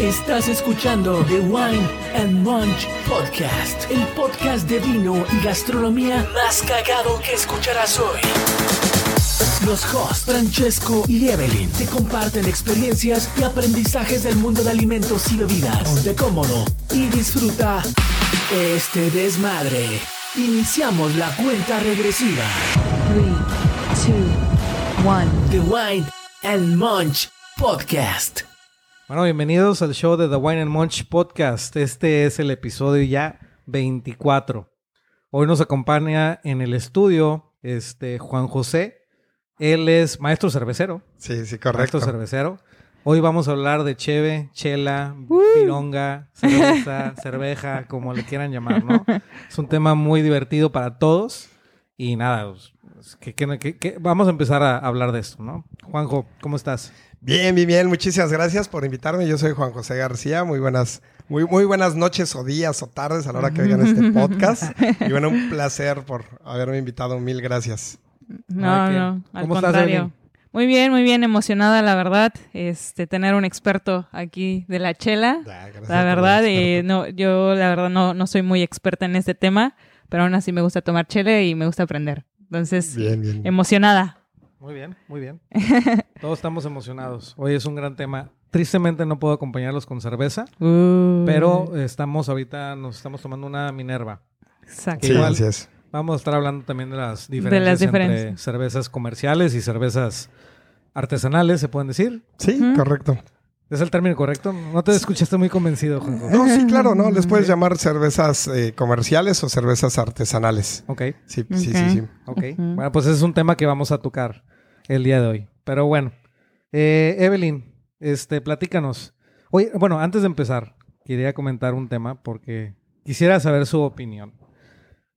Estás escuchando The Wine and Munch Podcast, el podcast de vino y gastronomía más cagado que escucharás hoy. Los hosts Francesco y Evelyn te comparten experiencias y aprendizajes del mundo de alimentos y bebidas. Ponte cómodo y disfruta este desmadre. Iniciamos la cuenta regresiva. 3, 2, 1. The Wine and Munch Podcast. Bueno, bienvenidos al show de The Wine and Munch Podcast. Este es el episodio ya 24. Hoy nos acompaña en el estudio este Juan José. Él es maestro cervecero. Sí, sí, correcto. Maestro cervecero. Hoy vamos a hablar de cheve, chela, pironga, cerveza, cerveja, como le quieran llamar, ¿no? Es un tema muy divertido para todos. Y nada, pues, que- que- que- que- vamos a empezar a hablar de esto, ¿no? Juanjo, ¿cómo estás? Bien, bien, bien. Muchísimas gracias por invitarme. Yo soy Juan José García. Muy buenas, muy, muy buenas noches o días o tardes a la hora que oigan este podcast. Y bueno, un placer por haberme invitado. Mil gracias. No, no, al ¿Cómo contrario. Muy bien, muy bien, emocionada, la verdad. Este, tener un experto aquí de la chela. Gracias La verdad, eh, no, yo la verdad no, no soy muy experta en este tema, pero aún así me gusta tomar chela y me gusta aprender. Entonces, Bien, bien. emocionada. Muy bien, muy bien. Todos estamos emocionados. Hoy es un gran tema. Tristemente no puedo acompañarlos con cerveza, Uh, pero estamos ahorita, nos estamos tomando una Minerva. exacto. Sí, igual- es. Vamos a estar hablando también de las diferencias, entre diferencias. cervezas comerciales y cervezas artesanales, se pueden decir. Sí, correcto. ¿Es el término correcto? No te escuchaste muy convencido, Juanjo. No, sí, claro, ¿no? Les puedes llamar cervezas eh, comerciales o cervezas artesanales. Ok, Sí, sí, Ok. sí, sí. ok. Bueno, pues ese es un tema que vamos a tocar el día de hoy. Pero bueno, eh, Evelyn, este, platícanos. Oye, bueno, antes de empezar, quería comentar un tema porque quisiera saber su opinión.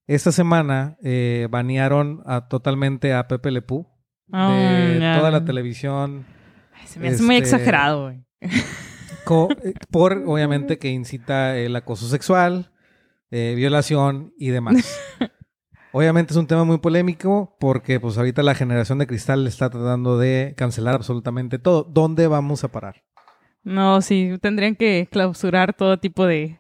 Esta semana eh, banearon a- totalmente a Pepe Le Pew de Oh, ya. toda la televisión Ay, se me hace muy este- exagerado, güey. eh, por, obviamente, que incita el acoso sexual, eh, violación y demás. Obviamente es un tema muy polémico porque pues ahorita la generación de cristal está tratando de cancelar absolutamente todo. ¿Dónde vamos a parar? No, sí, tendrían que clausurar todo tipo de,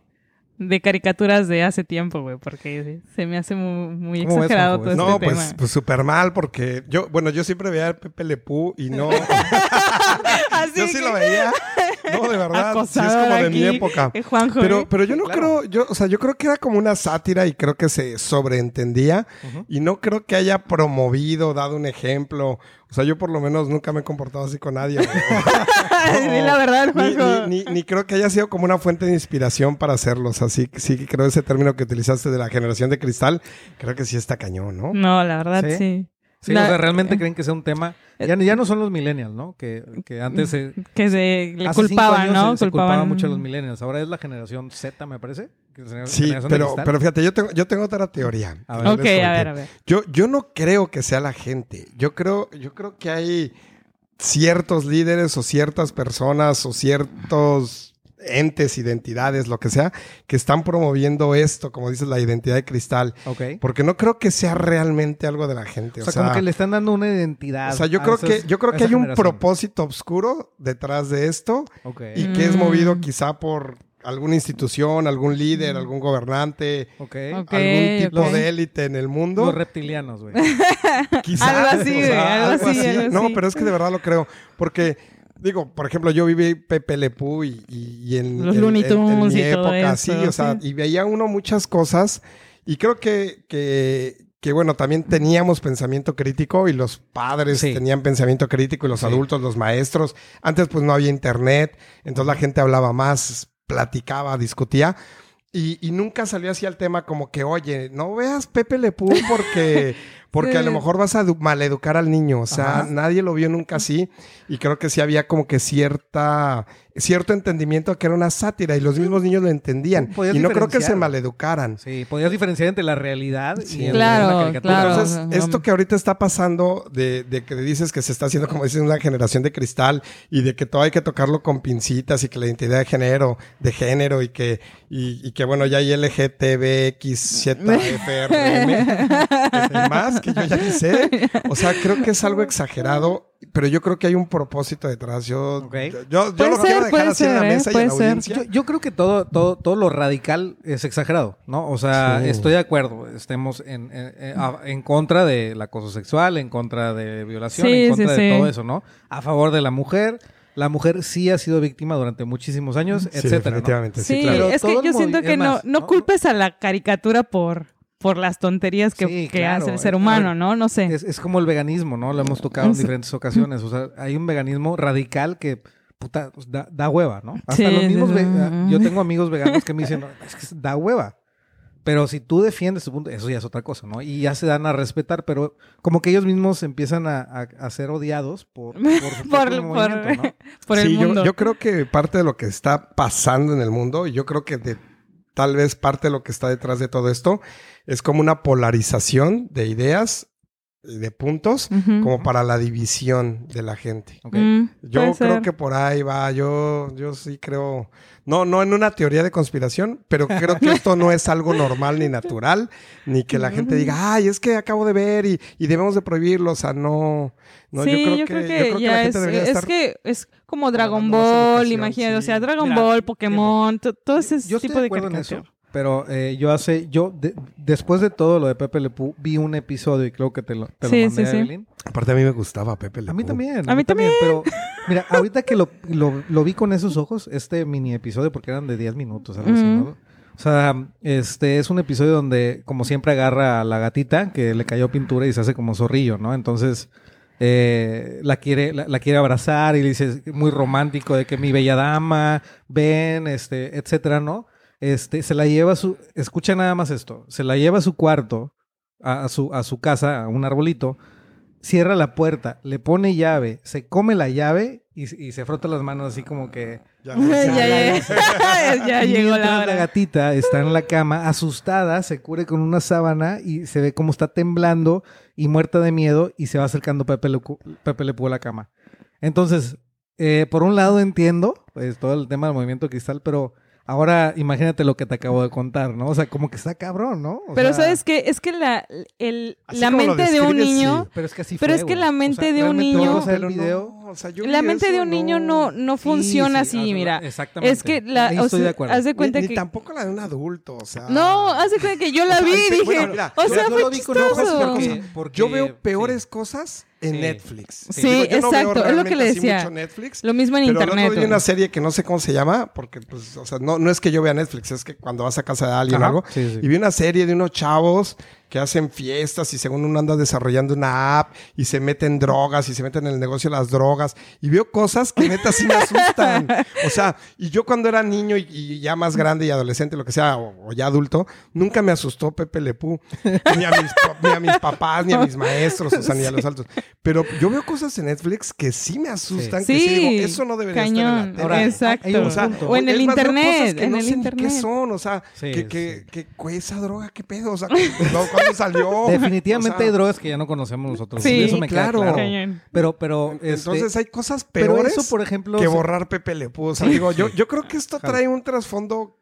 de caricaturas de hace tiempo, güey, porque se me hace muy, muy ¿Cómo ves, exagerado todo No, este pues, tema. pues súper mal porque yo, bueno, yo siempre veía a Pepe Lepú y no, Así yo sí que- lo veía. No, de verdad, sí es como de mi época. eh, Juanjo, Pero, ¿eh? pero yo no claro. creo, yo, o sea, yo creo que era como una sátira y creo que se sobreentendía y no creo que haya promovido, dado un ejemplo. O sea, yo por lo menos nunca me he comportado así con nadie. Di la verdad, ni, Juanjo. ni, ni- ni creo que haya sido como una fuente de inspiración para hacerlos. Así que sí que creo ese término que utilizaste de la generación de cristal, creo que sí está cañón, ¿no? No, la verdad, ¿Sí? sí. Sí, La- o sea, ¿realmente creen que sea un tema? Ya, ya no son los millennials, ¿no? Que, que antes se... Que se le culpaban, ¿no? Se, se culpaba culpaban mucho a los millennials. Ahora es la generación Z, me parece. Sí, pero, pero fíjate, yo tengo, yo tengo otra teoría. A ver. Yo Ok, les a ver, a ver. Yo, yo no creo que sea la gente. Yo creo, yo creo que hay ciertos líderes o ciertas personas o ciertos entes, identidades, lo que sea, que están promoviendo esto, como dices, la identidad de cristal. Ok. Porque no creo que sea realmente algo de la gente. O sea, como que le están dando una identidad. o sea, yo creo que, yo creo que hay un propósito oscuro detrás de esto Ok. y que es Mm. movido quizá por alguna institución, algún líder, algún gobernante, Ok. Ok, algún tipo de élite en el mundo. Los reptilianos, güey. Quizá. Algo así, güey, algo así, algo No, pero es que de verdad lo creo. Porque, digo, por ejemplo, yo viví Pepe Le Pew y, y- y en, Los en- Looney en- en Tunes mi y época, sí, o sea, y veía uno muchas cosas. Y creo que, que, que, bueno, también teníamos pensamiento crítico y los padres Sí. tenían pensamiento crítico y los Sí. adultos, los maestros. Antes, pues no había internet, entonces la gente hablaba más, platicaba, discutía. Y, y nunca salió así al tema como que, oye, no veas Pepe Le Pew porque, porque a lo Sí. mejor vas a edu- maleducar al niño. O sea, Ajá. nadie lo vio nunca así. Y creo que sí había como que cierta, cierto entendimiento que era una sátira y los mismos niños lo entendían. Podías Y no creo que se maleducaran. Sí, podías diferenciar entre la realidad y Sí. Claro, la caricatura. claro. Entonces, esto que ahorita está pasando de, de que dices que se está haciendo, como dices, una generación de cristal y de que todo hay que tocarlo con pincitas y que la identidad de género, de género y que, y, y que bueno, ya hay LGTBXZFRM y más, que yo ya ni sé. O sea, creo que es algo exagerado pero yo creo que hay un propósito detrás. Yo, Ok. yo, yo, lo ser, quiero dejar puede así en la ser, ¿eh? mesa y en la ser. audiencia. Yo, yo creo que todo, todo, todo lo radical es exagerado, ¿no? O sea, Sí. estoy de acuerdo. Estemos en, en- en- contra del acoso sexual, en contra de violación, Sí, en contra sí, de sí. todo eso, ¿no? A favor de la mujer. La mujer sí ha sido víctima durante muchísimos años, Sí, etcétera. ¿no? definitivamente, sí, Sí, claro. Es que yo siento que más, no ¿no? culpes a la caricatura por, por las tonterías que, Sí, que claro. hace el ser humano, ver, ¿no? No sé. Es, es como el veganismo, ¿no? Lo hemos tocado en Es- diferentes ocasiones. O sea, hay un veganismo radical que, puta, pues, da, da hueva, ¿no? Hasta Sí, los mismos... sí. ve- ah, Yo tengo amigos veganos que me dicen, "No, es que da hueva. Pero si tú defiendes tu punto, eso ya es otra cosa, ¿no? Y ya se dan a respetar, pero como que ellos mismos empiezan a, a- a ser odiados por, por su Por- por- ¿no? por el Sí, yo- mundo. Yo, creo que parte de lo que está pasando en el mundo, y yo creo que de, tal vez parte de lo que está detrás de todo esto, es como una polarización de ideas, y de puntos, como para la división de la gente. Mm, Yo creo ser. que por ahí va, yo, yo sí creo, no, no en una teoría de conspiración, pero creo que esto no es algo normal ni natural, ni que la gente diga, ay, es que acabo de ver y, y debemos de prohibirlo, o sea, no, no, sí, yo creo que, yo creo que ya la es, gente debería es estar... que es como Dragon Ball, imagínate, o sea, Dragon Mira, Ball, Pokémon, to- todo ese Yo estoy tipo de, en caricatura. Pero eh, yo hace, yo de- después de todo lo de Pepe Le Pew, vi un episodio y creo que te lo, te lo Sí, mandé, sí, sí. Evelyn. Aparte a mí me gustaba Pepe Le A mí también. A mí Pero mira, ahorita que lo, lo- lo vi con esos ojos, este mini episodio, porque eran de 10 minutos, algo así, ¿no? O sea, este es un episodio donde, como siempre, agarra a la gatita que le cayó pintura y se hace como zorrillo, ¿no? Entonces, eh, la, quiere, la, la quiere abrazar y le dice, muy romántico, de que mi bella dama, ven, este, etcétera, ¿no? Este, se la lleva a su, escucha nada más esto, se la lleva a su cuarto, a, a su, a su casa, a un arbolito, cierra la puerta, le pone llave, se come la llave y, y se frota las manos así como que... Ya, ya, ya, ya, ya Y llegó la la gatita está en la cama, asustada, se cubre con una sábana y se ve como está temblando y muerta de miedo y se va acercando Pepe Le, Pepe Le a la cama. Entonces, eh, por un lado entiendo pues, todo el tema del movimiento cristal, pero ahora imagínate lo que te acabo de contar, ¿no? O sea, como que está cabrón, ¿no? O Pero sea, ¿sabes qué? Es que la, el, la mente de un niño... sí. Pero es que así Pero fue, es que la mente de un niño- vamos a ver Pero el no, video. o sea, yo La mente de un niño no, no funciona sí, así, sea, mira. Exactamente. Es que la, Ahí o estoy sea, de acuerdo. haz de cuenta ni, que... ni tampoco la de un adulto, o sea... No, haz de cuenta que yo la vi y dije, bueno, mira, o sea, yo fue lo vi con ojos chistoso. porque- porque- Yo veo peores sí. cosas en Sí. Netflix. Sí, Digo, yo no veo exacto, es lo que le realmente así decía. mucho Netflix, Lo mismo en pero internet. vi güey. una serie que no sé cómo se llama, porque, pues, o sea, no, no es que yo vea Netflix, es que cuando vas a casa de alguien o algo, sí, sí. y vi una serie de unos chavos que hacen fiestas y según uno anda desarrollando una app y se meten drogas y se meten en el negocio de las drogas y veo cosas que neta sí me asustan. O sea, y yo cuando era niño y, y ya más grande y adolescente, lo que sea, o, o ya adulto, nunca me asustó Pepe Lepú, ni a mis, ni a mis papás, ni a mis maestros, o sea, ni a los altos. Pero yo veo cosas en Netflix que sí me asustan, que sí Sí, digo, eso no debería estar en cañón, la tele. Exacto. O, sea, punto. o en el internet, cosas que en no el sé ni internet. qué son, o sea, Sí, que, que, sí. que, que esa droga, qué pedo, o sea, no, Definitivamente O sea, hay drogas que ya no conocemos nosotros. Sí, eso me queda claro. Pero, pero, este, Entonces hay cosas pero peores eso, por ejemplo, que borrar Pepe Le. O sea, digo, yo, yo creo que esto trae un trasfondo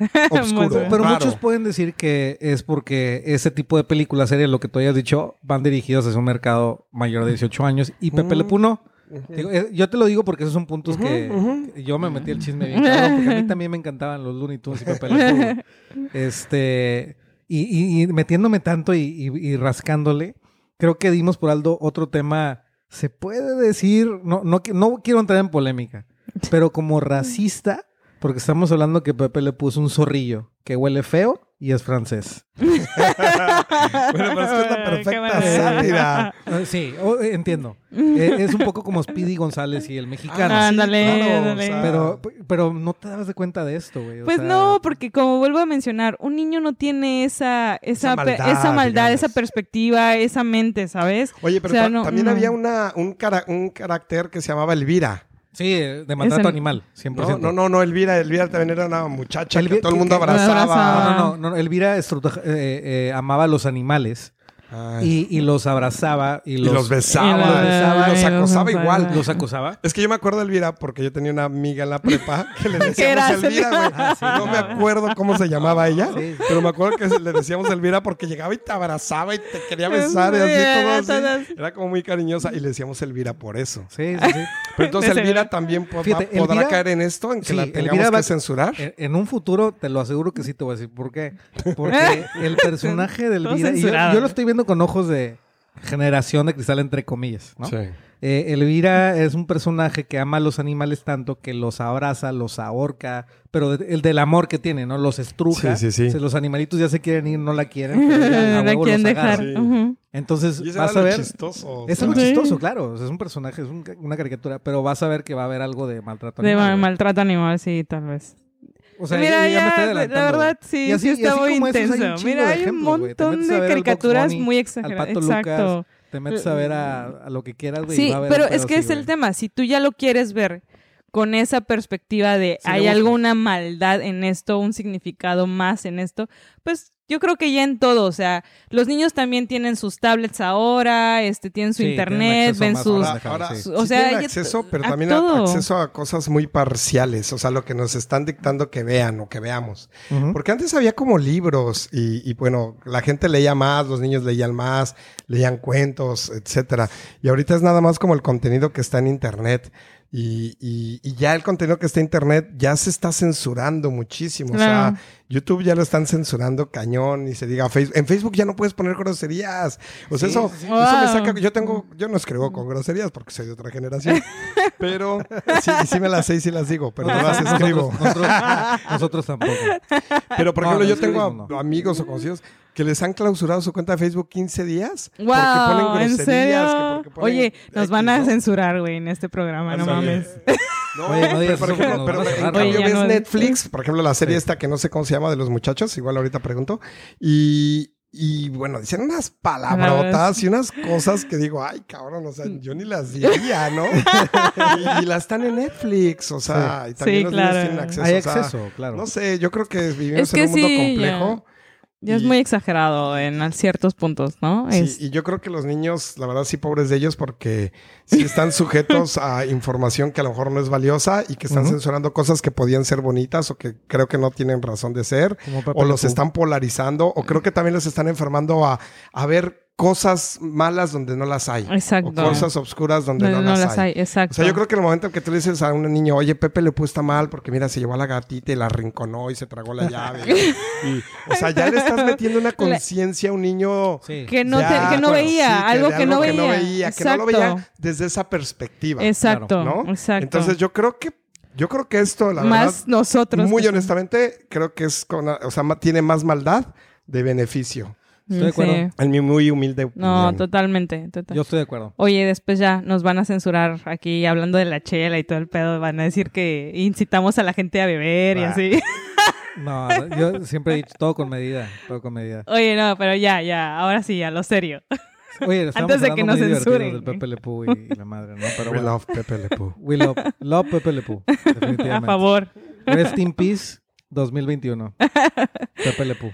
bien. Pero raro. muchos pueden decir que es porque ese tipo de películas, series, lo que tú hayas dicho, van dirigidos hacia un mercado mayor de 18 años y Pepe Le no. Digo, eh, yo te lo digo porque esos son puntos que, yo me metí el chisme bien porque a mí también me encantaban los Looney Tunes y Pepe Le. Este, y, y- metiéndome tanto y, rascándole, creo que dimos por alto otro tema, se puede decir, no, no, no quiero entrar en polémica, pero como racista, porque estamos hablando que Pepe le puso un zorrillo que huele feo y es francés. Bueno, pero es que es la perfecta sátira. Ah, sí, oh, eh, entiendo. Eh, es un poco como Speedy González y el mexicano. Ah, ándale, claro, ándale. o sea, Pero, pero no te dabas de cuenta de esto, güey. o Pues sea, no, porque como vuelvo a mencionar, un niño no tiene esa, esa, Esa maldad, esa, maldad, digamos. esa perspectiva, esa mente, ¿sabes? Oye, pero O sea, ta- no- también no. había una, un, cara- un carácter que se llamaba Elvira. Sí, de maltrato Ese- animal, 100%. No, no, no, no, Elvira. Elvira también era una muchacha Elvira- que todo el mundo abrazaba. abrazaba. No, no, no, no, Elvira eh, eh, amaba a los animales. Y, y los abrazaba y Y los, besaba. Y los besaba, y los y acosaba igual. los acosaba. Es que yo me acuerdo de Elvira porque yo tenía una amiga en la prepa que le decíamos Elvira, güey. Ah, sí, no me acuerdo cómo se llamaba ella, Sí. pero me acuerdo que le decíamos Elvira porque llegaba y te abrazaba y te quería besar y Sí, así todo todas. así. Era como muy cariñosa y le decíamos Elvira por eso. Sí, sí, sí. Pero entonces Elvira también Fíjate, podrá Elvira- caer en esto, en que Sí, la Elvira tengamos va- que censurar. En, en un futuro te lo aseguro que sí te voy a decir. ¿Por qué? Porque el personaje de Elvira, y yo lo estoy viendo con ojos de generación de cristal, entre comillas, ¿no? Sí. Eh, Elvira es un personaje que ama a los animales tanto que los abraza, los ahorca, pero de- el del amor que tiene, ¿no? Los estruja. Sí, sí, sí. Los animalitos ya se quieren ir, no la quieren. La quieren los dejar. Entonces Y vas a ver... chistoso. Es algo chistoso, claro. o sea, es un personaje, es un- una caricatura, pero vas a ver que va a haber algo de maltrato De animal. ma- güey. maltrato animal, sí, tal vez. O sea, Mira, ya, ya me estoy adelantando. la verdad, sí, Y así- sí y está muy hay intenso. Mira, hay un ejemplos, montón de caricaturas Bunny, muy exageradas. Exacto. Lucas, te metes a ver a, a lo que quieras, güey. y Sí, va a haber pero es que es el tema. Si tú ya lo quieres ver con esa perspectiva de Sí, hay alguna maldad en esto, un significado más en esto, pues yo creo que ya en todo, o sea, los niños también tienen sus tablets ahora, este, tienen su Sí, internet, ven sus... Ahora, ahora Sí. sí O sea, tienen acceso, pero a también todo. acceso a cosas muy parciales, o sea, lo que nos están dictando que vean o que veamos. Porque antes había como libros y, y, bueno, la gente leía más, los niños leían más, leían cuentos, etcétera. Y ahorita es nada más como el contenido que está en internet. Y, y- y ya el contenido que está en internet ya se está censurando muchísimo. O sea, YouTube ya lo están censurando cañón y se diga Facebook. En Facebook ya no puedes poner groserías. O sea, Sí, eso, sí, eso me saca. Yo tengo, yo no escribo con groserías porque soy de otra generación. pero sí, sí me las sé y sí las digo, pero no las escribo. Nosotros, nosotros- nosotros tampoco. Pero, por No, ejemplo, no yo tengo no. amigos o conocidos que les han clausurado su cuenta de Facebook 15 días Wow, porque ponen ¿en groserías. que serio? porque ponen Oye, nos X, van a censurar, güey, en este programa, no mames. No, Oye, no pero, por ejemplo, pero en cambio ves no- Netflix, por ejemplo, la serie Sí. esta que no sé cómo se llama de los muchachos, igual ahorita pregunto, y, y bueno, dicen unas palabrotas y unas cosas que digo, ay, cabrón, o sea, yo ni las diría, ¿no? y, y las están en Netflix, o sea, y también Sí, los claro. niños tienen acceso. Hay o sea, acceso, claro. No sé, yo creo que vivimos Es que en un mundo sí, complejo. Ya es Y- muy exagerado en ciertos puntos, ¿no? Sí, Es- y yo creo que los niños, la verdad, sí, pobres de ellos, porque sí están sujetos a información que a lo mejor no es valiosa y que están censurando cosas que podían ser bonitas o que creo que no tienen razón de ser, o los están polarizando, o creo que también los están enfermando a, a ver cosas malas donde no las hay, Exacto. o cosas obscuras donde no, no, no las, hay. exacto. O sea, yo creo que el momento en que tú le dices a un niño, oye, Pepe le puso mal porque mira, se llevó a la gatita y la rinconó y se tragó la llave. y, o sea, ya le estás metiendo una conciencia a un niño Sí. que no, ya, te- que no bueno, veía, sí, algo que, no veía. que no lo veía Exacto. desde esa perspectiva. Exacto, ¿no? exacto. Entonces yo creo que yo creo que esto, la Más verdad, nosotros. muy que- honestamente, creo que es con, o sea, tiene más maldad de beneficio. Estoy de acuerdo. Sí. En mi muy humilde No, totalmente. total- Yo estoy de acuerdo. Oye, después ya nos van a censurar aquí hablando de la chela y todo el pedo. Van a decir que incitamos a la gente a beber y así. No, yo siempre he dicho todo con medida, todo con medida. Oye, no, pero ya, ya. Ahora sí, a lo serio. Oye, Antes de que nos censuren. del Pepe Le Pew y, y la madre, ¿no? Pero We bueno, love Pepe Le Pew. we love, love Pepe Le Pew, definitivamente. A favor. Rest in peace 2021. Pepe Le Pew.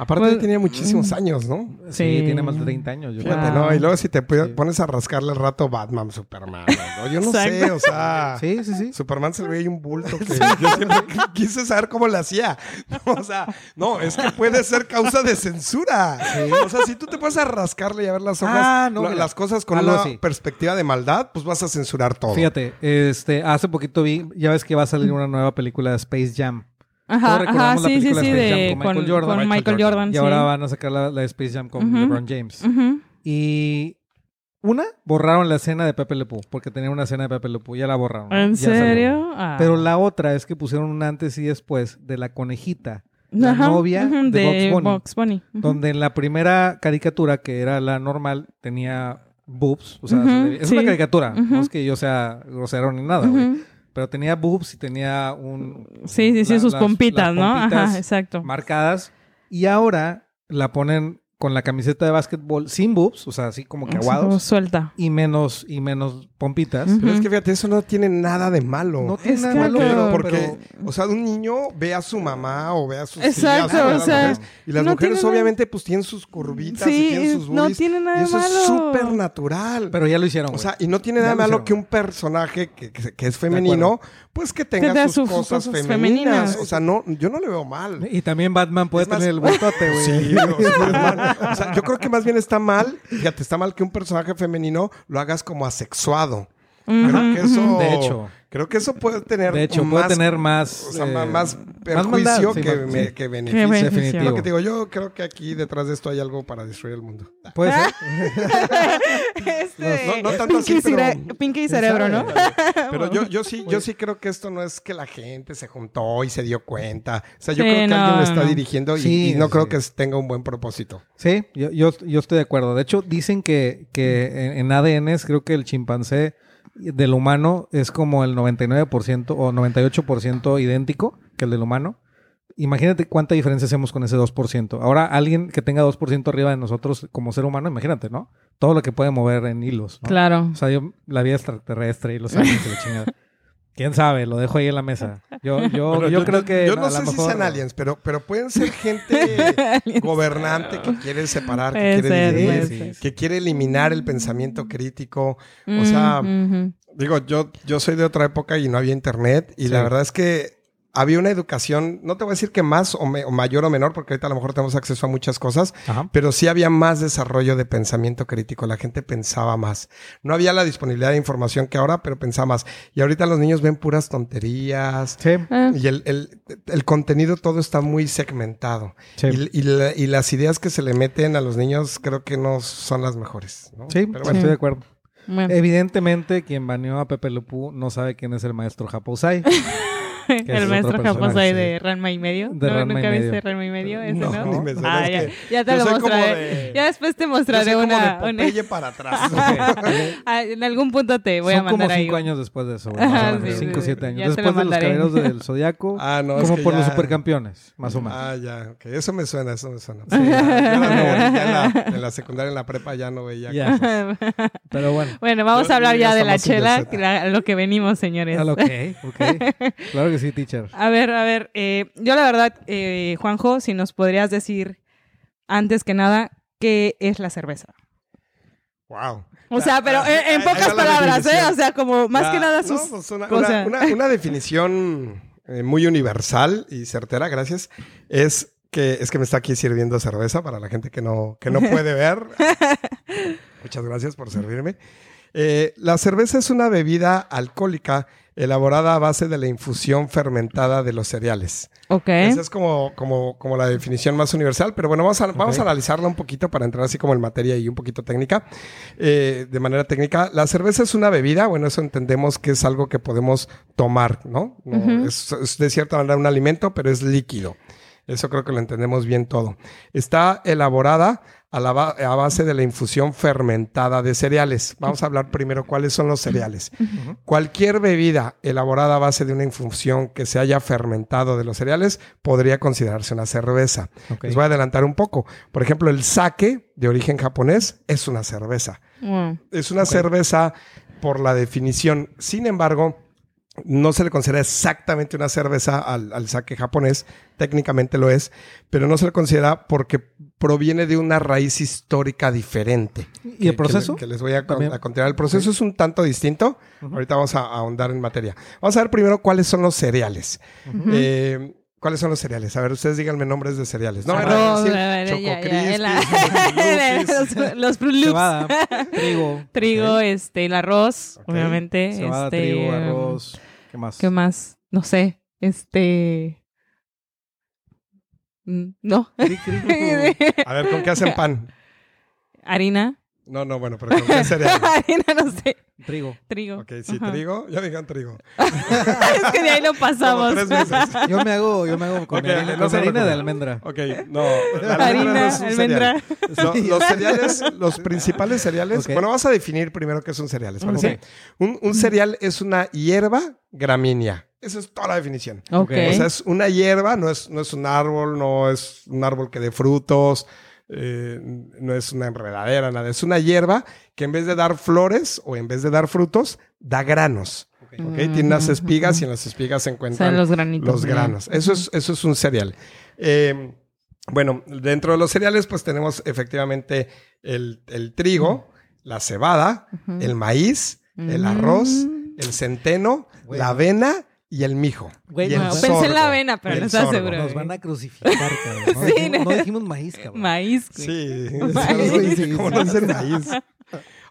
Aparte Pues- tenía muchísimos años, ¿no? Sí, Sí. tiene más de 30 años. Yo Fíjate. Wow. ¿no? Y luego si te pones a rascarle el rato Batman, Superman, ¿no? Yo no sé, o sea... Sí, sí, sí. Superman se le veía un bulto que yo siempre quise saber cómo le hacía. O sea, no, es que puede ser causa de censura. O sea, si tú te vas a rascarle y a ver las hojas, Ah, no, lo- mira. las cosas con Algo una así. perspectiva de maldad, pues vas a censurar todo. Fíjate, este, hace poquito vi, ya ves que va a salir una nueva película de Space Jam. Ajá, ajá, recordamos la sí, sí, película sí, Space Jam de, con con, Michael Jordan. con Michael Jordan. Jordan. Y sí. ahora van a sacar la, la de Space Jam con Ujú. LeBron James. Ujú. Y una, borraron la escena de Pepe Le Pew, porque tenía una escena de Pepe Le Pew, ya la borraron. ¿En serio? Ah. Pero la otra es que pusieron un antes y después de la conejita, la Ajá, novia ujú, de, Bugs Bunny, Bugs Bunny. Donde en la primera caricatura, que era la normal, tenía boobs, o sea, es sí. una caricatura, no es que yo sea grosero ni nada, güey. Pero tenía boobs y tenía un... Sí, sí, sí, la- sus las- pompitas, las ¿no? pompitas Ajá, exacto. marcadas y ahora la ponen con la camiseta de básquetbol sin boobs, o sea, así como que aguados, Suelta. y menos, y menos pompitas. Pero es que fíjate, eso no tiene nada de malo. No tiene Es nada que- malo, Pero- Porque, pero- o sea, un niño ve a su mamá o ve a sus Exacto, tías, las o sea, mujeres, y las no mujeres nada- obviamente pues tienen sus curvitas Sí, y tienen sus no boobies, tiene nada y eso de es malo. súper natural. pero ya lo hicieron. o sea, y no tiene nada lo malo hicieron. que un personaje que, que- que es femenino, pues que tenga sus, sus cosas, cosas femeninas. femeninas. O sea, no, yo no le veo mal. y también Batman puede Es más- tener el bustote, güey. Sí, o sea, yo creo que más bien está mal, fíjate, está mal que un personaje femenino lo hagas como asexuado. Creo que eso, De hecho. Creo que eso puede tener De hecho, más, puede tener más, o sea, eh, más maldad, perjuicio sí, que, me- sí. que beneficio. lo que te digo, yo creo que aquí detrás de esto hay algo para destruir el mundo. Puede ser. Este, No- no tanto así, Pinky, pero- Pinky cerebro, ¿no? Pero yo, yo sí, yo sí creo que esto no es que la gente se juntó y se dio cuenta. O sea, yo Sí, creo que no, alguien lo está no. dirigiendo y, Sí, y no sí. creo que tenga un buen propósito. Sí, yo, yo, yo estoy de acuerdo. De hecho, dicen que, que en, en ADNs creo que el chimpancé del humano es como el 99% o 98% idéntico que el del humano. Imagínate cuánta diferencia hacemos con ese 2%. Ahora, alguien que tenga 2% arriba de nosotros como ser humano, imagínate, ¿no? Todo lo que puede mover en hilos. ¿no? Claro. O sea, yo, la vida extraterrestre y los aliens y la chingada. ¿Quién sabe? Lo dejo ahí en la mesa. Yo, yo, Bueno, yo, creo que Yo no a sé si sean aliens, pero, pero pueden ser gente gobernante que quiere separar, que Puede quiere ser, dividir, que quiere eliminar el pensamiento crítico. O sea, Mm, digo, yo, yo soy de otra época y no había internet y Sí. la verdad es que había una educación, no te voy a decir que más o, me- o mayor o menor, porque ahorita a lo mejor tenemos acceso a muchas cosas, Ajá. pero sí había más desarrollo de pensamiento crítico. La gente pensaba más. No había la disponibilidad de información que ahora, pero pensaba más. Y ahorita los niños ven puras tonterías. Sí, Y el, el- el contenido todo está muy segmentado. sí. Y, y la- y las ideas que se le meten a los niños creo que no son las mejores. ¿no? Sí, Pero estoy bueno, de acuerdo. bueno. Evidentemente, quien baneó a Pepe Pew no sabe quién es el maestro Japosai. el maestro Japón ahí sí. de Ranma y medio. De ¿No? Ranma y ¿Nunca medio. viste Ranma y medio? Ese, No, ¿no? ni me suena, Ah, ya, que ya te yo lo soy como mostraré. de- Ya después te yo mostraré soy como una... de una- para atrás. Ah, en algún punto te voy a Son como mandar ahí. cinco años después de eso. güey, Ajá, más o menos, sí, cinco o sí, siete sí. años. Después de los caballeros del Zodiaco. Ah, no, es como que por los supercampeones, más o menos. Ah, ya, ok. Eso me suena, eso me suena. En, la, secundaria, en la prepa ya no veía. Pero bueno. bueno, vamos Yo- a hablar yo ya de la chela, a lo que venimos, señores. Ah, ok, ok. Claro que sí, teacher. A ver, a ver, eh, yo la verdad, eh, Juanjo, si nos podrías decir antes que nada, ¿qué es la cerveza? Wow. O sea, pero en, en Ahí- ahí pocas palabras, ¿eh? O sea, como más La- que nada no, sus... pues una, o una- sea- una- una definición eh, muy universal y certera, gracias, es que es que me está aquí sirviendo cerveza para la gente que no, que no puede ver. Muchas gracias por servirme. Eh, la cerveza es una bebida alcohólica elaborada a base de la infusión fermentada de los cereales. Ok. Esa es como, como, como la definición más universal, pero bueno, vamos a, vamos a analizarla un poquito para entrar así como en materia y un poquito técnica. Eh, de manera técnica, la cerveza es una bebida, bueno, eso entendemos que es algo que podemos tomar, ¿no? Es, es de cierta manera un alimento, pero es líquido. Eso creo que lo entendemos bien todo. Está elaborada a, la ba- a base de la infusión fermentada de cereales. Vamos a hablar primero cuáles son los cereales. Cualquier bebida elaborada a base de una infusión que se haya fermentado de los cereales podría considerarse una cerveza. Les voy a adelantar un poco. Por ejemplo, el sake, de origen japonés, es una cerveza. Mm. Es una cerveza por la definición. Sin embargo, no se le considera exactamente una cerveza al, al sake japonés. Técnicamente lo es, pero no se le considera porque proviene de una raíz histórica diferente. ¿Y el Que- proceso? Que, les voy a, con- a contar. El proceso es un tanto distinto. Ahorita vamos a, a ahondar en materia. Vamos a ver primero cuáles son los cereales. Eh, ¿Cuáles son los cereales? A ver, ustedes díganme nombres de cereales. No, van a Arroz, decir a ver, Choco ya, ya, Crispies, la- Fruit Loops. los, trigo. Trigo, este, el arroz, obviamente. Cebada, este, trigo, arroz. ¿Qué más? ¿Qué más? No sé. Este. mm, No. A ver, ¿con qué hacen pan? Harina. No, no, bueno, pero ¿con qué cereal? Harina, no sé. Trigo. Trigo. Ok, sí, Ajá. trigo. Ya digan trigo. es que de ahí lo Como pasamos. tres veces. Yo me hago, yo me hago con Ok, mi harina, no con se mi harina de almendra. Ok, no. la almendra no Harina, es un almendra. cereal. Lo- los cereales, los principales cereales. Bueno, vamos a definir primero qué son cereales. ¿parece? Ok. Un, un cereal es una hierba gramínea. Esa es toda la definición. Ok. O sea, es una hierba, no es, no es un árbol, no es un árbol que dé frutos, eh, no es una enredadera, nada. Es una hierba que en vez de dar flores o en vez de dar frutos, da granos. Tiene unas espigas y en las espigas se O sea, encuentran los granitos. los granos. Eso es, eso es un cereal. Eh, bueno, dentro de los cereales, pues tenemos efectivamente el, el trigo, la cebada, el maíz, el Mm. arroz, el centeno, la avena y el mijo. Güey, y el no, Pensé en la avena, pero no estaba seguro. Nos van a crucificar, cabrón. No, Sí, dijimos, no ¿no? dijimos maíz, cabrón. Maíz. güey. Sí, Maíz. Sí, sí, como no es el maíz.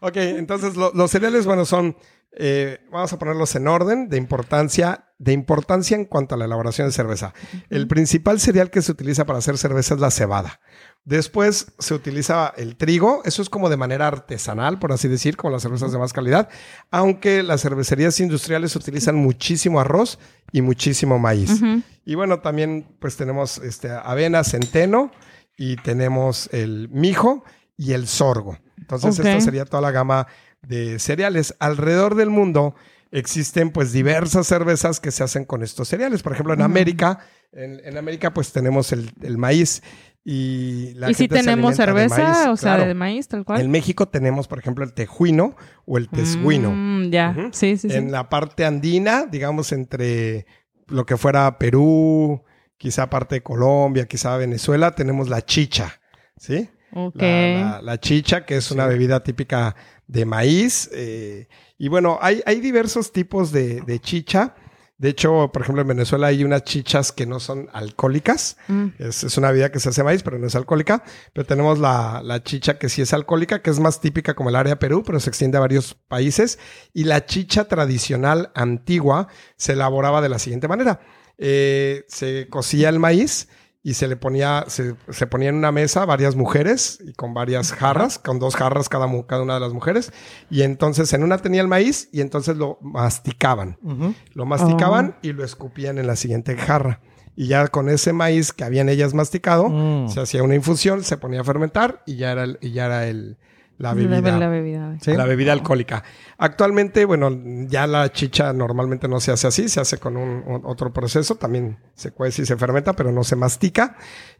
Ok, entonces lo- los cereales, bueno, son, eh, vamos a ponerlos en orden de importancia, de importancia en cuanto a la elaboración de cerveza. El principal cereal que se utiliza para hacer cerveza es la cebada. Después se utiliza el trigo, eso es como de manera artesanal, por así decir, como las cervezas de más calidad, aunque las cervecerías industriales utilizan muchísimo arroz y muchísimo maíz. Y bueno, también pues tenemos este, avena, centeno y tenemos el mijo y el sorgo. Entonces Ok. esta sería toda la gama de cereales. Alrededor del mundo existen pues diversas cervezas que se hacen con estos cereales. Por ejemplo, en. América, en, en América pues tenemos el, el maíz y la ¿Y si se tenemos de cerveza? maíz, o sea, claro. de maíz, tal cual. En México tenemos, por ejemplo, el tejuino o el tesguino. Mm, ya, Ujú. sí, sí, sí. En la parte andina, digamos, entre lo que fuera Perú, quizá parte de Colombia, quizá Venezuela, tenemos la chicha, ¿sí? Ok. La, la- la chicha, que es una bebida típica de maíz. eh, y bueno, hay, hay diversos tipos de, de chicha. De hecho, por ejemplo, en Venezuela hay unas chichas que no son alcohólicas. Mm. Es, es una bebida que se hace maíz, pero no es alcohólica. Pero tenemos la, la chicha que sí es alcohólica, que es más típica como el área de Perú, pero se extiende a varios países. Y la chicha tradicional antigua se elaboraba de la siguiente manera. Eh, se cocía el maíz y se le ponía, se, se ponía en una mesa varias mujeres y con varias jarras, con dos jarras cada, mu- cada una de las mujeres. Y entonces en una tenía el maíz y entonces lo masticaban. Lo masticaban y lo escupían en la siguiente jarra. Y ya con ese maíz que habían ellas masticado, Mm. se hacía una infusión, se ponía a fermentar y ya era, el- y ya era el, la bebida. la bebida. Sí. La bebida alcohólica. Actualmente, bueno, ya la chicha normalmente no se hace así, se hace con un, un- otro proceso, también se cuece y se fermenta, pero no se mastica.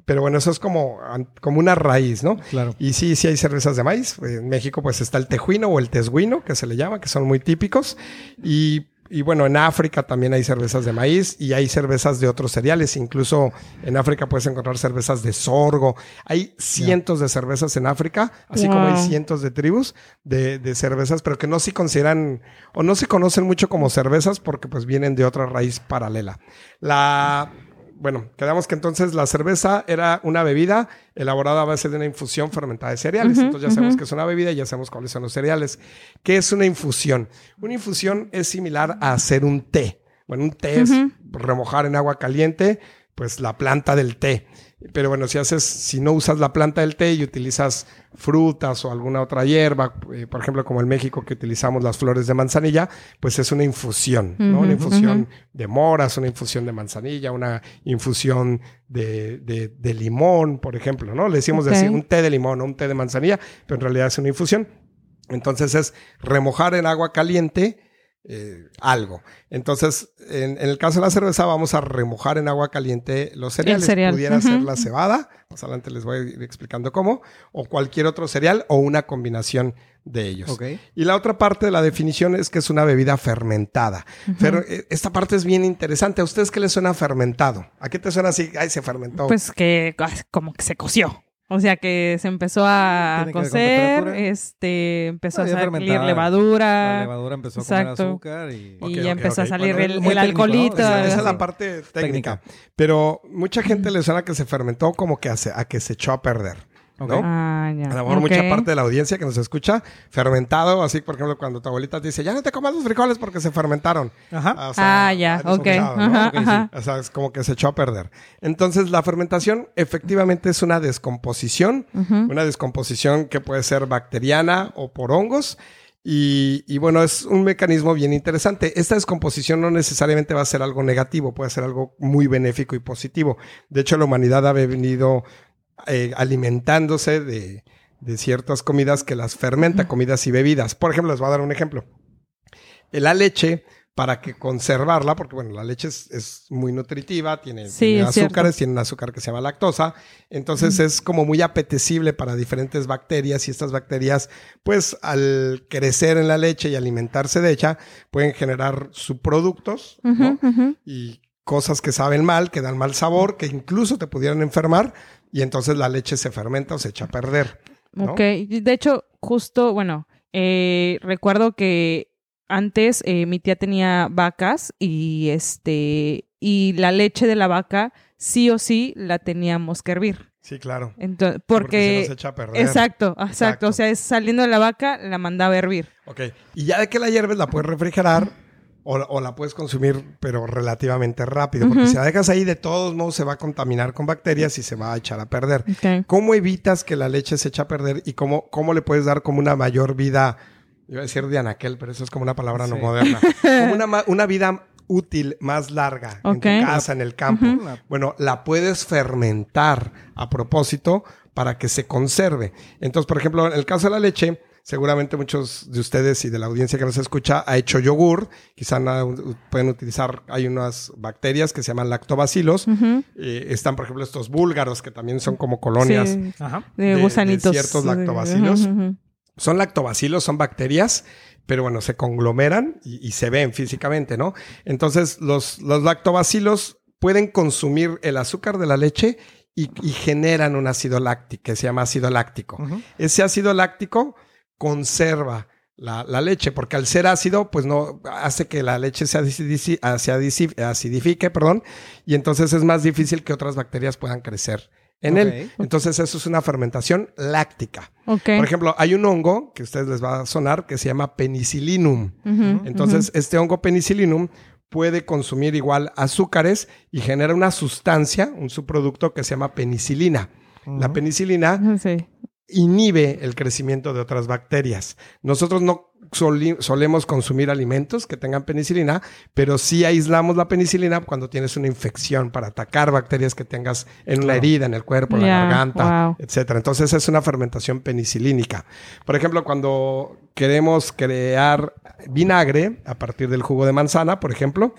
Pero bueno, eso es como, como una raíz, ¿no? Claro. Y sí, sí hay cervezas de maíz. En México pues está el tejuino o el tesguino, que se le llama, que son muy típicos. Y, y bueno, en África también hay cervezas de maíz y hay cervezas de otros cereales. Incluso en África puedes encontrar cervezas de sorgo. Hay cientos de cervezas en África, así como hay cientos de tribus de, de cervezas, pero que no se consideran o no se conocen mucho como cervezas porque pues vienen de otra raíz paralela. La bueno, quedamos que entonces la cerveza era una bebida elaborada a base de una infusión fermentada de cereales. Entonces ya sabemos que es una bebida y ya sabemos cuáles son los cereales. ¿Qué es una infusión? Una infusión es similar a hacer un té. Bueno, un té es remojar en agua caliente, pues la planta del té. Pero bueno, si haces, si no usas la planta del té y utilizas frutas o alguna otra hierba, eh, por ejemplo, como en México que utilizamos las flores de manzanilla, pues es una infusión, ¿no? Una infusión de moras, una infusión de manzanilla, una infusión de, de- de limón, por ejemplo, ¿no? Le decimos decir un té de limón o un té de manzanilla, pero en realidad es una infusión. Entonces es remojar en agua caliente eh, algo. Entonces, en, en el caso de la cerveza, vamos a remojar en agua caliente los cereales. cereal. Pudiera ser la cebada, más adelante les voy a ir explicando cómo, o cualquier otro cereal o una combinación de ellos. Y la otra parte de la definición es que es una bebida fermentada. Fer- eh, esta parte es bien interesante. ¿A ustedes qué les suena fermentado? ¿A qué te suena así? Ay, se fermentó. Pues que como que se coció. O sea que se empezó a Tiene cocer, este, empezó a salir fermentada. La levadura. levadura empezó a comer Exacto. azúcar y... Empezó a salir Bueno, el, alcoholito. Esa, es la parte técnica. Técnica. Pero mucha gente le suena que se fermentó como que a, se- a que se echó a perder. Ok. ¿no? Ah, ya. A lo mejor mucha parte de la audiencia que nos escucha, fermentado, así por ejemplo cuando tu abuelita te dice, ya no te comas los frijoles porque se fermentaron. Ajá. o sea, Ah, ya, ok. escuchado, ¿no? Ajá, Ok, sí. ajá. O sea, es como que se echó a perder. Entonces, la fermentación efectivamente es una descomposición, una descomposición que puede ser bacteriana o por hongos. Y, y bueno, es un mecanismo bien interesante. Esta descomposición no necesariamente va a ser algo negativo, puede ser algo muy benéfico y positivo. De hecho, la humanidad ha venido eh, alimentándose de, de ciertas comidas que las fermenta, comidas y bebidas. Por ejemplo, les voy a dar un ejemplo. La leche para que conservarla, porque bueno, la leche es, es muy nutritiva, tiene, Sí, tiene es cierto. azúcares, tiene un azúcar que se llama lactosa, entonces es como muy apetecible para diferentes bacterias y estas bacterias, pues al crecer en la leche y alimentarse de ella, pueden generar subproductos, ujú. y cosas que saben mal, que dan mal sabor, que incluso te pudieran enfermar y entonces la leche se fermenta o se echa a perder. ¿no? Ok, de hecho, justo, bueno, eh, recuerdo que antes eh, mi tía tenía vacas y este y la leche de la vaca sí o sí la teníamos que hervir. Sí, claro. Entonces, porque se echa a perder. exacto, exacto, Exacto. o sea, es saliendo de la vaca la mandaba a hervir. Ok. Y ya de que la hierves, la puedes refrigerar o, o la puedes consumir, pero relativamente rápido. Porque si la dejas ahí, de todos modos se va a contaminar con bacterias y se va a echar a perder. ¿Cómo evitas que la leche se eche a perder y cómo, cómo le puedes dar como una mayor vida? Iba a decir de anaquel, pero eso es como una palabra no moderna. Como una, vida útil más larga en tu casa, en el campo. Bueno, la puedes fermentar a propósito para que se conserve. Entonces, por ejemplo, en el caso de la leche, seguramente muchos de ustedes y de la audiencia que nos escucha ha hecho yogur. Quizá pueden utilizar, hay unas bacterias que se llaman lactobacilos. Eh, están, por ejemplo, estos búlgaros que también son como colonias. Sí, de, de- de gusanitos. ciertos lactobacilos. Son lactobacilos, son bacterias, pero bueno, se conglomeran y, y se ven físicamente, ¿no? Entonces, los, los lactobacilos pueden consumir el azúcar de la leche y, y generan un ácido láctico que se llama ácido láctico. Ese ácido láctico conserva la, la leche, porque al ser ácido, pues no hace que la leche se, adisi- acidifique, perdón, y entonces es más difícil que otras bacterias puedan crecer en él. Entonces, eso es una fermentación láctica. Por ejemplo, hay un hongo que a ustedes les va a sonar que se llama penicillinum. Ujú, Entonces, este hongo penicillinum puede consumir igual azúcares y genera una sustancia, un subproducto que se llama penicilina. La penicilina. Sí. Inhibe el crecimiento de otras bacterias. Nosotros no solemos consumir alimentos que tengan penicilina, pero sí aislamos la penicilina cuando tienes una infección para atacar bacterias que tengas en una herida, en el cuerpo, en la garganta, wow. etcétera. Entonces es una fermentación penicilínica. Por ejemplo, cuando queremos crear vinagre a partir del jugo de manzana, por ejemplo,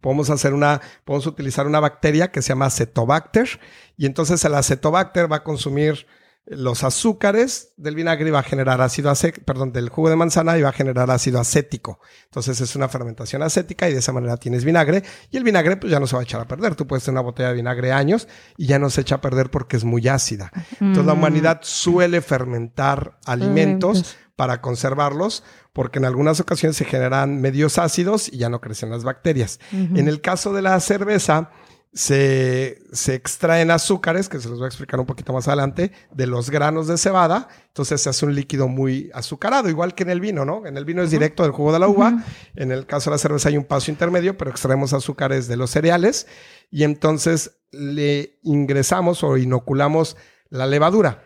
podemos hacer una, podemos utilizar una bacteria que se llama Acetobacter y entonces el Acetobacter va a consumir los azúcares del vinagre va a generar ácido acético, perdón, del jugo de manzana y va a generar ácido acético. Entonces es una fermentación acética y de esa manera tienes vinagre y el vinagre pues ya no se va a echar a perder. Tú puedes tener una botella de vinagre años y ya no se echa a perder porque es muy ácida. Entonces la Mm. humanidad suele fermentar alimentos para conservarlos porque en algunas ocasiones se generan medios ácidos y ya no crecen las bacterias. En el caso de la cerveza, se, se extraen azúcares, que se los voy a explicar un poquito más adelante, de los granos de cebada. Entonces se hace un líquido muy azucarado, igual que en el vino, ¿no? En el vino es directo del jugo de la uva. En el caso de la cerveza hay un paso intermedio, pero extraemos azúcares de los cereales y entonces le ingresamos o inoculamos la levadura.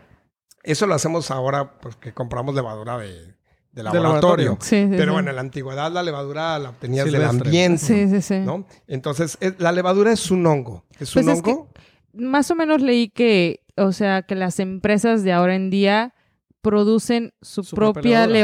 Eso lo hacemos ahora porque compramos levadura de, de laboratorio. laboratorio. Sí, sí, Pero sí. bueno, en la antigüedad la levadura la obtenías del ambiente. Sí, sí, sí. ¿no? Entonces, es- la levadura es un hongo. Es un Pues es hongo. Más o menos leí que, o sea, que las empresas de ahora en día producen su, Su propia propia levadura.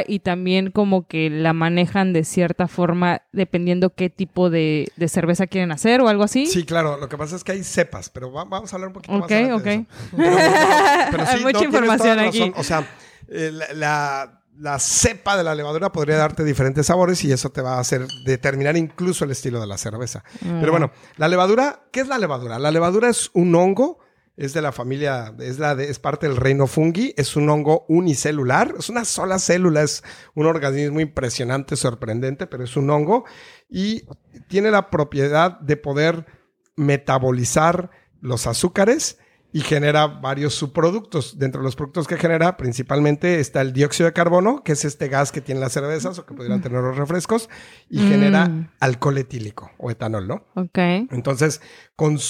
levadura y también como que la manejan de cierta forma dependiendo qué tipo de, de cerveza quieren hacer o algo así. Sí, claro. Lo que pasa es que hay cepas, pero va- vamos a hablar un poquito Ok, más ok. de eso. Pero, Hay mucha no, información aquí. razón. O sea, eh, la, la- la cepa de la levadura podría darte diferentes sabores y eso te va a hacer determinar incluso el estilo de la cerveza. Ah. Pero bueno, la levadura, ¿qué es la levadura? La levadura es un hongo, es de la familia, es, la de- es parte del reino fungi, es un hongo unicelular, es una sola célula, es un organismo impresionante, sorprendente, pero es un hongo y tiene la propiedad de poder metabolizar los azúcares y genera varios subproductos. Dentro de los productos que genera, principalmente está el dióxido de carbono, que es este gas que tienen las cervezas o que pudieran tener los refrescos, y Mm. genera alcohol etílico o etanol, ¿no? Ok. Entonces,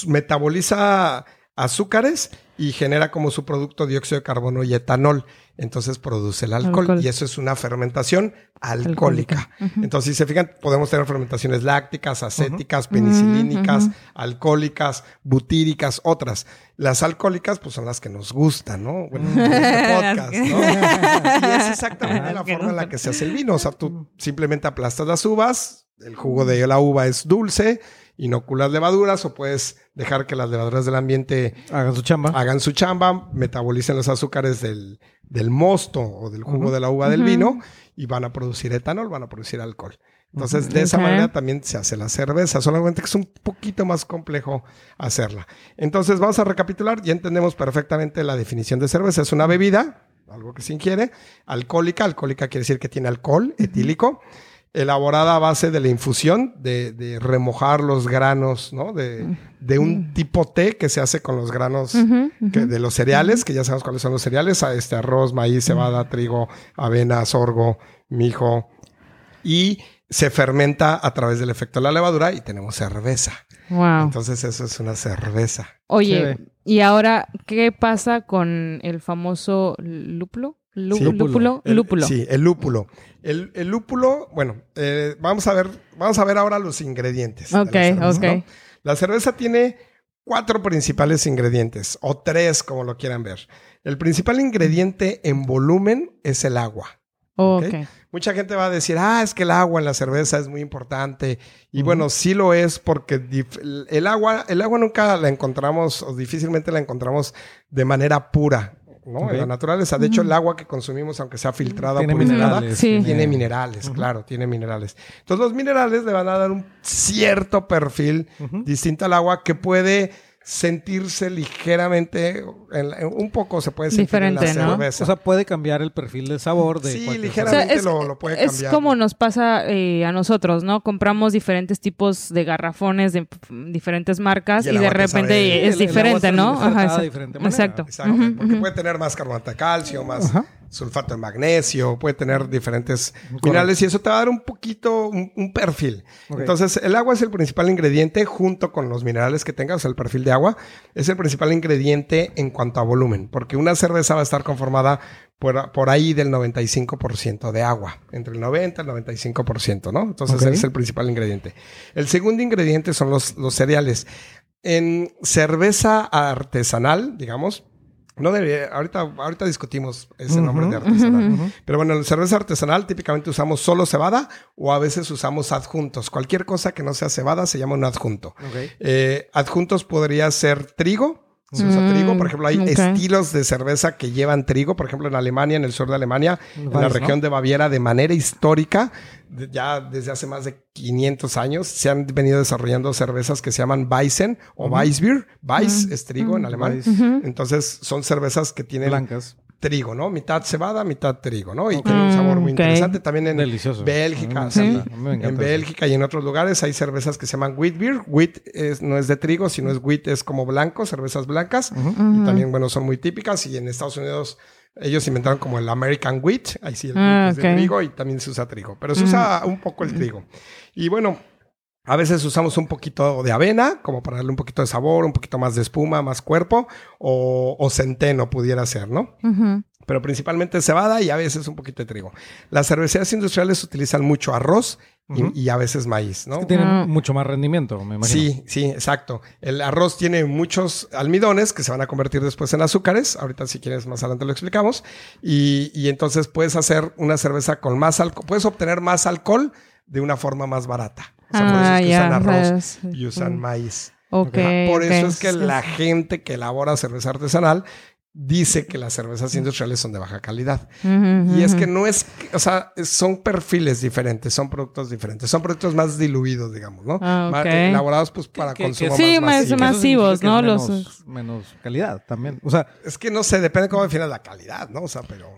metaboliza azúcares y genera como su producto dióxido de carbono y etanol. Entonces produce el alcohol, Alcohol. y eso es una fermentación alcohólica. Alcohólica. Entonces, si se fijan, podemos tener fermentaciones lácticas, acéticas, penicilínicas, alcohólicas, butíricas, otras. Las alcohólicas, pues son las que nos gustan, ¿no? Bueno, en este podcast, ¿no? y es exactamente la forma en la que se hace el vino. O sea, tú simplemente aplastas las uvas, el jugo de la uva es dulce, inoculas levaduras o puedes dejar que las levaduras del ambiente Hagan su chamba. hagan su chamba, metabolicen los azúcares del, del mosto o del jugo de la uva del vino y van a producir etanol, van a producir alcohol. Entonces, de esa manera también se hace la cerveza, solamente que es un poquito más complejo hacerla. Entonces, vamos a recapitular, ya entendemos perfectamente la definición de cerveza. Es una bebida, algo que se ingiere, alcohólica, alcohólica quiere decir que tiene alcohol, etílico, elaborada a base de la infusión, de, de remojar los granos, ¿no? De, de un tipo té que se hace con los granos que de los cereales, que ya sabemos cuáles son los cereales, a este arroz, maíz, cebada, trigo, avena, sorgo, mijo, y se fermenta a través del efecto de la levadura y tenemos cerveza. Wow. Entonces eso es una cerveza. Oye, y ahora, ¿qué pasa con el famoso lúpulo? Lú- Sí. lúpulo, El- lúpulo. Sí, el lúpulo. El, el lúpulo, bueno, eh, vamos a ver, vamos a ver ahora los ingredientes. de la Ok, cerveza, ok. ¿no? La cerveza tiene cuatro principales ingredientes, o tres, como lo quieran ver. El principal ingrediente en volumen es el agua. Ok. Ok. Mucha gente va a decir, ah, es que el agua en la cerveza es muy importante. Y bueno, sí lo es porque el agua, el agua nunca la encontramos o difícilmente la encontramos de manera pura, ¿no? Ok. En la naturaleza. De hecho, el agua que consumimos, aunque sea filtrada o Tiene purificada, minerales. Sí. tiene minerales, claro, tiene minerales. Entonces, los minerales le van a dar un cierto perfil distinto al agua que puede sentirse ligeramente, en un poco se puede sentir en la Diferente, ¿no? cerveza. O sea, puede cambiar el perfil de sabor de Sí, cualquier O ligeramente. sea, es, lo- lo puede es cambiar. como nos pasa eh, a nosotros, ¿no? Compramos diferentes tipos de garrafones de p- diferentes marcas Y de repente es el diferente, ¿no? exacto. diferente manera. Exacto. Porque puede tener más carbonato de calcio, más sulfato de magnesio, puede tener diferentes minerales y eso te va a dar un poquito, un, un perfil. Entonces, el agua es el principal ingrediente junto con los minerales que tenga, o sea, el perfil de agua, es el principal ingrediente en cuanto a volumen, porque una cerveza va a estar conformada por, por ahí del 95% de agua, entre el 90 y el 95%, ¿no? Entonces, Ok. ese es el principal ingrediente. El segundo ingrediente son los, los cereales. En cerveza artesanal, digamos, no debería, ahorita, ahorita discutimos ese nombre de artesanal. Ujú. Pero bueno, en cerveza artesanal típicamente usamos solo cebada o a veces usamos adjuntos. Cualquier cosa que no sea cebada se llama un adjunto. Ok. Eh, adjuntos podría ser trigo. Se usa Mm, trigo. Por ejemplo, hay estilos de cerveza que llevan trigo. Por ejemplo, en Alemania, en el sur de Alemania, en la región de Baviera, de manera histórica, ya desde hace más de 500 años, se han venido desarrollando cervezas que se llaman Weizen o Weissbier. Weiss es trigo en alemán. Entonces, son cervezas que tienen Blancas. Trigo, ¿no? Mitad cebada, mitad trigo, ¿no? Y tiene un sabor muy interesante. También en Delicioso. Bélgica, sí. en eso. Bélgica y en otros lugares hay cervezas que se llaman wheat beer. Wheat es- no es de trigo, sino es wheat, es como blanco, cervezas blancas. Y también, bueno, son muy típicas. Y en Estados Unidos ellos inventaron como el American wheat. Ahí sí el Ah, wheat es de trigo y también se usa trigo. Pero se usa un poco el trigo. Y bueno, a veces usamos un poquito de avena, como para darle un poquito de sabor, un poquito más de espuma, más cuerpo, o, o centeno pudiera ser, ¿no? Pero principalmente cebada y a veces un poquito de trigo. Las cervecerías industriales utilizan mucho arroz y, a veces maíz, ¿no? Es que tienen Ah. mucho más rendimiento, me imagino. Sí, sí, exacto. El arroz tiene muchos almidones que se van a convertir después en azúcares. Ahorita, si quieres, más adelante lo explicamos. Y, y entonces puedes hacer una cerveza con más alcohol. Puedes obtener más alcohol de una forma más barata. O sea, por eso Ah, es que ya, usan arroz y usan maíz. Ok. Ajá, Por eso es que sí, la sí. gente que elabora cerveza artesanal dice que las cervezas industriales son de baja calidad. Y es que no es, o sea, son perfiles diferentes, son productos diferentes, son productos más diluidos, digamos, ¿no? Ah, Más ok. elaborados pues para Que- que- consumo Sí, más más- masivo. más- masivos, que ¿no? Menos, Los- menos calidad también. O sea, Es que no sé, depende cómo definas la calidad, ¿no? O sea, pero,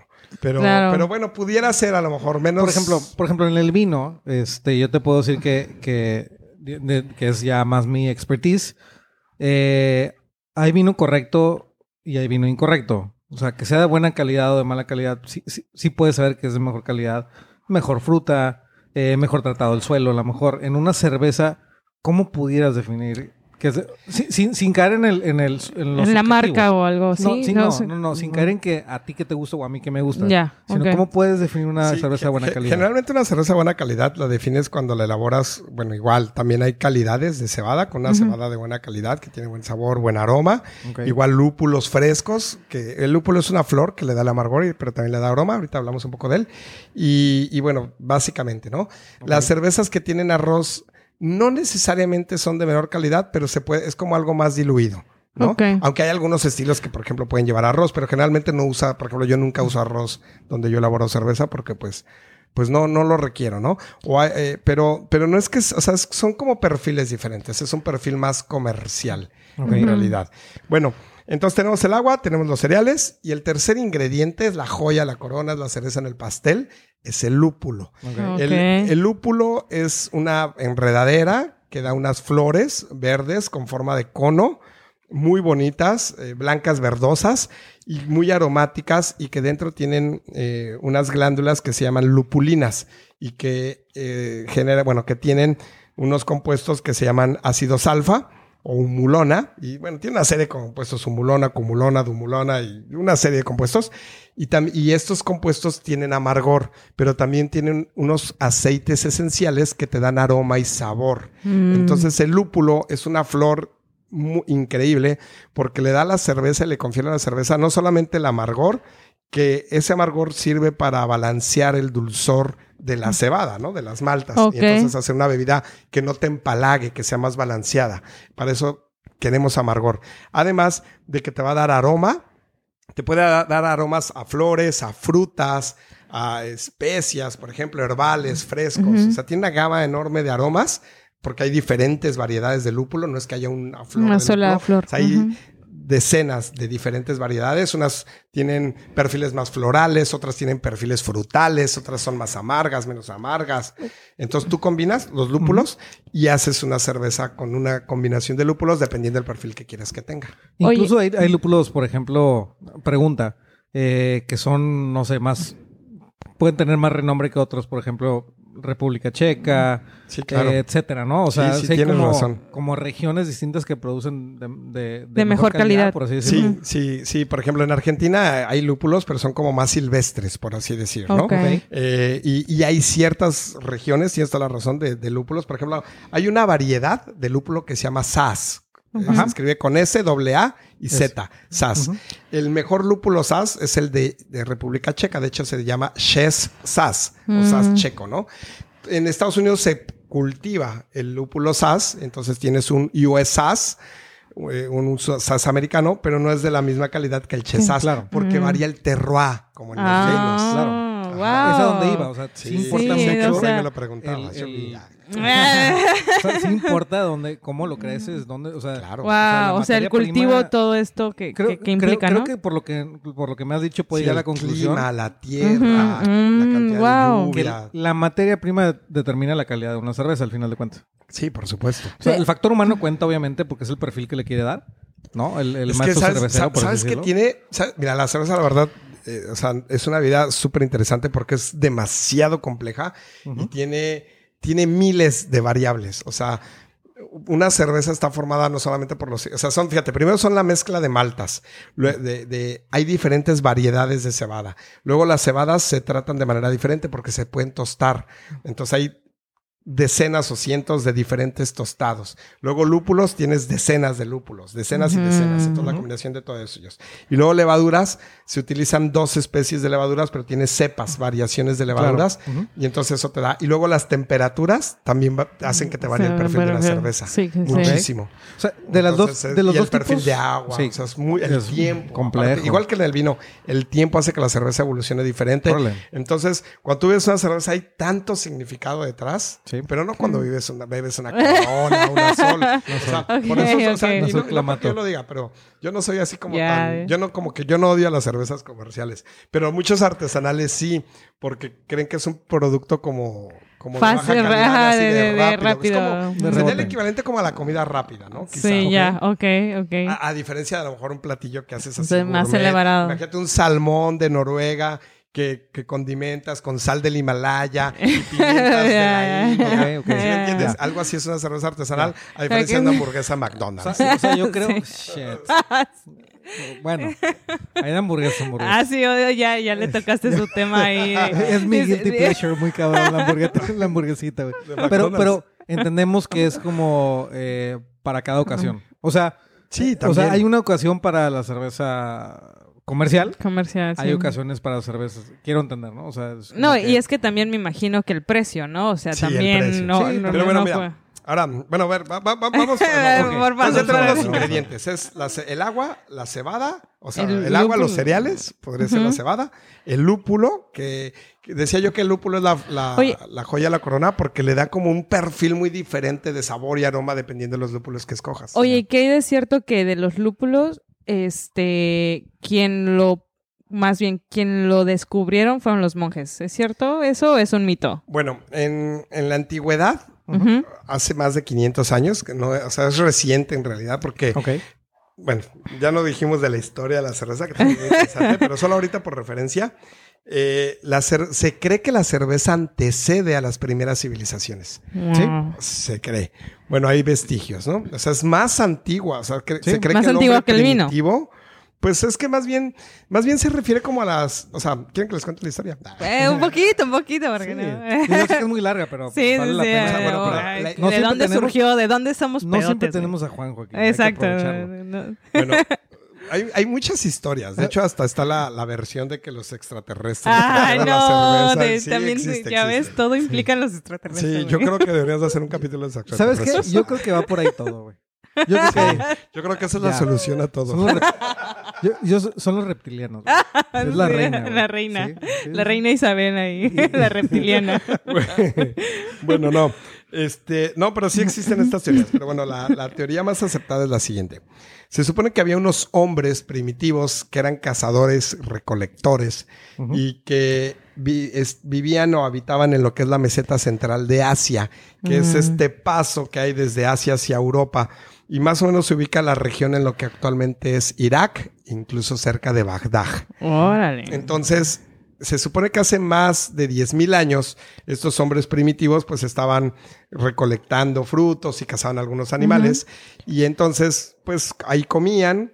pero, Claro. pero bueno, pudiera ser a lo mejor menos. por ejemplo, por ejemplo, en el vino, este, yo te puedo decir que, que, que es ya más mi expertise. Eh, hay vino correcto y hay vino incorrecto. O sea, que sea de buena calidad o de mala calidad, sí, sí, sí puedes saber que es de mejor calidad, mejor fruta, eh, mejor tratado el suelo, a lo mejor en una cerveza, ¿cómo pudieras definir Que es- sin, sin, sin caer en el en, el, en los En la marca o algo así. No, sí, no, sé. no, no, sin caer en que a ti que te gusta o a mí que me gusta. Ya, Sino cómo puedes definir una Sí, cerveza de buena calidad. Generalmente una cerveza de buena calidad la defines cuando la elaboras, bueno, igual también hay calidades de cebada, con una cebada de buena calidad que tiene buen sabor, buen aroma. Ok. Igual lúpulos frescos, que el lúpulo es una flor que le da el amargor, pero también le da aroma. Ahorita hablamos un poco de él. Y, y bueno, básicamente, ¿no? Las cervezas que tienen arroz no necesariamente son de menor calidad, pero se puede, es como algo más diluido. ¿no? Aunque hay algunos estilos que, por ejemplo, pueden llevar arroz, pero generalmente no usa, por ejemplo, yo nunca uso arroz donde yo elaboro cerveza porque pues, pues no, no lo requiero, ¿no? O hay, eh, pero, pero no es que, o sea, es- son como perfiles diferentes. Es un perfil más comercial, en realidad. Bueno, entonces tenemos el agua, tenemos los cereales y el tercer ingrediente es la joya, la corona, es la cereza en el pastel, es el lúpulo. El lúpulo es una enredadera que da unas flores verdes con forma de cono, muy bonitas, eh, blancas verdosas y muy aromáticas y que dentro tienen eh, unas glándulas que se llaman lupulinas y que eh, genera, bueno, que tienen unos compuestos que se llaman ácidos alfa o humulona, y bueno, tiene una serie de compuestos, humulona, cumulona, dumulona y una serie de compuestos, y, y estos compuestos tienen amargor, pero también tienen unos aceites esenciales que te dan aroma y sabor. Mm. Entonces el lúpulo es una flor increíble porque le da a la cerveza y le confiere a la cerveza no solamente el amargor, que ese amargor sirve para balancear el dulzor de la cebada, ¿no? De las maltas. Y entonces hacer una bebida que no te empalague, que sea más balanceada. Para eso queremos amargor. Además de que te va a dar aroma, te puede da- dar aromas a flores, a frutas, a especias, por ejemplo, herbales, frescos. O sea, tiene una gama enorme de aromas porque hay diferentes variedades de lúpulo. No es que haya una flor. Una de sola lúpulo. flor. O sea, hay. Decenas de diferentes variedades. Unas tienen perfiles más florales, otras tienen perfiles frutales, otras son más amargas, menos amargas. Entonces tú combinas los lúpulos y haces una cerveza con una combinación de lúpulos dependiendo del perfil que quieras que tenga. Incluso hay, hay lúpulos, por ejemplo, pregunta, eh, que son, no sé, más, pueden tener más renombre que otros, por ejemplo, República Checa, Sí, claro. eh, etcétera, ¿no? O sea, Sí, sí, sí hay tienes como, razón. como regiones distintas que producen de, de- De mejor calidad. por así decirlo. Sí, sí, sí. Por ejemplo, en Argentina hay lúpulos, pero son como más silvestres, por así decirlo, ¿no? Ok. Eh, y, y hay ciertas regiones, tienes toda la razón, de, de lúpulos. Por ejemplo, hay una variedad de lúpulo que se llama SAS. Ajá. Se escribe con S, doble A y Eso. Z, SAS. El mejor lúpulo SAS es el de, de República Checa. De hecho, se llama Ches SAS o SAS checo, ¿no? En Estados Unidos se cultiva el lúpulo SAS, entonces tienes un US SAS, eh, un SAS americano, pero no es de la misma calidad que el Chesas, claro. porque varía el terroir, como en los vinos. Ah, claro. wow. Es a donde iba, o sea, sí, Sí, importa Sí, mucho. o sea, me lo preguntabas. el- el-. O sea, sí importa dónde, cómo lo creces, dónde, o sea, Claro. Wow, o sea, el cultivo, prima- todo esto que, creo, que, que implica, creo, ¿no? creo que por lo que por lo que me has dicho puedo Sí, llegar a la conclusión clima, la tierra, la mm, cantidad wow. de que lluvia. la materia prima determina la calidad de una cerveza al final de cuentas. Sí, por supuesto. O sea, Sí. el factor humano cuenta obviamente porque es el perfil que le quiere dar, ¿no? El, el Es que maestro sabes, cervecero, por sabes que decirlo. tiene, mira, la cerveza, la verdad, eh, o sea, es una vida súper interesante porque es demasiado compleja y tiene, tiene miles de variables. O sea, una cerveza está formada no solamente por los, o sea, son, fíjate, primero son la mezcla de maltas, de- hay diferentes variedades de cebada. Luego las cebadas se tratan de manera diferente porque se pueden tostar. Entonces hay decenas o cientos de diferentes tostados. Luego lúpulos, tienes decenas de lúpulos, decenas y decenas, entonces la combinación de todos ellos. Y luego levaduras, se utilizan dos especies de levaduras, pero tienes cepas, variaciones de levaduras, y entonces eso te da. Y luego las temperaturas también va- hacen que te varíe el Sí, perfil de la cerveza. Sí. Muchísimo. O sea, de las dos, de los y dos el perfil de agua, Sí. o sea, es muy el Es tiempo. complejo. aparte, igual que en el vino, el tiempo hace que la cerveza evolucione diferente. Entonces, cuando tú ves una cerveza hay tanto significado detrás, Sí. Pero no cuando vives una, bebes una corona, una sol. O sea, por eso, o sea, No soy yo lo diga, pero yo no soy así como tan, eh. yo no como que yo no odio a las cervezas comerciales, pero muchos artesanales sí, porque creen que es un producto como como de baja Fácil, calidad, así de- de- de Es rápido. como- sería el equivalente como a la comida rápida, ¿no? Quizá. Sí, ya, ok, ok. A, a diferencia de a lo mejor un platillo que haces así. Sí, más elaborado. Imagínate un salmón de Noruega que, que condimentas con sal del Himalaya y pimientas de la India. Ok, ok. ¿Sí me entiendes? Algo así es una cerveza artesanal, a diferencia de una hamburguesa O McDonald's. sea, o sea, yo creo. Shit. Bueno, hay de hamburguesa, hamburguesa. Ah, sí, ya, ya le tocaste su tema ahí. Es mi guilty pleasure, muy cabrón, la, hamburgueta, la hamburguesita, güey. Pero, pero entendemos que es como eh, para cada ocasión. O sea, Sí, o también. sea, hay una ocasión para la cerveza comercial, Comercial. hay sí. ocasiones para cervezas. Quiero entender, ¿no? O sea, No, que- y es que también me imagino que el precio, ¿no? O sea, Sí, también no, Sí, no, Pero no, bueno, no mira, fue- ahora, bueno, a ver, va- va- va- vamos. Entonces tenemos vamos. los ingredientes. Es la el agua, la cebada, o sea, El el, agua, los cereales, podría ser la Ujú. cebada, el lúpulo, que, que decía yo que el lúpulo es la, la- la joya de la corona porque le da como un perfil muy diferente de sabor y aroma dependiendo de los lúpulos que escojas. Oye, ¿y qué hay de cierto que de los lúpulos, este, quien lo, más bien, quien lo descubrieron fueron los monjes? ¿Es cierto? ¿Eso o es un mito? Bueno, en, en la antigüedad, hace más de 500 años, que no, o sea, es reciente en realidad porque. Bueno, ya no dijimos de la historia de la cerveza, que también es interesante, pero solo ahorita por referencia. Eh, la se cree que la cerveza antecede a las primeras civilizaciones. Wow. Se cree. Bueno, hay vestigios, ¿no? O sea, es más antigua. O sea, cre- Sí. se cree Más que el hombre que el vino. primitivo, Pues es que más bien, más bien se refiere como a las. O sea, ¿quieren que les cuente la historia? Eh, un poquito, un poquito, porque Sí. no. Sí, yo sé que es muy larga, pero Sí, vale sí, la sí. pena. O sea, bueno, pero ay, la- ¿De no dónde tenemos- surgió? ¿De dónde somos No siempre tenemos a Juanjo aquí. hay que Exacto. no. Bueno, hay, hay muchas historias. De hecho, hasta está la, la versión de que los extraterrestres. La no, cerveza. de- Sí, también, existe, ya ves, todo implica los extraterrestres. Sí, yo creo que deberías de hacer un capítulo de ¿Sabes extraterrestres. qué? Yo creo que va por ahí todo, güey. Yo creo que Yo creo que esa es Ya. la solución a todo. son los, rep- yo- yo- son los reptilianos. güey. Es la Sí, reina. güey. La reina. Sí, sí, La sí. reina Isabel ahí, la reptiliana. bueno, no. Este, no, pero sí existen estas teorías. Pero bueno, la, la teoría más aceptada es la siguiente. Se supone que había unos hombres primitivos que eran cazadores, recolectores y que vi- es- vivían o habitaban en lo que es la meseta central de Asia, que es Mm. este paso que hay desde Asia hacia Europa. Y más o menos se ubica la región en lo que actualmente es Irak, incluso cerca de Bagdad. Órale. Entonces, se supone que hace más de 10.000 años, estos hombres primitivos pues estaban recolectando frutos y cazaban algunos animales. Y entonces, pues ahí comían.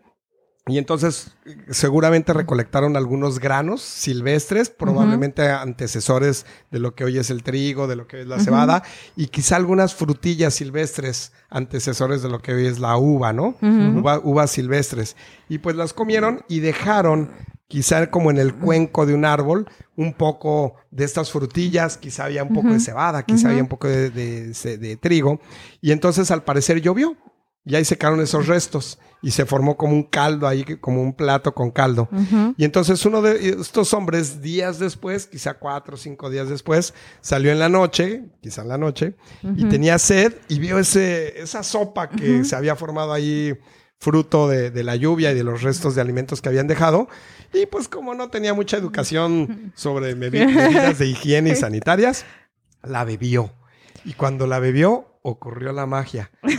Y entonces seguramente recolectaron algunos granos silvestres, probablemente antecesores de lo que hoy es el trigo, de lo que hoy es la cebada, y quizá algunas frutillas silvestres, antecesores de lo que hoy es la uva, ¿no? Uva- uvas silvestres. Y pues las comieron y dejaron, quizá como en el cuenco de un árbol, un poco de estas frutillas, quizá había un poco de cebada, quizá había un poco de, de- de- de trigo. Y entonces al parecer llovió. Y ahí secaron esos restos y se formó como un caldo ahí, como un plato con caldo. Y entonces uno de estos hombres, días después, quizá cuatro o cinco días después, salió en la noche, quizá en la noche, y tenía sed y vio ese, esa sopa que se había formado ahí fruto de, de la lluvia y de los restos de alimentos que habían dejado. Y pues como no tenía mucha educación sobre medidas de higiene y sanitarias, la bebió. Y cuando la bebió, ocurrió la magia. Sí,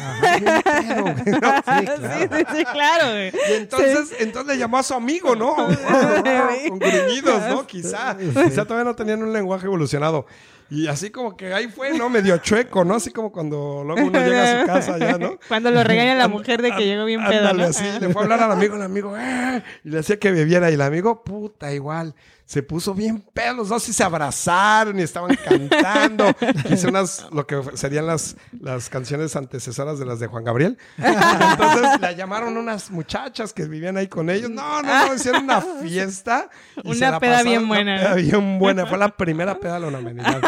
Sí, claro. sí, sí, claro, güey. Y entonces, entonces le llamó a su amigo, ¿no? Con gruñidos, ¿no? Quizá. Quizá todavía no tenían un lenguaje evolucionado. Y así como que ahí fue, ¿no? Medio chueco, ¿no? Así como cuando luego uno llega a su casa ya, ¿no? Cuando lo regaña la mujer de que llegó bien pedo, Ándale, ¿no? así, le fue a hablar al amigo, el amigo, "Eh", y le decía que bebiera, y el amigo, puta, igual, se puso bien pedo, los dos y se abrazaron y estaban cantando, hice unas, lo que serían las, las canciones antecesoras de las de Juan Gabriel. Entonces la llamaron unas muchachas que vivían ahí con ellos, no, no, no, hicieron una fiesta. y Una se la peda bien buena, Una peda bien buena, fue la primera peda de la humanidad.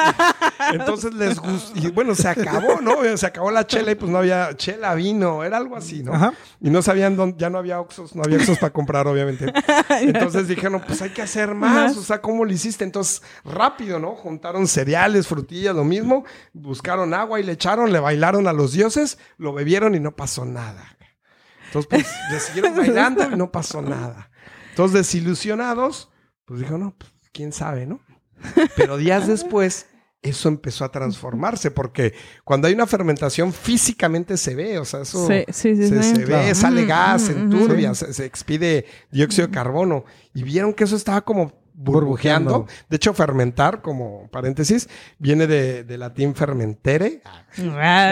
Entonces les gustó, y bueno, se acabó, ¿no? Se acabó la chela y pues no había chela, vino, era algo así, ¿no? Ajá. Y no sabían dónde, ya no había Oxxos, no había Oxxos para comprar, obviamente. Entonces dijeron, pues hay que hacer más, o sea, ¿cómo lo hiciste? Entonces, rápido, ¿no? Juntaron cereales, frutillas, lo mismo, buscaron agua y le echaron, le bailaron a los dioses, lo bebieron y no pasó nada. Entonces, pues, le siguieron bailando y no pasó nada. Entonces, desilusionados, pues dijo, no, pues, quién sabe, ¿no? Pero días después, eso empezó a transformarse, porque cuando hay una fermentación, físicamente se ve, o sea, eso Sí, sí, sí, se, ve, sale Ujú, gas, se enturbia, se, se expide dióxido de carbono. Y vieron que eso estaba como burbujeando. Burbujeando. De hecho, fermentar, como paréntesis, viene de, de latín fermentere. Ah,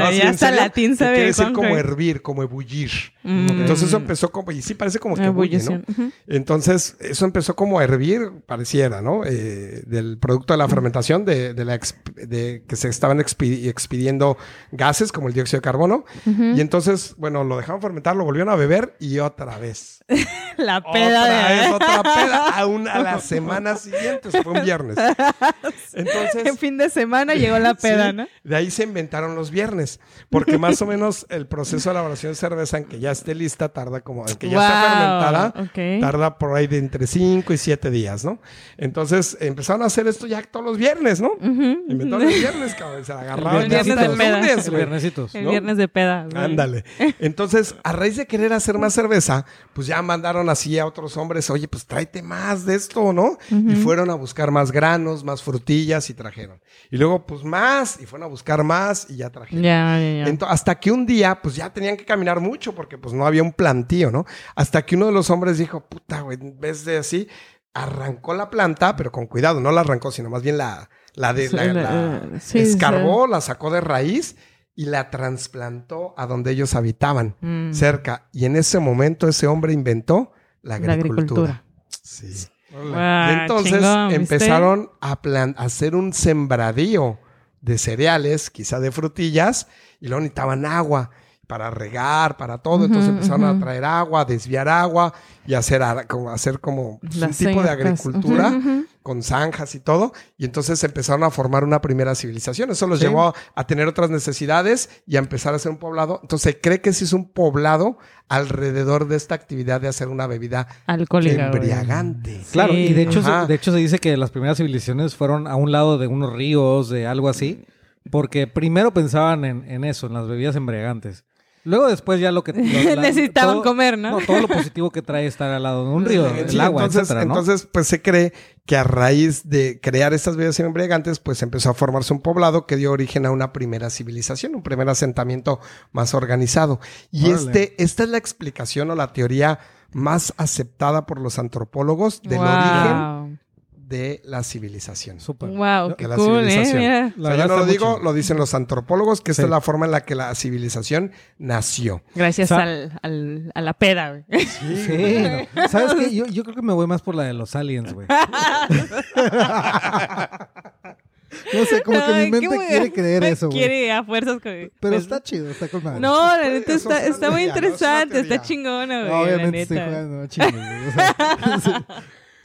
No, sí, ya hasta latín sabe. Quiere decir como hervir, como ebullir. Mm. Entonces eso empezó como, y sí parece como que bulle, ¿no? Entonces, eso empezó como a hervir, pareciera, ¿no? Eh, del producto de la fermentación, de, de la exp- de que se estaban expi- expidiendo gases como el dióxido de carbono. Y entonces, bueno, lo dejaron fermentar, lo volvieron a beber y otra vez. La peda otra de. vez, otra peda. A, una, a la semana siguiente, eso fue un viernes. Entonces, En fin de semana llegó la peda, Sí, ¿no? De ahí se inventaron los viernes, porque más o menos el proceso de elaboración de cerveza en que ya esté lista tarda como, en que ya está fermentada, tarda por ahí de entre 5 y 7 días, ¿no? Entonces empezaron a hacer esto ya todos los viernes, ¿no? Inventaron los viernes, cabrón, se agarraban El viernes de peda. lunes, El güey. viernesitos. El ¿no? viernes de peda. güey. Ándale. Entonces, a raíz de querer hacer más cerveza, pues ya mandaron así a otros hombres, oye, pues tráete más de esto, ¿no? Y fueron a buscar más granos, más frutillas y trajeron. Y luego, pues más, y fueron a buscar más y ya trajeron. Hasta que un día, pues ya tenían que caminar mucho porque pues no había un plantío, ¿no? Hasta que uno de los hombres dijo, puta, güey, en vez de así, arrancó la planta, pero con cuidado, no la arrancó, sino más bien la, la, de, Sí, la, la- la eh, sí, escarbó, la sacó de raíz y la trasplantó a donde ellos habitaban, Mm. cerca. Y en ese momento ese hombre inventó la La agricultura. agricultura. Sí. Ah, Y entonces empezaron a, plan- a hacer un sembradío de cereales, quizá de frutillas, y luego necesitaban agua para regar, para todo. entonces empezaron a traer agua, desviar agua y hacer, como, hacer como pues, un tipo de agricultura con zanjas y todo. Y entonces empezaron a formar una primera civilización. Eso los Sí. llevó a, a tener otras necesidades y a empezar a hacer un poblado. Entonces se cree que se hizo un poblado alrededor de esta actividad de hacer una bebida Alcohólica. embriagante. Claro, Sí. y de hecho, se- de hecho se dice que las primeras civilizaciones fueron a un lado de unos ríos, de algo así, porque primero pensaban en, en eso, en las bebidas embriagantes. Luego después ya lo que... lo- la- Necesitaban todo- comer, ¿no? todo lo positivo que trae estar al lado de un río, Sí, el agua, entonces, etcétera, ¿no? entonces, pues se cree que a raíz de crear estas bebidas embriagantes, pues empezó a formarse un poblado que dio origen a una primera civilización, un primer asentamiento más organizado. Y Órale. este, esta es la explicación o la teoría más aceptada por los antropólogos del Wow. origen de la civilización. Súper. Wow, De qué la cool, ¿eh? civilización. Mira. La O sea, yo verdad no lo digo, mucho. lo dicen los antropólogos, que esta es la forma en la que la civilización nació. Gracias al, al- a la peda, güey. Sí, no. ¿Sabes qué? Yo, yo creo que me voy más por la de los aliens, güey. No sé, como que mi mente quiere creer eso, güey. Quiere a fuerzas. que- Pero pues, está chido, está con madre. No, la neta está, muy ¿no? Es interesante, está chingona, güey. No, obviamente la estoy neta. jugando, no chingues, güey, o sea, sí.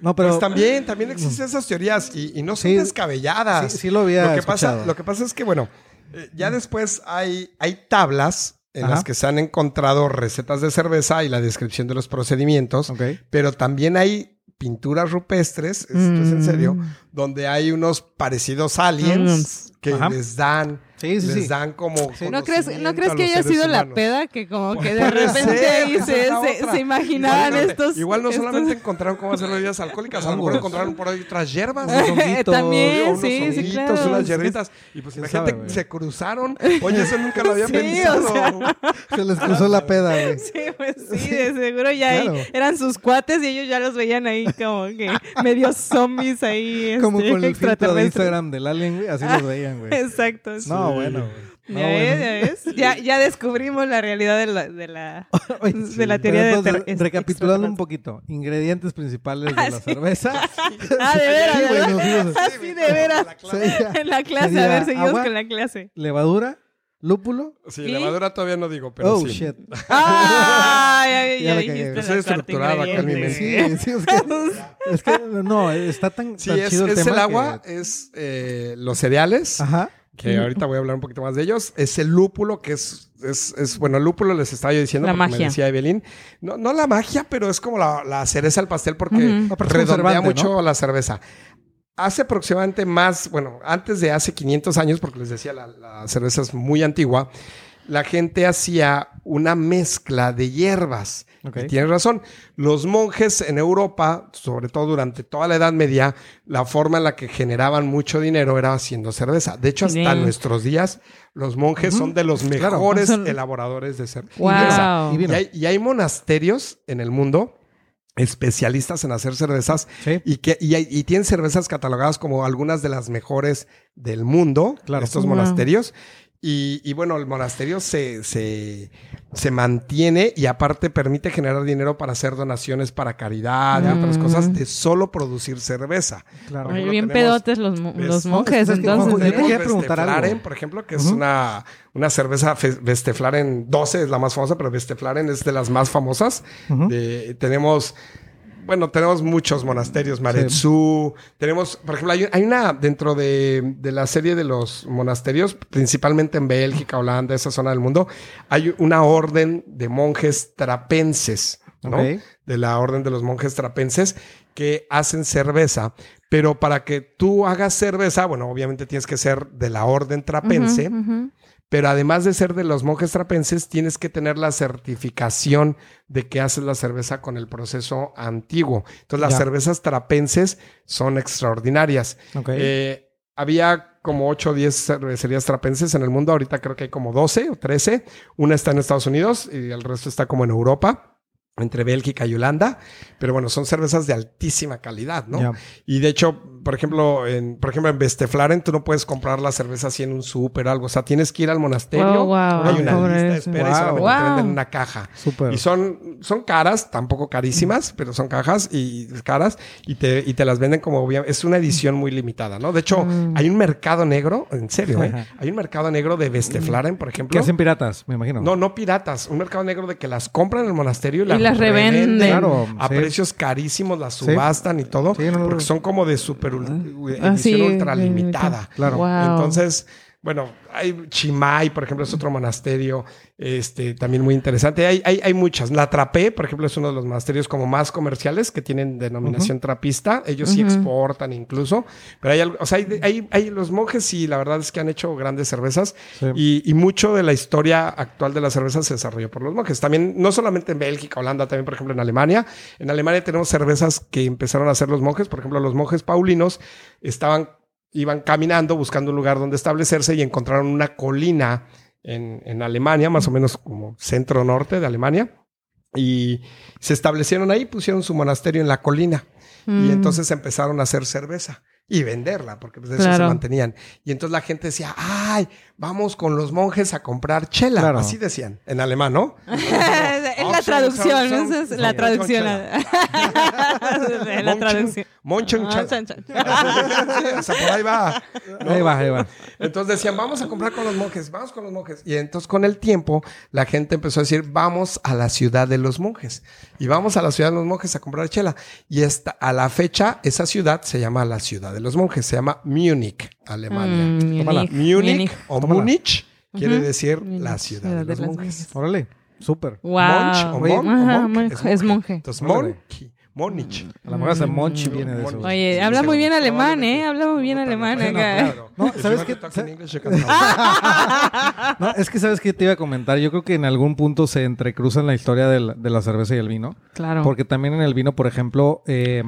No, pero... pues también, también existen esas teorías y, y no son Sí. descabelladas. Sí, sí lo había lo que pasa, escuchado. Lo que pasa es que, bueno, eh, ya después hay, hay tablas en Ajá. las que se han encontrado recetas de cerveza y la descripción de los procedimientos, Ok. pero también hay pinturas rupestres, esto es en serio, Mm. donde hay unos parecidos aliens que Ajá. les dan, Sí, sí, les dan como ¿No crees, ¿No crees que haya sido la peda que como que de repente ser, ahí esa se, la imaginaban Igual no- estos... Igual no estos- solamente encontraron cómo hacer bebidas alcohólicas, a lo mejor encontraron por ahí otras hierbas. Honguitos, También, unos sí, claro. unas hierbitas. Y pues ¿Quién imagínate, sabe, güey? se cruzaron. Oye, eso nunca lo había Sí, pensado. o sea. Se les cruzó la peda, güey. Sí, pues sí, de seguro ya ahí Claro. eran sus cuates y ellos ya los veían ahí como que medios zombies ahí. Como este, con el filtro de. Instagram del alien, güey. Así los veían, güey. Exacto. sí. No, bueno. No, ¿Ya, bueno. ves, ya ves? Ya, ya descubrimos la realidad de la, de la, Oye, de la teoría de entonces, ter- recapitulando un poquito, ingredientes principales de Ah, la sí. cerveza. Ah, de veras, Sí, güey, ¿verdad? nos fuimos a- Ah, sí, de veras. En la clase, sería a ver, seguimos agua, con la clase. Levadura, lúpulo. Sí, ¿Y? levadura todavía no digo, pero oh, sí. shit. Ah, ya, ya, Ya ya la Soy estructurado acá en mi ingrediente. Sí, sí, es que, es que no, está tan, Sí, tan es, chido el es tema el agua, que- es eh, los cereales, Ajá. Que ahorita voy a hablar un poquito más de ellos. Es el lúpulo, que es, es, es- bueno, el lúpulo les estaba yo diciendo, La porque me magia. decía Evelyn. No, no la magia, pero es como la, la cereza al pastel porque es redondea mucho la cerveza. Hace aproximadamente más, bueno, antes de hace 500 años, porque les decía, la, la cerveza es muy antigua, la gente hacía una mezcla de hierbas. Ok. Y tienes razón. Los monjes en Europa, sobre todo durante toda la Edad Media, la forma en la que generaban mucho dinero era haciendo cerveza. De hecho, hasta Bien. nuestros días, los monjes son de los mejores elaboradores de Wow. cerveza. Y hay, y hay monasterios en el mundo especialistas en hacer cervezas Sí. y que y, tienen cervezas catalogadas como algunas de las mejores del mundo, Claro. estos Wow. monasterios. Y, y bueno, el monasterio se, se, se mantiene y aparte permite generar dinero para hacer donaciones para caridad y otras Mm. cosas de solo producir cerveza. Claro. Ejemplo, bien tenemos- pedotes los, los monjes, es que, entonces. Juanjo, yo te ¿eh? quería preguntar Vesteflaren, algo. por ejemplo, que es una, una cerveza Vesteflaren 12, es la más famosa, pero Vesteflaren es de las más famosas. De- tenemos, bueno, tenemos muchos monasterios, Maretsu, tenemos, por ejemplo, hay, hay una dentro de, de la serie de los monasterios, principalmente en Bélgica, Holanda, esa zona del mundo, hay una orden de monjes trapenses, ¿no? De la orden de los monjes trapenses que hacen cerveza. Pero para que tú hagas cerveza, bueno, obviamente tienes que ser de la orden trapense, ujú. Pero además de ser de los monjes trapenses, tienes que tener la certificación de que haces la cerveza con el proceso antiguo. Entonces, las Ya. cervezas trapenses son extraordinarias. Eh, había como 8 o 10 cervecerías trapenses en el mundo. Ahorita creo que hay como 12 o 13. Una está en Estados Unidos y el resto está como en Europa. Entre Bélgica y Holanda, pero bueno, son cervezas de altísima calidad, ¿no? Y de hecho, por ejemplo, en, por ejemplo, en Vesteflaren tú no puedes comprar la cerveza así en un súper algo. O sea, tienes que ir al monasterio. Wow, wow, hay una lista de espera y Wow. solamente te venden una caja. Y son, son caras, tampoco carísimas, pero son cajas y caras y te, y te las venden como es una edición muy limitada, ¿no? De hecho, Mm. hay un mercado negro, en serio, ¿eh? Hay un mercado negro de Vesteflaren, por ¿Qué ejemplo. hacen piratas? Me imagino. No, no piratas, un mercado negro de que las compran en el monasterio y, Y las revenden. Claro, a sí. precios carísimos, las Sí. subastan y todo, Sí, no, no, porque son como de super ul- Ah, edición sí, ultra sí, limitada. Claro. Wow. Entonces, bueno, hay Chimay, por ejemplo, es otro monasterio, este, también muy interesante. Hay, hay, hay muchas. La Trapé, por ejemplo, es uno de los monasterios como más comerciales que tienen denominación trapista. Ellos sí exportan incluso. Pero hay algo, o sea, hay, hay, hay los monjes y la verdad es que han hecho grandes cervezas. Sí. Y, y mucho de la historia actual de la cerveza se desarrolló por los monjes. También, no solamente en Bélgica, Holanda, también, por ejemplo, en Alemania. En Alemania tenemos cervezas que empezaron a hacer los monjes. Por ejemplo, los monjes paulinos estaban, iban caminando buscando un lugar donde establecerse y encontraron una colina en, en Alemania, más o menos como centro-norte de Alemania. Y se establecieron ahí, pusieron su monasterio en la colina. Y Mm. entonces empezaron a hacer cerveza y venderla, porque pues, de eso se mantenían. Y entonces la gente decía, ay, vamos con los monjes a comprar chela. Claro. Así decían, en alemán, ¿no? la traducción, esa es la traducción. La traducción. Monchen Ah, o sea, por ahí va. ¿no? Ahí va, ahí va. Entonces decían, vamos a comprar con los monjes, vamos con los monjes. Y entonces con el tiempo la gente empezó a decir, vamos a la ciudad de los monjes. Y vamos a la ciudad de los monjes a comprar chela. Y esta, a la fecha, esa ciudad se llama la ciudad de los monjes, se llama Múnich, Alemania. Mm, Tómala. Múnich, Múnich o Tómala. Múnich quiere decir la ciudad de los monjes. Órale. Súper. Wow. Monch o Oye, mon o Ajá, monk, monje, es monje. Entonces, Monich. A lo mejor hasta Monchi viene de eso. Oye, Sí, habla muy bien alemán, ¿eh? Habla muy bien alemán no, acá. claro. No, ¿sabes qué? No, es que sabes que te iba a comentar. Yo creo que en algún punto se entrecruzan la historia de la, de la cerveza y el vino. Claro. Porque también en el vino, por ejemplo, eh,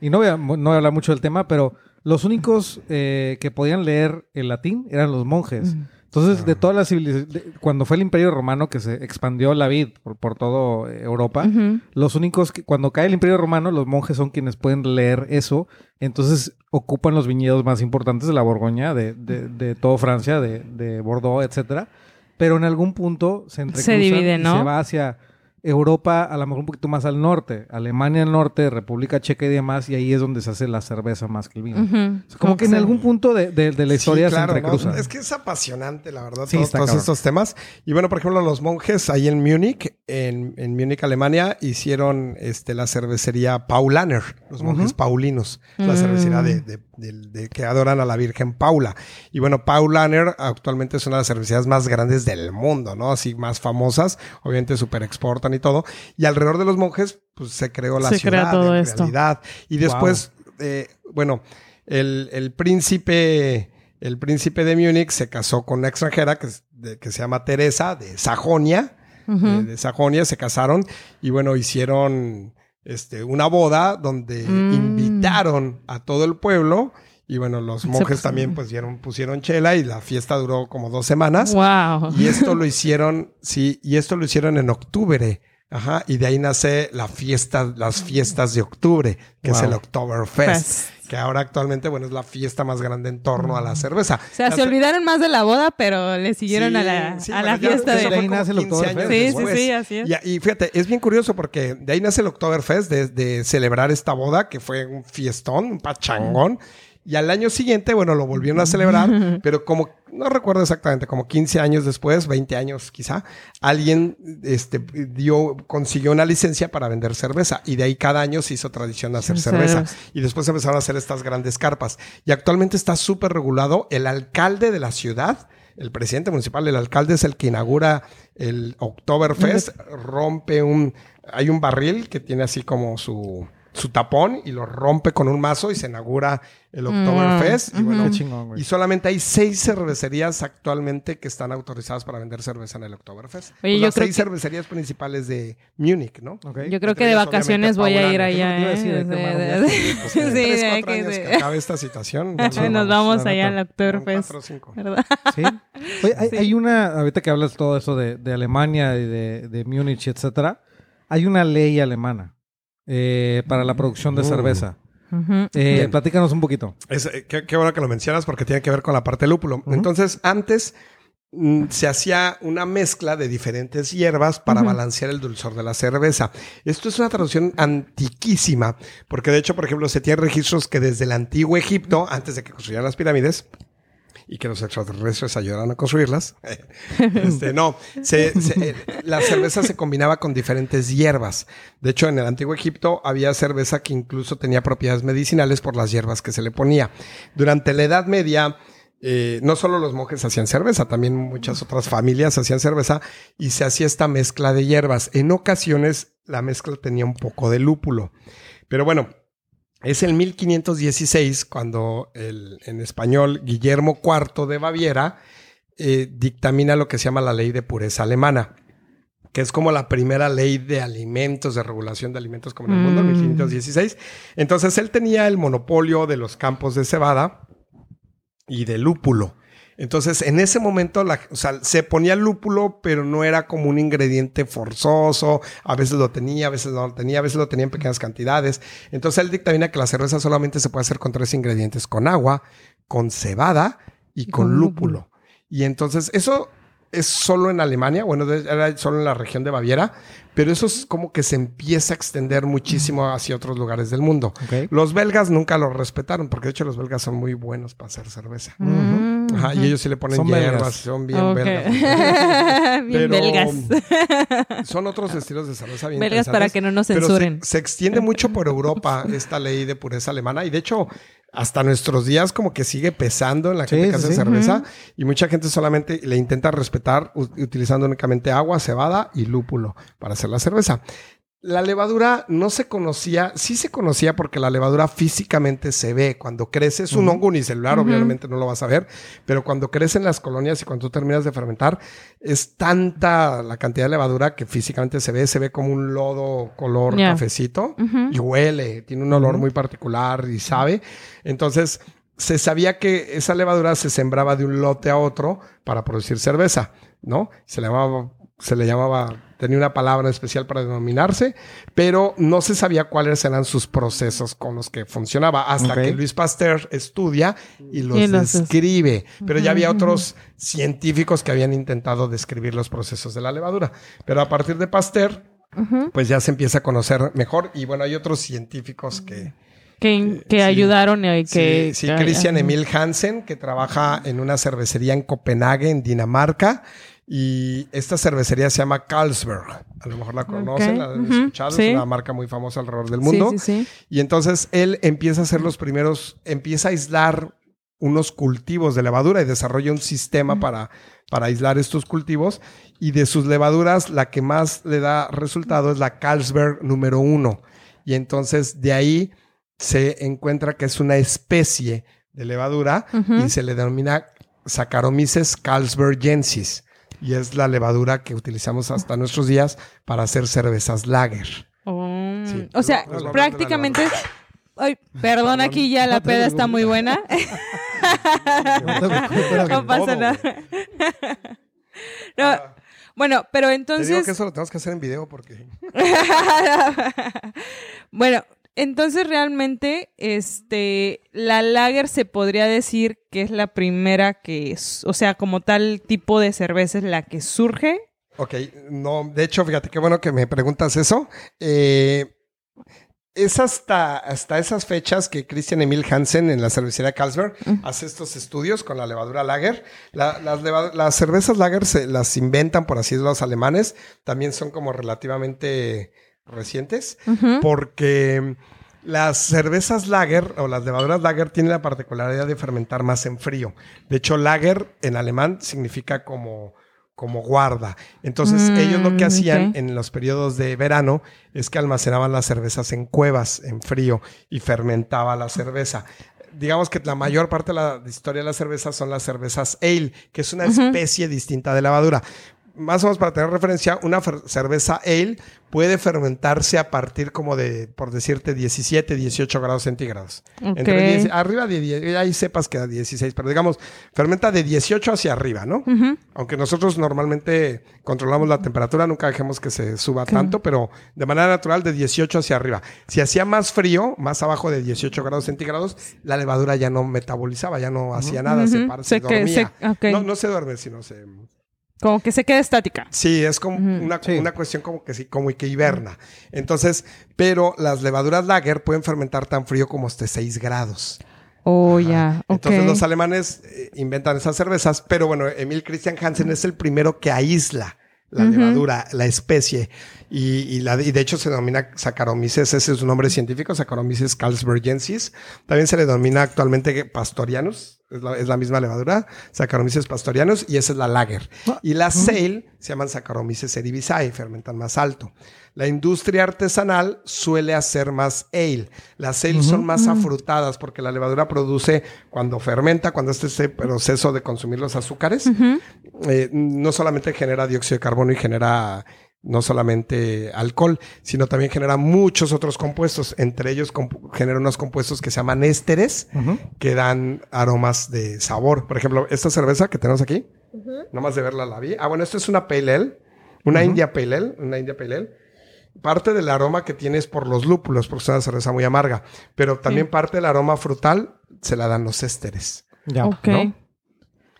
y no voy, a, no voy a hablar mucho del tema, pero los únicos eh, que podían leer el latín eran los monjes. Entonces, de todas las civilizaciones, cuando fue el Imperio Romano que se expandió la vid por, por todo eh, Europa, los únicos que, cuando cae el Imperio Romano, los monjes son quienes pueden leer eso. Entonces, ocupan los viñedos más importantes de la Borgoña, de, de, de todo Francia, de, de Bordeaux, etcétera. Pero en algún punto se entrecruzan divide, y ¿no? se va hacia Europa, a lo mejor un poquito más al norte, Alemania al norte, República Checa y demás, y ahí es donde se hace la cerveza más que el vino. Ujú. O sea, como que en algún punto de, de- de la historia Sí, claro, se ¿no? entrecruzan. Es que es apasionante, la verdad, Sí, todos, estos temas. Y bueno, por ejemplo, los monjes ahí en Múnich, en, en Múnich, Alemania, hicieron este, la cervecería Paulaner, los monjes paulinos, la cervecería de, de- de- de- que adoran a la Virgen Paula. Y bueno, Paulaner actualmente es una de las cervecerías más grandes del mundo, ¿no? Así más famosas, obviamente super exportan y todo. Y alrededor de los monjes, pues se creó la Se crea ciudad todo en esto. realidad. Y después, eh, bueno, el, el príncipe, el príncipe de Múnich se casó con una extranjera que, de- que se llama Teresa de Sajonia. De Sajonia se casaron y bueno, hicieron este, una boda donde Mm. invitaron a todo el pueblo. Y bueno, los monjes también pues dieron, pusieron chela y la fiesta duró como dos semanas. Wow. Y esto lo hicieron, sí, y esto lo hicieron en octubre. Ajá, y de ahí nace la fiesta, las fiestas de octubre, que es el Oktoberfest, Fest. que ahora actualmente, bueno, es la fiesta más grande en torno a la cerveza. O sea, La se olvidaron más de la boda, pero le siguieron a la, Sí, a bueno, la fiesta de... fue ahí como nace el 15 años Oktoberfest. Sí, sí, después. sí, así es. Y, y fíjate, es bien curioso porque de ahí nace el Oktoberfest, de, de celebrar esta boda, que fue un fiestón, un pachangón. Y al año siguiente, bueno, lo volvieron a celebrar, pero como, no recuerdo exactamente, como 15 años después, 20 años quizá, alguien este, dio, consiguió una licencia para vender cerveza. Y de ahí cada año se hizo tradición hacer cerveza. Cerveza. Y después empezaron a hacer estas grandes carpas. Y actualmente está súper regulado. El alcalde de la ciudad, el presidente municipal, el alcalde es el que inaugura el Oktoberfest, rompe un... Hay un barril que tiene así como su, su tapón y lo rompe con un mazo y se inaugura el Oktoberfest. y, bueno, Qué chingón, güey. y solamente hay seis cervecerías actualmente que están autorizadas para vender cerveza en el Oktoberfest. Oye, Pues yo las creo seis que- cervecerías principales de Múnich, ¿no? Yo creo que de vacaciones voy a ir allá, ¿eh? Pues Sí, que acabe esta situación. Nos vamos allá al Cuatro Oktoberfest, o cinco. ¿verdad? Sí. Oye, hay, Sí. hay una, ahorita que hablas todo eso de, de Alemania y de, de Múnich, etcétera, hay una ley alemana eh, para la producción de Mm. cerveza. Ujú. Eh, platícanos un poquito. Es, eh, qué, qué bueno que lo mencionas porque tiene que ver con la parte del lúpulo. Entonces, antes mm, se hacía una mezcla de diferentes hierbas para balancear el dulzor de la cerveza. Esto es una traducción antiquísima, porque de hecho, por ejemplo, se tienen registros que desde el antiguo Egipto, antes de que construyeran las pirámides, y que los extraterrestres ayudaran a construirlas. este, no, eh, la cerveza se combinaba con diferentes hierbas. De hecho, en el antiguo Egipto había cerveza que incluso tenía propiedades medicinales por las hierbas que se le ponía. Durante la Edad Media, eh, no solo los monjes hacían cerveza, también muchas otras familias hacían cerveza y se hacía esta mezcla de hierbas. En ocasiones la mezcla tenía un poco de lúpulo. Pero bueno, es el 1516 cuando el, en español Guillermo IV de Baviera eh, dictamina lo que se llama la ley de pureza alemana, que es como la primera ley de alimentos, de regulación de alimentos como en el mundo, Mm. 1516. Entonces él tenía el monopolio de los campos de cebada y de lúpulo. Entonces, en ese momento, la- o sea, se ponía lúpulo, pero no era como un ingrediente forzoso. A veces lo tenía, a veces no lo tenía, a veces lo tenía en pequeñas cantidades. Entonces, él dictamina que la cerveza solamente se puede hacer con tres ingredientes: con agua, con cebada y con, con lúpulo. Y entonces, eso es solo en Alemania, bueno, era solo en la región de Baviera, pero eso es como que se empieza a extender muchísimo hacia otros lugares del mundo. Los belgas nunca lo respetaron, porque de hecho los belgas son muy buenos para hacer cerveza. Mm, Ajá, y ellos sí le ponen Son hierbas, belgas. son bien Ok. belgas. Bien Pero belgas. Son otros estilos de cerveza bien Belgas para que no nos pero se- censuren. Se, extiende mucho por Europa esta ley de pureza alemana y de hecho hasta nuestros días como que sigue pesando en la Sí, gente que sí, hace sí. cerveza y mucha gente solamente le intenta respetar utilizando únicamente agua, cebada y lúpulo para hacer la cerveza. La levadura no se conocía, sí se conocía porque la levadura físicamente se ve. Cuando crece, es un hongo unicelular, obviamente no lo vas a ver, pero cuando crece en las colonias y cuando tú terminas de fermentar, es tanta la cantidad de levadura que físicamente se ve, se ve como un lodo color cafecito y huele, tiene un olor muy particular y sabe. Entonces, se sabía que esa levadura se sembraba de un lote a otro para producir cerveza, ¿no? Se le llamaba, se le llamaba, tenía una palabra especial para denominarse, pero no se sabía cuáles eran sus procesos con los que funcionaba, hasta que Luis Pasteur estudia y los Y los es- describe. Pero ya había otros científicos que habían intentado describir los procesos de la levadura. Pero a partir de Pasteur, pues ya se empieza a conocer mejor. Y bueno, hay otros científicos que... Que, que sí. ayudaron y que... sí, sí, Christian. Emil Hansen, que trabaja en una cervecería en Copenhague, en Dinamarca. Y esta cervecería se llama Carlsberg. A lo mejor la conocen, la han escuchado. sí. Es una marca muy famosa alrededor del mundo. Sí, sí, sí. Y entonces él empieza a hacer los primeros, empieza a aislar unos cultivos de levadura y desarrolla un sistema para, para aislar estos cultivos. Y de sus levaduras, la que más le da resultado es la Carlsberg número uno. Y entonces de ahí se encuentra que es una especie de levadura y se le denomina Saccharomyces carlsbergensis. Y es la levadura que utilizamos hasta nuestros días para hacer cervezas lager. Oh, Sí. O sea, prácticamente... Ay, perdón, aquí ya la peda está muy buena. No pasa nada. No, Bueno, pero Te digo entonces... que eso lo tenemos que hacer en video porque... bueno, entonces realmente, este, la lager se podría decir que es la primera que, es- o sea, como tal tipo de cerveza es la que surge. Ok, no, de hecho, fíjate qué bueno que me preguntas eso. Eh, es hasta, hasta esas fechas que Christian Emil Hansen en la cervecería Carlsberg hace estos estudios con la levadura lager. La- las, leva- las cervezas lager se las inventan, por así decirlo, los alemanes. También son como relativamente recientes porque las cervezas lager o las levaduras lager tienen la particularidad de fermentar más en frío. De hecho, lager en alemán significa como, como guarda. Entonces, Mm, ellos lo que hacían en los periodos de verano es que almacenaban las cervezas en cuevas, en frío, y fermentaba la cerveza. Digamos que la mayor parte de la historia de la cerveza son las cervezas ale, que es una especie distinta de levadura. Más o menos para tener referencia, una cerveza ale puede fermentarse a partir como de, por decirte, 17, 18 grados centígrados. Entre 10 arriba de 10, ahí sepas que a 16, pero digamos, fermenta de 18 hacia arriba, ¿no? Aunque nosotros normalmente controlamos la temperatura, nunca dejemos que se suba tanto, pero de manera natural de 18 hacia arriba. Si hacía más frío, más abajo de 18 grados centígrados, la levadura ya no metabolizaba, ya no hacía nada, se, Ujú. par- Se que- dormía. se- no, no se duerme, sino se... Como que se queda estática. Sí, es como una, Sí. una cuestión como que sí, como que hiberna. Entonces, pero las levaduras lager pueden fermentar tan frío como hasta 6 grados. Oh, Ajá. ya. Entonces los alemanes eh, inventan esas cervezas, pero bueno, Emil Christian Hansen es el primero que aísla la levadura, la especie, y, y la, y de hecho se denomina Saccharomyces, ese es su nombre científico, Saccharomyces carlsbergensis. También se le denomina actualmente Pastorianus, es la, es la misma levadura, Saccharomyces pastorianus, y esa es la lager. Y la sale se llaman Saccharomyces cerevisiae, fermentan más alto. La industria artesanal suele hacer más ale. Las ale son más afrutadas porque la levadura produce cuando fermenta, cuando este ese proceso de consumir los azúcares, eh, no solamente genera dióxido de carbono y genera no solamente alcohol, sino también genera muchos otros compuestos. Entre ellos genera unos compuestos que se llaman ésteres, que dan aromas de sabor. Por ejemplo, esta cerveza que tenemos aquí, nomás de verla la vi. Ah, bueno, esto es una Pale Ale, una India Pale Ale, una India Pale Ale. Parte del aroma que tiene es por los lúpulos, porque es una cerveza muy amarga, pero también parte del aroma frutal se la dan los ésteres. Ya. Ok. ¿no?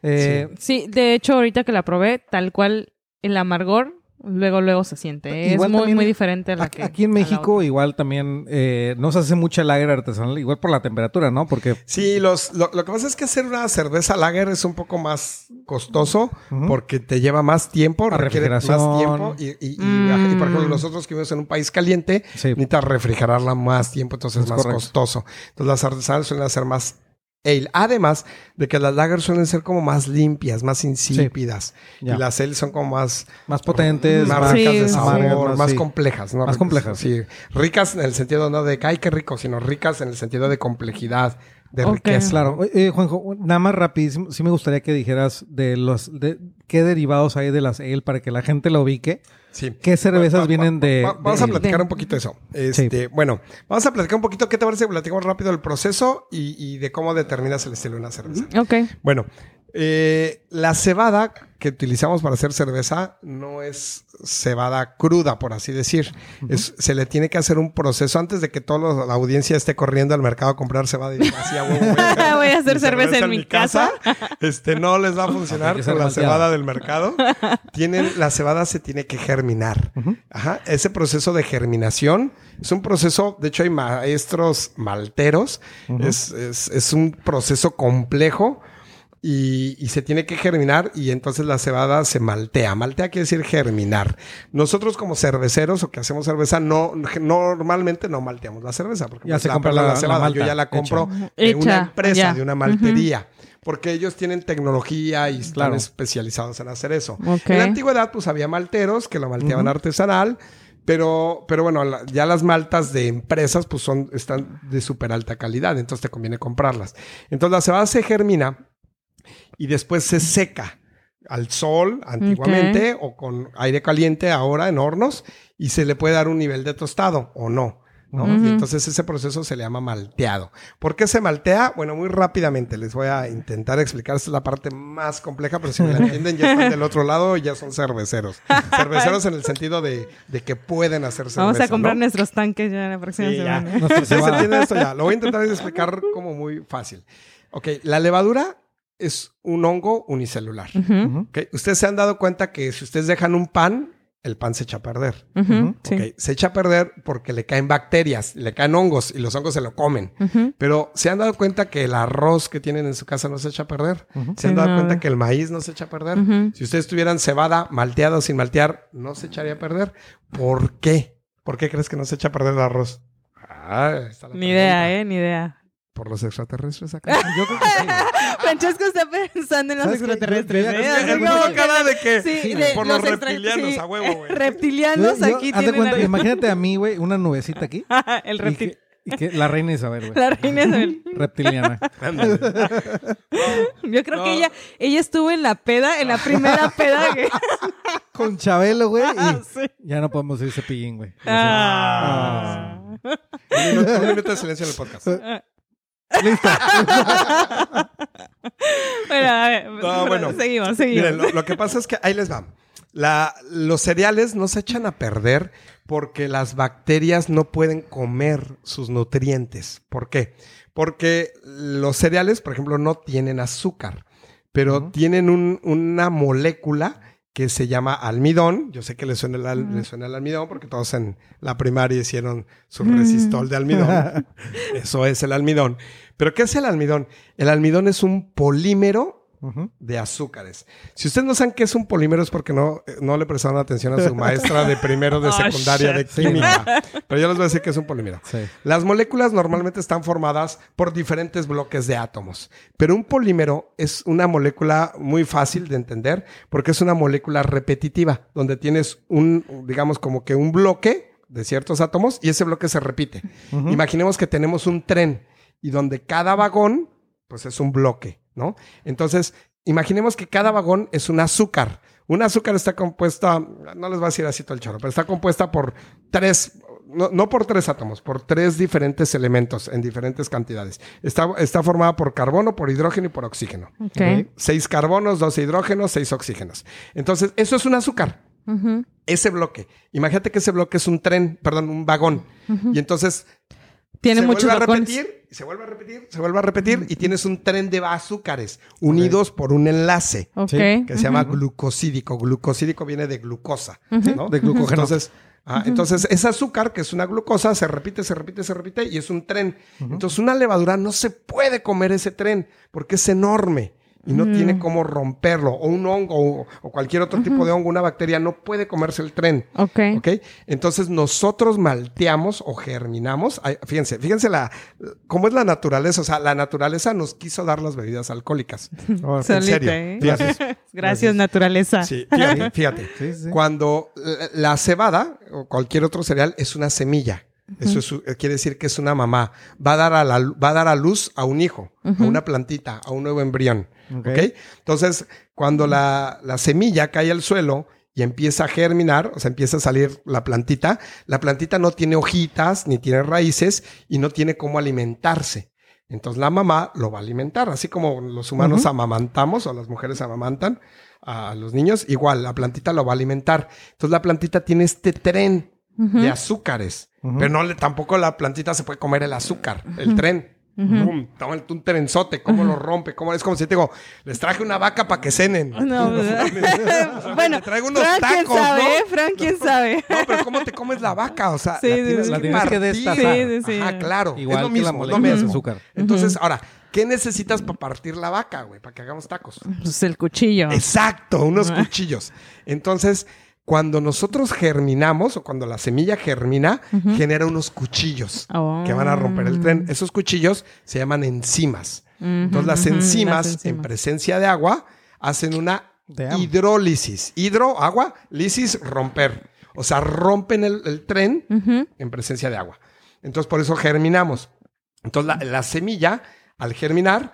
Eh, Sí, de hecho, ahorita que la probé, tal cual el amargor, luego, luego se siente. Es muy, también muy diferente a la Aquí, que. aquí en México igual también eh, no se hace mucha lager artesanal, igual por la temperatura, ¿no? Porque Sí, los, lo, lo que pasa es que hacer una cerveza lager es un poco más costoso porque te lleva más tiempo, La requiere más refrigeración. tiempo y, y- y- Mm. y, por ejemplo nosotros que vivimos en un país caliente Sí. necesitas refrigerarla más tiempo, entonces es más correcto. costoso. Entonces las artesanales suelen hacer más ale. Además de que las lagers suelen ser como más limpias, más insípidas y las ale son como más más potentes, más Sí, ricas de sabor, más complejas, ¿no? Más complejas. Sí, ricas en el sentido no de que ay qué rico, sino ricas en el sentido de complejidad, de Ok. riqueza. Claro, eh, Juanjo, nada más rapidísimo, sí me gustaría que dijeras de los de qué derivados hay de las ale para que la gente lo ubique. Sí. ¿Qué cervezas Va- va- vienen de, va- vamos a platicar de- un poquito de eso. Este, Bueno, vamos a platicar un poquito. ¿Qué te parece? Platicamos rápido el proceso y, y de cómo determinas el estilo de una cerveza. Ok. Bueno, eh, la cebada que utilizamos para hacer cerveza no es cebada cruda, por así decir. Es- se le tiene que hacer un proceso antes de que toda la audiencia esté corriendo al mercado a comprar cebada y diga, "Sí, a huevo, Voy a hacer cerveza en mi casa". Este no les va a funcionar con la cebada del mercado. Tienen, la cebada se tiene que germinar. Ajá. Ese proceso de germinación es un proceso, de hecho hay maestros malteros, es, es- es un proceso complejo y, y se tiene que germinar y entonces la cebada se maltea. Maltea quiere decir germinar. Nosotros como cerveceros o que hacemos cerveza no normalmente no malteamos la cerveza porque Ya pues, se compra la- la cebada. Yo malta ya la compro hecha. de una empresa, ya. de una maltería. Porque ellos tienen tecnología y están Claro. especializados en hacer eso. En la antigüedad, pues había malteros que lo malteaban artesanal, pero, pero bueno, la- ya las maltas de empresas, pues son, están de súper alta calidad, entonces te conviene comprarlas. Entonces la cebada se germina y después se seca al sol antiguamente o con aire caliente ahora en hornos y se le puede dar un nivel de tostado o no. ¿no? Ujú. Y entonces ese proceso se le llama malteado. ¿Por qué se maltea? Bueno, muy rápidamente les voy a intentar explicar. Esta es la parte más compleja, pero si me la entienden, ya están del otro lado y ya son cerveceros. Cerveceros en el sentido de, de que pueden hacer cerveza. Vamos a comprar ¿no? nuestros tanques ya la próxima Sí, ya. semana. ¿Sí se esto ya? Lo voy a intentar explicar como muy fácil. Ok, la levadura es un hongo unicelular. Ok, Ustedes se han dado cuenta que si ustedes dejan un pan, el pan se echa a perder. sí. Ok, Se echa a perder porque le caen bacterias, le caen hongos y los hongos se lo comen. Pero se han dado cuenta que el arroz que tienen en su casa no se echa a perder. Se han dado cuenta que el maíz no se echa a perder. Si ustedes tuvieran cebada malteada o sin maltear, no se echaría a perder. ¿Por qué? ¿Por qué crees que no se echa a perder el arroz? Ah, ahí está la Ni idea. ¿eh? Ni idea. Por los extraterrestres acá. Yo creo que sí. Güey. Francesco está pensando en los extraterrestres. ya ¿eh? como cara de que Sí, Sí, de por los reptilianos, sí. a huevo, güey. Reptilianos Yo- yo- aquí haz de tienen cuenta, imagínate a mí, güey, una nubecita aquí. el Y reptil. que, y que la reina Isabel, güey. La reina Isabel. Reptiliana. Yo creo No. que ella, ella estuvo en la peda, en la primera peda que. Con Chabelo, güey. Ah, Y sí. ya no podemos decir cepillín, güey. Ah. Un minuto, un minuto de silencio en el podcast. Listo. Bueno, a ver, No, bueno. seguimos, seguimos. Miren, lo, lo que pasa es que ahí les va. La- los cereales no se echan a perder porque las bacterias no pueden comer sus nutrientes. ¿Por qué? Porque los cereales, por ejemplo, no tienen azúcar, pero tienen un- una molécula que se llama almidón. Yo sé que le suena el, le suena el almidón porque todos en la primaria hicieron su Mm. resistol de almidón. Eso es el almidón. ¿Pero qué es el almidón? El almidón es un polímero De azúcares. Si ustedes no saben qué es un polímero es porque no, eh, no le prestaron atención a su maestra de primero de Oh, secundaria de química. Pero yo les voy a decir que es un polímero. Sí. Las moléculas normalmente están formadas por diferentes bloques de átomos, pero un polímero es una molécula muy fácil de entender porque es una molécula repetitiva, donde tienes un, digamos, como que un bloque de ciertos átomos y ese bloque se repite. Imaginemos que tenemos un tren y donde cada vagón, pues es un bloque, ¿no? Entonces, imaginemos que cada vagón es un azúcar. Un azúcar está compuesta, no les voy a decir así todo el chorro, pero está compuesta por tres, no, no por tres átomos, por tres diferentes elementos en diferentes cantidades. Está, está formada por carbono, por hidrógeno y por oxígeno. Seis carbonos, dos hidrógenos, seis oxígenos. Entonces, eso es un azúcar ese bloque. Imagínate que ese bloque es un tren, perdón, un vagón. Y entonces Tiene se muchos vuelve a repetir, se vuelve a repetir, se vuelve a repetir y tienes un tren de azúcares unidos por un enlace que se llama glucosídico. Glucosídico viene de glucosa, ¿no? De glucógeno. Entonces, ah, entonces, ese azúcar, que es una glucosa, se repite, se repite, se repite y es un tren. Entonces, una levadura no se puede comer ese tren porque es enorme y no tiene cómo romperlo. O un hongo o, o cualquier otro tipo de hongo, una bacteria, no puede comerse el tren. Ok. ¿Ok? Entonces nosotros malteamos o germinamos. Ay, fíjense, fíjense la, cómo es la naturaleza. O sea, la naturaleza nos quiso dar las bebidas alcohólicas. Oh, En Solita, serio. ¿eh? Fíjate. Gracias, naturaleza. Sí, fíjate, fíjate. Sí, sí. Cuando la, la cebada o cualquier otro cereal es una semilla. Eso es- eh, quiere decir que es una mamá. Va a dar a, la, va a, dar a luz a un hijo, a una plantita, a un nuevo embrión. Entonces, cuando la, la semilla cae al suelo y empieza a germinar, o sea, empieza a salir la plantita, la plantita no tiene hojitas ni tiene raíces y no tiene cómo alimentarse. Entonces la mamá lo va a alimentar, así como los humanos amamantamos o las mujeres amamantan a los niños, igual la plantita lo va a alimentar. Entonces la plantita tiene este tren de azúcares, Pero no le, tampoco la plantita se puede comer el azúcar, el tren. Toma el- un trenzote, cómo lo rompe, cómo es como si te digo, les traje una vaca para que cenen. No, bueno, te traigo unos Fran, quién tacos, sabe, ¿no? ¿eh? Fran, quién sabe. No, pero ¿cómo te comes la vaca? O sea, Sí, la tienes sí. La que tienes que destazar. Sí, sí, sí. Ajá, claro. Igual es lo mismo, es lo mismo. azúcar. Entonces, ahora, ¿qué necesitas para partir la vaca, güey? Para que hagamos tacos. Pues el cuchillo. Exacto, unos cuchillos. Entonces, cuando nosotros germinamos o cuando la semilla germina, genera unos cuchillos Oh. que van a romper el tren. Esos cuchillos se llaman enzimas. Entonces, las enzimas, las en presencia de agua, hacen una hidrólisis. Hidro, agua, lisis, romper. O sea, rompen el, el tren en presencia de agua. Entonces, por eso germinamos. Entonces, la, la semilla, al germinar,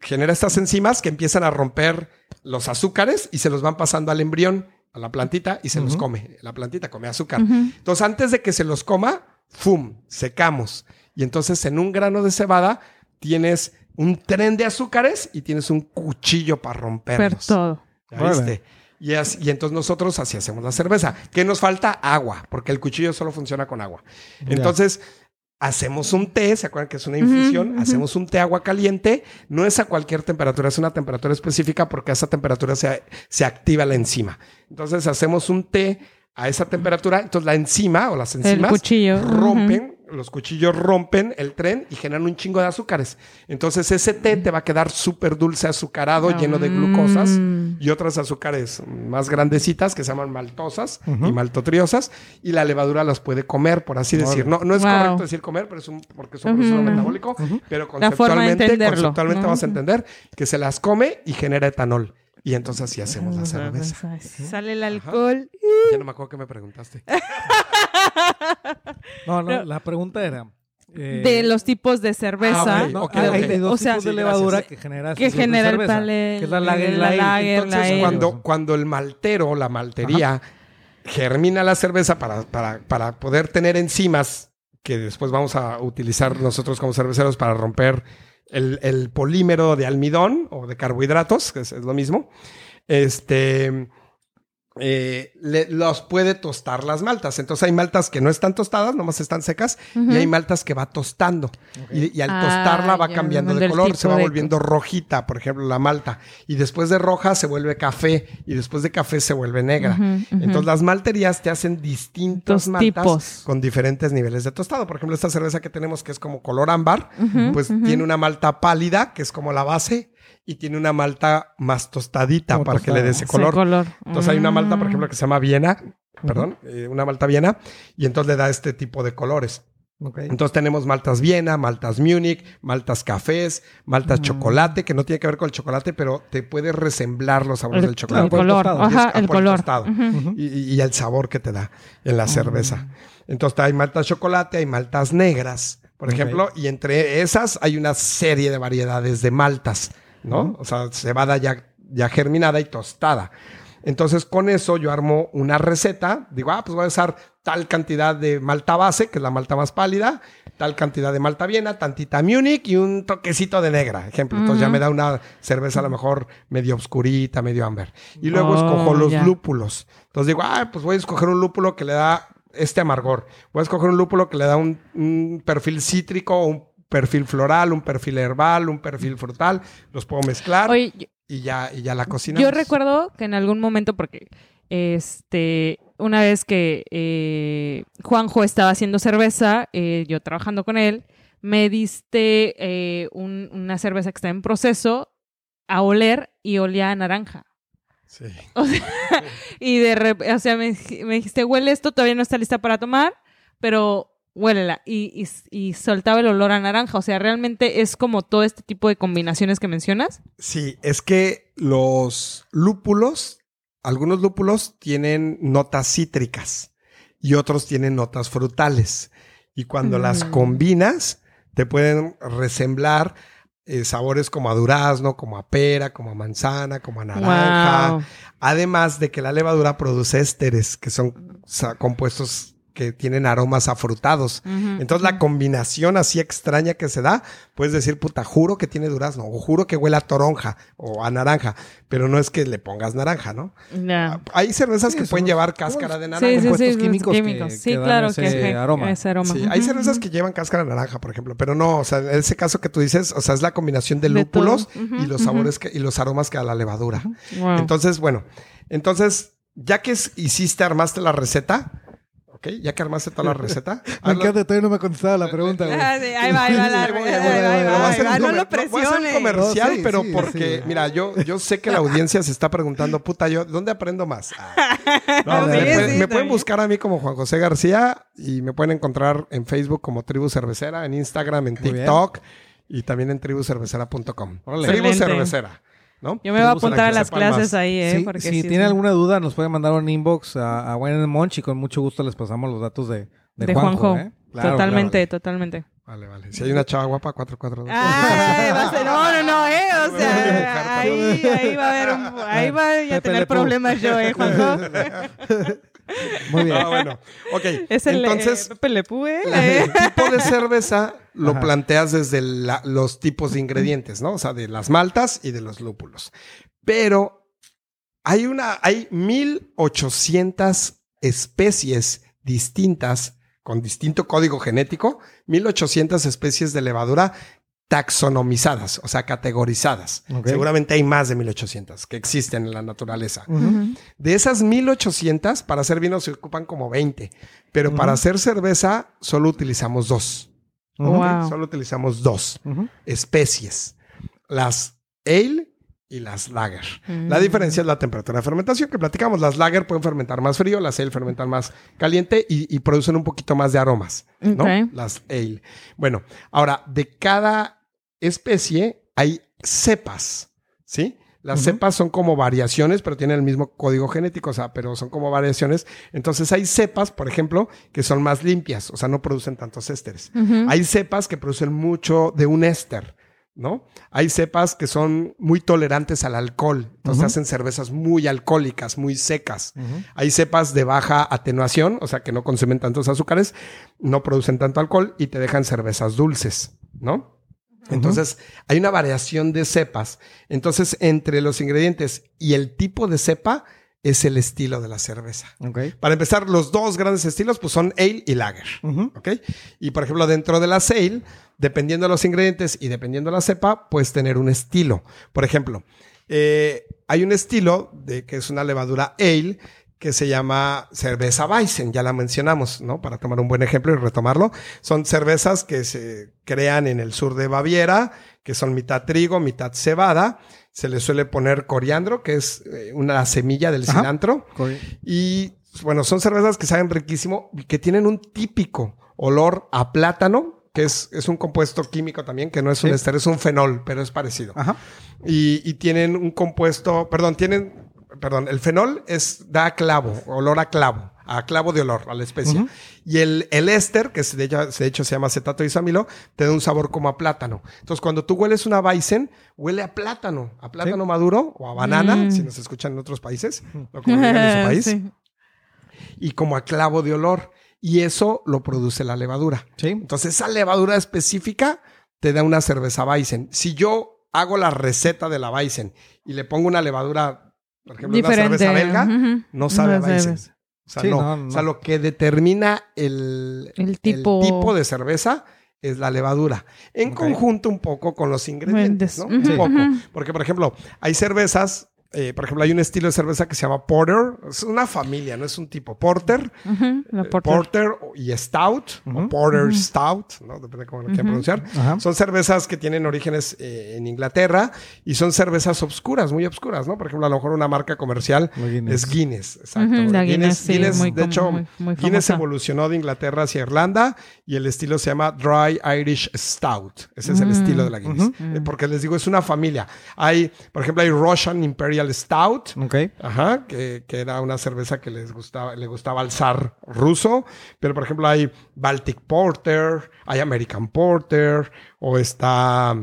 genera estas enzimas que empiezan a romper los azúcares y se los van pasando al embrión, a la plantita, y se los come. La plantita come azúcar. Entonces, antes de que se los coma, ¡fum! Secamos. Y entonces en un grano de cebada tienes un tren de azúcares y tienes un cuchillo para Per romperlos. todo. ¿Ya Órale. viste? Y, as- y entonces nosotros así hacemos la cerveza. ¿Qué nos falta? Agua, porque el cuchillo solo funciona con agua. Entonces, hacemos un té, ¿se acuerdan que es una infusión? Hacemos un té agua caliente. No es a cualquier temperatura, es una temperatura específica porque a esa temperatura se, se activa la enzima. Entonces, hacemos un té a esa temperatura. Entonces, la enzima o las enzimas rompen, los cuchillos rompen el tren y generan un chingo de azúcares. Entonces, ese té te va a quedar súper dulce, azucarado, lleno de glucosas Mm. y otras azúcares más grandecitas que se llaman maltosas y maltotriosas y la levadura las puede comer, por así decir. No, no es Wow. correcto decir comer, pero es un, porque es un proceso metabólico, pero conceptualmente, conceptualmente vas a entender que se las come y genera etanol. Y entonces así hacemos la cerveza. Sale el alcohol. Ya no me acuerdo que me preguntaste. No, no, la pregunta era... eh, De los tipos de cerveza. Ah, hay, hay dos O sea, tipos de sí, levadura gracias. que genera Que de genera el cerveza, pale- que es la lager, la la ale. lager, la Entonces, cuando, cuando el maltero, la maltería, germina la cerveza para, para, para poder tener enzimas que después vamos a utilizar nosotros como cerveceros para romper el, el polímero de almidón o de carbohidratos, que es, es lo mismo, este, eh, le- los puede tostar las maltas. Entonces hay maltas que no están tostadas, nomás están secas, y hay maltas que va tostando. Y, y al Ah, tostarla va ya, cambiando de color, se va de- volviendo rojita, por ejemplo, la malta. Y después de roja se vuelve café, y después de café se vuelve negra. Entonces las malterías te hacen distintos Dos maltas tipos. con diferentes niveles de tostado. Por ejemplo, esta cerveza que tenemos que es como color ámbar, pues tiene una malta pálida, que es como la base, y tiene una malta más tostadita Como para que le dé ese color. Ese color. Entonces hay una malta, por Mm. ejemplo, que se llama Viena, perdón, eh, una malta Viena, y entonces le da este tipo de colores. Entonces tenemos maltas Viena, maltas Múnich, maltas cafés, maltas chocolate, que no tiene que ver con el chocolate, pero te puede resemblar los sabores El, del chocolate. el por el color. tostado. Ajá, el por el color. tostado. Y, y- y el sabor que te da en la cerveza. Entonces hay maltas chocolate, hay maltas negras, por ejemplo, y entre esas hay una serie de variedades de maltas, ¿no? O sea, cebada ya, ya germinada y tostada. Entonces, con eso yo armo una receta. Digo, ah, pues voy a usar tal cantidad de malta base, que es la malta más pálida, tal cantidad de malta viena, tantita Munich y un toquecito de negra, ejemplo. Entonces ya me da una cerveza a lo mejor medio oscurita, medio amber. Y luego Oh, escojo los lúpulos. Entonces digo, ah, pues voy a escoger un lúpulo que le da este amargor. Voy a escoger un lúpulo que le da un, un perfil cítrico, un perfil floral, un perfil herbal, un perfil frutal. Los puedo mezclar Oye, yo- y ya, y ya la cocinamos. Yo recuerdo que en algún momento, porque este, una vez que eh, Juanjo estaba haciendo cerveza, eh, yo trabajando con él, me diste eh, un- una cerveza que está en proceso a oler y olía a naranja. Sí. O sea, y de repente, o sea, me dijiste, huele esto, todavía no está lista para tomar, pero huélela. Y, y, y soltaba el olor a naranja. O sea, realmente es como todo este tipo de combinaciones que mencionas. Sí, es que los lúpulos, algunos lúpulos tienen notas cítricas y otros tienen notas frutales. Y cuando las Mm. combinas, te pueden resemblar eh, sabores como a durazno, como a pera, como a manzana, como a naranja. Wow. Además de que la levadura produce ésteres, que son compuestos que tienen aromas afrutados. Ujú, Entonces la combinación así extraña que se da, puedes decir, puta, juro que tiene durazno, o juro que huele a toronja o a naranja, pero no es que le pongas naranja, ¿no? Ya. Hay cervezas Sí, que pueden los- llevar cáscara de naranja. sí, compuestos sí, químicos que- químicos. que Sí, dan claro ese que aroma. Ese aroma. Sí, hay cervezas que llevan cáscara de naranja, por ejemplo, pero no, o sea, en ese caso que tú dices, o sea, es la combinación de De lúpulos y los sabores que, y los aromas que da la levadura. Wow. Entonces, bueno, entonces, ya que hiciste, armaste la receta, ¿ok? Ya que armaste toda la receta. Me hazla- encanta, todavía no me ha contestado la pregunta, güey. Ah, sí, ahí va, ahí va la ahí voy, va, a No presiones. comercial, No, sí, pero sí, porque, sí. mira, yo, yo sé que la audiencia se está preguntando, puta, yo, ¿dónde aprendo más? Ah. No, Sí, me, sí, pueden- sí, me pueden también. buscar a mí como Juan José García y me pueden encontrar en Facebook como Tribu Cervecera, en Instagram, en Muy bien. TikTok y también en tribucervecera.com. Tribu Excelente. Cervecera, ¿no? Yo me voy a apuntar a las clases ahí, ¿eh? Sí, Porque si sí, tiene sí. alguna duda, nos puede mandar un inbox a, a Wine and Munch y con mucho gusto les pasamos los datos de, de, De Juanjo. Juanjo. ¿eh? Claro, totalmente, totalmente. Vale, vale. Si hay una chava guapa, 442. Ah, va a ser- no, no, no, eh. O sea, ahí, ahí va a haber un, ahí va a tener problemas yo, eh, Juanjo. Muy bien. Ah, bueno. Ok. Es el Entonces, eh, Pepe Le Pew, ¿eh? el tipo de cerveza lo Ajá. planteas desde la- los tipos de ingredientes, ¿no? O sea, de las maltas y de los lúpulos. Pero hay una, hay 1800 especies distintas con distinto código genético, 1800 especies de levadura taxonomizadas, o sea, categorizadas. Seguramente hay más de 1800 que existen en la naturaleza. De esas 1800, para hacer vino se ocupan como 20, pero para hacer cerveza solo utilizamos dos. Solo utilizamos dos especies, las ale y las lager. La Mm. diferencia es la temperatura de fermentación que platicamos. Las lager pueden fermentar más frío, las ale fermentan más caliente y, y producen un poquito más de aromas, ¿no? Las ale. Bueno, ahora, de cada especie hay cepas, ¿sí? Las cepas son como variaciones, pero tienen el mismo código genético, o sea, pero son como variaciones. Entonces hay cepas, por ejemplo, que son más limpias, o sea, no producen tantos ésteres. Hay cepas que producen mucho de un éster, ¿no? Hay cepas que son muy tolerantes al alcohol, entonces hacen cervezas muy alcohólicas, muy secas. Hay cepas de baja atenuación, o sea, que no consumen tantos azúcares, no producen tanto alcohol y te dejan cervezas dulces, ¿no? Entonces, hay una variación de cepas. Entonces, entre los ingredientes y el tipo de cepa es el estilo de la cerveza. Ok. Para empezar, los dos grandes estilos pues son ale y lager. Ujú. ¿Ok? Y por ejemplo, dentro de la ale, dependiendo de los ingredientes y dependiendo de la cepa, puedes tener un estilo. Por ejemplo, eh, hay un estilo de que es una levadura ale que se llama cerveza Weizen, ya la mencionamos, ¿no? Para tomar un buen ejemplo y retomarlo. Son cervezas que se crean en el sur de Baviera, que son mitad trigo, mitad cebada. Se le suele poner coriandro, que es eh, una semilla del Ajá. cilantro. Y bueno, son cervezas que saben riquísimo y que tienen un típico olor a plátano, que es, es un compuesto químico también, que no es un Sí. ester, es un fenol, pero es parecido. Ajá. Y, y tienen un compuesto, perdón, tienen, perdón, el fenol es, da a clavo, olor a clavo, a clavo de olor, a la especia. Ujú. Y el, el éster, que se de, hecho, de hecho se llama acetato isamilo, te da un sabor como a plátano. Entonces, cuando tú hueles una Weizen, huele a plátano, a plátano maduro o a banana, Mm. si nos escuchan en otros países, o como en su país Sí. y como a clavo de olor. Y eso lo produce la levadura. Sí. Entonces, esa levadura específica te da una cerveza Weizen. Si yo hago la receta de la Weizen y le pongo una levadura, por ejemplo, Diferente. una cerveza belga, no sabe a No Weizen. sabes. O sea, Sí, no. O sea, lo que determina el, El tipo- tipo de cerveza es la levadura. En conjunto un poco con los ingredientes, ¿no? Un poco. Porque, por ejemplo, hay cervezas, eh, por ejemplo, hay un estilo de cerveza que se llama Porter. Es una familia, no es un tipo. Porter, eh, porter. Porter y Stout, o. Porter Stout, ¿no? Depende de cómo lo quieran pronunciar. Son cervezas que tienen orígenes eh, en Inglaterra y son cervezas obscuras, muy obscuras, ¿no? Por ejemplo, a lo mejor una marca comercial Guinness. es Guinness. Exacto. Guinness, sí, muy de hecho, muy- muy Guinness evolucionó de Inglaterra hacia Irlanda y el estilo se llama Dry Irish Stout. Ese es el estilo de la Guinness. Eh, Porque les digo, es una familia. Hay, por ejemplo, hay Russian Imperial Stout. Ok. Ajá, que, que era una cerveza que les gustaba, le gustaba al zar ruso. Pero, por ejemplo, hay Baltic Porter, hay American Porter, o está,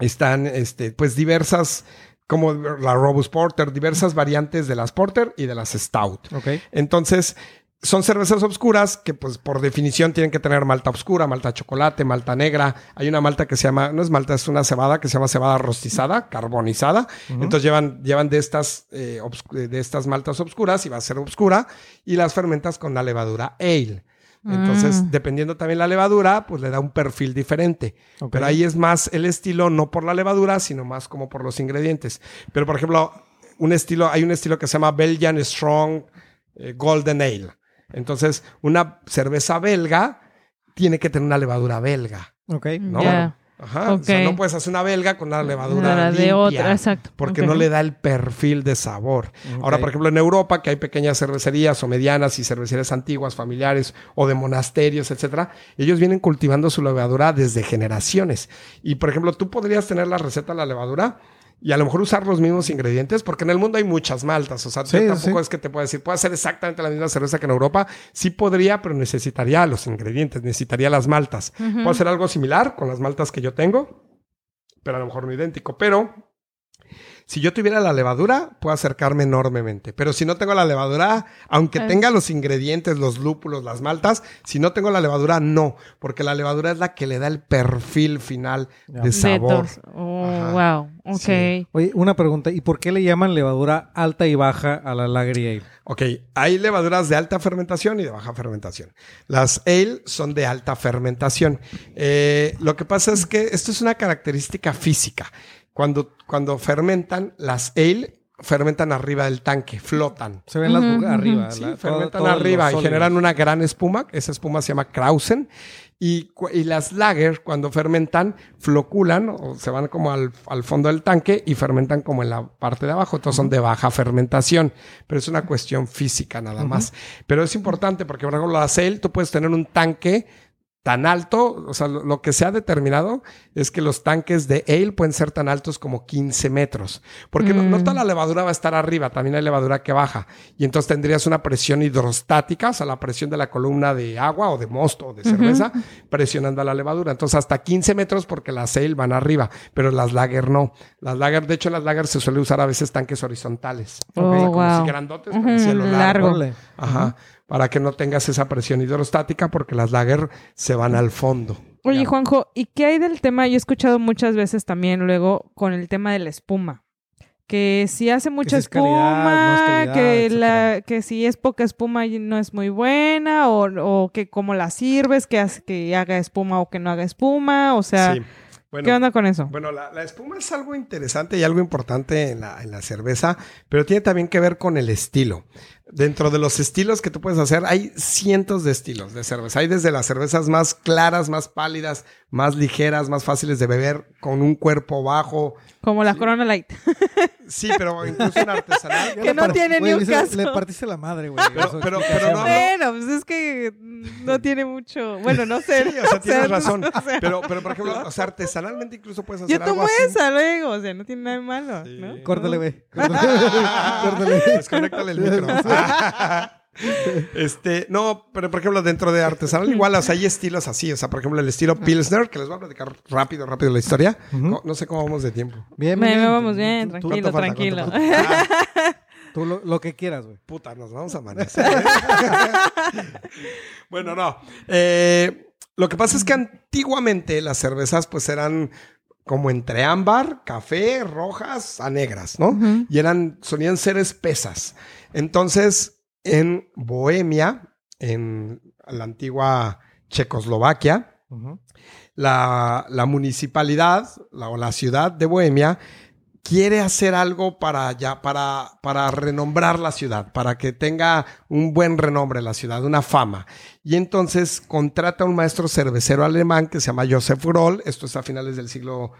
están, este, pues diversas, como la Robust Porter, diversas variantes de las Porter y de las Stout. Ok. Entonces, son cervezas obscuras que, pues, por definición tienen que tener malta oscura, malta chocolate, malta negra. Hay una malta que se llama, no es malta, es una cebada que se llama cebada rostizada, carbonizada. Entonces llevan, llevan de estas, eh, de estas maltas obscuras y va a ser obscura y las fermentas con la levadura ale. Entonces, Mm. dependiendo también la levadura, pues le da un perfil diferente. Pero ahí es más el estilo, no por la levadura, sino más como por los ingredientes. Pero, por ejemplo, un estilo, hay un estilo que se llama Belgian Strong eh, Golden Ale. Entonces, una cerveza belga tiene que tener una levadura belga, Ok. ¿no? Ajá. O sea, no puedes hacer una belga con una levadura La de otra, exacto. Porque no le da el perfil de sabor. Ahora, por ejemplo, en Europa, que hay pequeñas cervecerías o medianas y cervecerías antiguas, familiares o de monasterios, etcétera, ellos vienen cultivando su levadura desde generaciones. Y, por ejemplo, tú podrías tener la receta de la levadura y a lo mejor usar los mismos ingredientes, porque en el mundo hay muchas maltas. O sea, yo Sí, tampoco sí. es que te pueda decir, puede hacer exactamente la misma cerveza que en Europa. Sí podría, pero necesitaría los ingredientes, necesitaría las maltas. Puedo hacer algo similar con las maltas que yo tengo, pero a lo mejor no idéntico. Pero Si yo tuviera la levadura, puedo acercarme enormemente. Pero si no tengo la levadura, aunque Ah. tenga los ingredientes, los lúpulos, las maltas, si no tengo la levadura, no. Porque la levadura es la que le da el perfil final de sabor. Oh, Ajá. wow. Ok. Sí. Oye, una pregunta. ¿Y por qué le llaman levadura alta y baja a la Lager y Ale? Ok, hay levaduras de alta fermentación y de baja fermentación. Las ale son de alta fermentación. Eh, lo que pasa es que esto es una característica física. Cuando, cuando fermentan, las ale fermentan arriba del tanque, flotan. Se ven las burbujas ujú. arriba. Sí, la- todo- fermentan todos arriba los y generan una gran espuma. Esa espuma se llama Krausen. Y, y las lager, cuando fermentan, floculan o se van como al, al fondo del tanque y fermentan como en la parte de abajo. Entonces son de baja fermentación. Pero es una cuestión física nada más. Pero es importante porque, por ejemplo, la ale, tú puedes tener un tanque tan alto, o sea, lo, que se ha determinado es que los tanques de ale pueden ser tan altos como 15 metros, porque no, no toda la levadura va a estar arriba, también hay levadura que baja, y entonces tendrías una presión hidrostática, o sea, la presión de la columna de agua o de mosto o de cerveza, presionando a la levadura. Entonces, hasta 15 metros porque las ale van arriba, pero las lager no. Las lager, de hecho, en las lager se suele usar a veces tanques horizontales, Oh, como si grandotes, el cielo largo. Ajá. Para que no tengas esa presión hidrostática porque las lager se van al fondo. Oye, Ya. Juanjo, ¿y qué hay del tema? Yo he escuchado muchas veces también luego con el tema de la espuma. Que si hace mucha si es calidad, no es espuma, calidad, que, la, que si es poca espuma y no es muy buena, o, o que cómo la sirves, que, hace, que haga espuma o que no haga espuma, o sea, Sí. Bueno, ¿qué onda con eso? Bueno, la, la espuma es algo interesante y algo importante en la, en la cerveza, pero tiene también que ver con el estilo. Dentro de los estilos que tú puedes hacer, hay cientos de estilos de cerveza. Hay desde las cervezas más claras, más pálidas, más ligeras, más fáciles de beber, con un cuerpo bajo. Como la Corona Light. Sí, pero incluso en artesanal. Que no tiene ni un caso. Le partiste la madre, güey. Pero- pero- no, bueno, pues es que no tiene mucho. Bueno, no sé. Sí, o sea, tienes razón. o sea, Pero, pero por ejemplo, o sea, artesanalmente incluso puedes hacer yo algo tomo así. esa luego, o sea, no tiene nada de malo, Sí. ¿no? Córtale, güey. Córtale. Desconéctale el micro. este, no, pero por ejemplo, dentro de artesanal igual, o sea, hay estilos así. O sea, por ejemplo, el estilo Pilsner, que les voy a platicar rápido, rápido la historia. Ujú. no, no sé cómo vamos de tiempo. Bien, bien, me vamos bien, tranquilo, ¿Cuánto falta? tranquilo. Tú lo, lo que quieras, güey. Puta, nos vamos a amanecer. ¿eh? bueno, no. Eh, lo que pasa es que antiguamente las cervezas pues eran como entre ámbar, café, rojas a negras, ¿no? Ujú. Y eran, solían ser espesas. Entonces, en Bohemia, en la antigua Checoslovaquia, la, la municipalidad la, o la ciudad de Bohemia quiere hacer algo para, ya, para, para renombrar la ciudad, para que tenga un buen renombre la ciudad, una fama. Y entonces contrata a un maestro cervecero alemán que se llama Joseph Groll, esto es a finales del siglo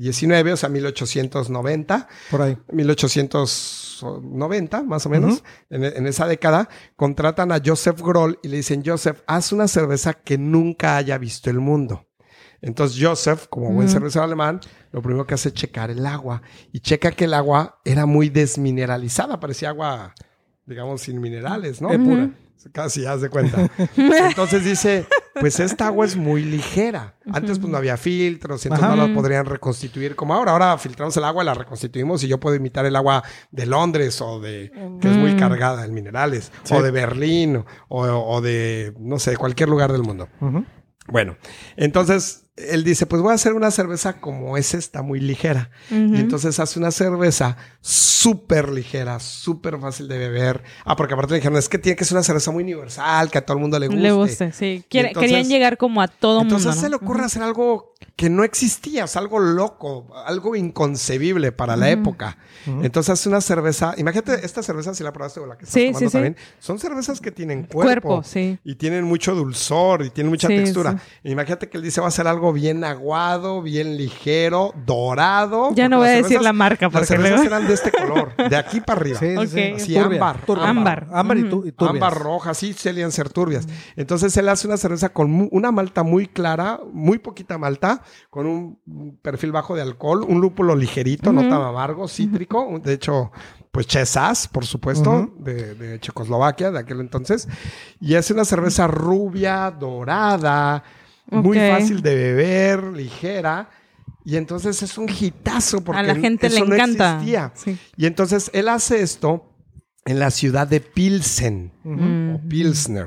XIX, o sea, 1890. Por ahí. 1890, más o menos, en, en esa década, contratan a Joseph Groll y le dicen, Joseph, haz una cerveza que nunca haya visto el mundo. Entonces Joseph, como buen Ujú. cervecero alemán, lo primero que hace es checar el agua y checa que el agua era muy desmineralizada, parecía agua, digamos, sin minerales, ¿no? Eh, pura. Casi, haz de cuenta. Entonces dice, pues esta agua es muy ligera. Antes pues no había filtros y entonces Ajá. no la podrían reconstituir como ahora. Ahora filtramos el agua, la reconstituimos y yo puedo imitar el agua de Londres o de, que es muy Mm. cargada en minerales, Sí. o de Berlín o, o de, no sé, cualquier lugar del mundo. Bueno, entonces él dice, pues voy a hacer una cerveza como es esta, muy ligera. Y entonces hace una cerveza súper ligera, súper fácil de beber. Ah, porque aparte le dijeron, es que tiene que ser una cerveza muy universal, que a todo el mundo le guste. Le gusta, sí. Quiere- entonces- querían llegar como a todo Entonces mundo. se le ocurre hacer algo que no existía, o sea, algo loco, algo inconcebible para la época. Entonces hace una cerveza, imagínate esta cerveza si la probaste o la que estás Sí, tomando sí, sí. también, son cervezas que tienen cuerpo, Cuerpo, sí. y tienen mucho dulzor y tienen mucha Sí, textura. Imagínate que él dice va a ser algo bien aguado, bien ligero, dorado. Ya no voy a las decir cervezas- la marca Las porque cervezas luego- eran de este color, de aquí para arriba. Sí, sí, sí. Así, Turbia, ámbar. turbia. Ámbar. Ámbar y, tu, y turbias. Ámbar roja, sí, solían ser turbias. Entonces él hace una cerveza con mu- una malta muy clara, muy poquita malta, con un perfil bajo de alcohol, un lúpulo ligerito, no Ujú. tan amargo, cítrico. De hecho, pues Chesas, por supuesto, de, de Checoslovaquia de aquel entonces. Y hace una cerveza rubia, dorada, muy fácil de beber, ligera. Y entonces es un hitazo porque A la gente le no encanta. existía. Sí. Y entonces él hace esto en la ciudad de Pilsen o Pilsner.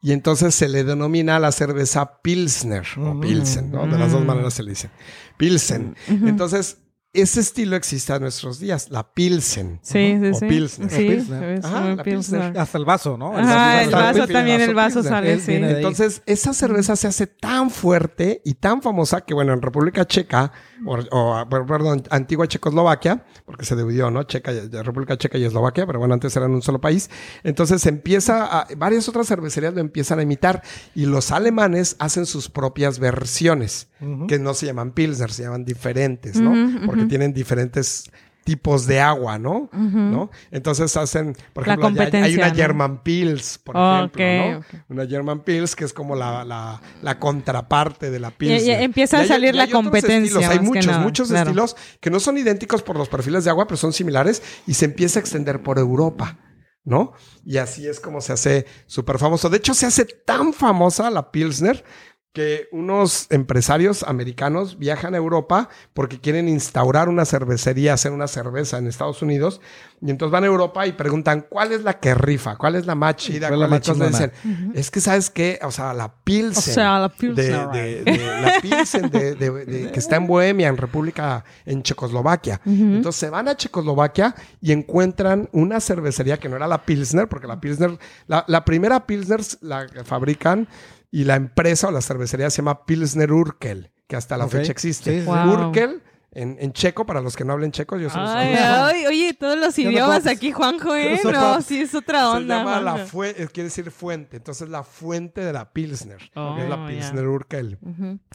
Y entonces se le denomina la cerveza Pilsner o Mm. Pilsen, ¿no? De las dos maneras se le dice. Pilsen. Entonces, ese estilo existe a nuestros días, la Pilsen. Sí, sí, O sí. Pilsner. Sí, Pilsner. es Ajá, un la Pilsner. Pilsner. Hasta el vaso, ¿no? Ajá, el Hasta vaso Pilsner, también, el vaso sale, sí. Entonces, esa cerveza se hace tan fuerte y tan famosa que, bueno, en República Checa, o, o, perdón, antigua Checoslovaquia, porque se dividió, ¿no? Checa, República Checa y Eslovaquia, pero bueno, antes eran un solo país. Entonces, empieza a, varias otras cervecerías lo empiezan a imitar y los alemanes hacen sus propias versiones, que no se llaman Pilsner, se llaman diferentes, ¿no? Porque tienen diferentes tipos de agua, ¿no? ¿no? Entonces hacen, por La ejemplo, hay- hay una ¿no? German Pils, por ejemplo, ¿no? Una German Pils, que es como la, la, la contraparte de la Pils. y empieza a salir la competencia, Hay muchos, nada, muchos claro. estilos que no son idénticos por los perfiles de agua, pero son similares y se empieza a extender por Europa. ¿No? Y así es como se hace súper famoso. De hecho, se hace tan famosa la Pilsner que unos empresarios americanos viajan a Europa porque quieren instaurar una cervecería, hacer una cerveza en Estados Unidos. Y entonces van a Europa y preguntan, ¿cuál es la que rifa? ¿Cuál es la más chida? ¿Cuál es la ¿Cuál más le chingona? dicen, es que ¿sabes qué? O sea, la Pilsen. O sea, la de, Pilsner, de- de- la Pilsen de- de- de- que está en Bohemia, en República, en Checoslovaquia. Entonces se van a Checoslovaquia y encuentran una cervecería que no era la Pilsner, porque la Pilsner, la, la primera Pilsner la fabrican y la empresa o la cervecería se llama Pilsner Urkel, que hasta la fecha existe. Sí, sí. Wow. Urkel, en, en checo, para los que no hablen checo, yo soy Ay, ay, oye, todos los idiomas aquí, Juanjo, ¿eh? ¿Qué onda, No, sí, es otra Se onda. llama la Juanjo. fue, eh, quiere decir fuente. Entonces, la fuente de la Pilsner. Oh, es la. Pilsner Urkel.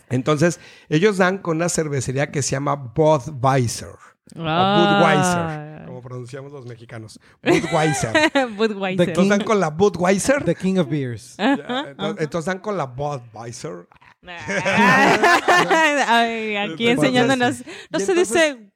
Entonces, ellos dan con una cervecería que se llama Budweiser. O Ah. Budweiser, como pronunciamos los mexicanos. Budweiser. Budweiser. Entonces dan con la Budweiser. The King of Beers. Entonces, entonces dan con la Budweiser. Ay, aquí enseñándonos. No se dice.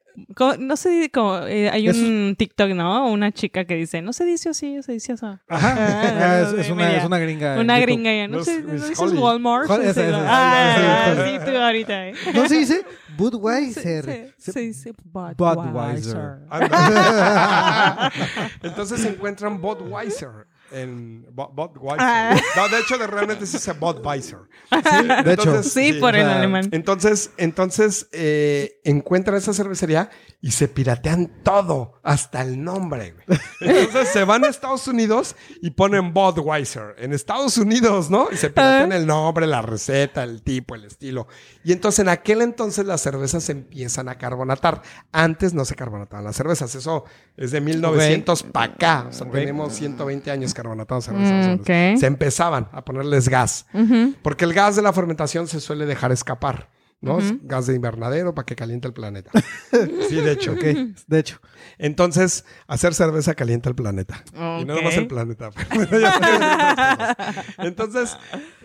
No se dice como. eh, hay Es- un TikTok, ¿no? Una chica que dice, no se dice así, se dice eso. Ajá. Ah, es, es una, es una gringa. Una gringa ya. No, No, sé, es- no es dices Holly. Walmart. Sí, esa, esa, Ah, esa, sí, tú ahorita. ¿eh? No se dice Se, Budweiser. se- se dice Budweiser. Budweiser. Entonces se encuentran Budweiser. En Bu- Budweiser. Ah. No, de hecho, de realmente se dice Budweiser. De hecho. Sí, por el alemán. Entonces, entonces eh, encuentran esa cervecería y se piratean todo, hasta el nombre. Entonces se van a Estados Unidos y ponen Budweiser en Estados Unidos, ¿no? Y se piratean el nombre, la receta, el tipo, el estilo. Y entonces en aquel entonces las cervezas se empiezan a carbonatar. Antes no se carbonataban las cervezas. Eso es de 1900 para acá. O sea, tenemos 120 años carbonatados Mm. Se empezaban a ponerles gas. Porque el gas de la fermentación se suele dejar escapar, ¿no? Es gas de invernadero para que caliente el planeta. sí, de hecho. Ok, de hecho. Entonces, hacer cerveza calienta el planeta. Y no nomás el planeta. Entonces,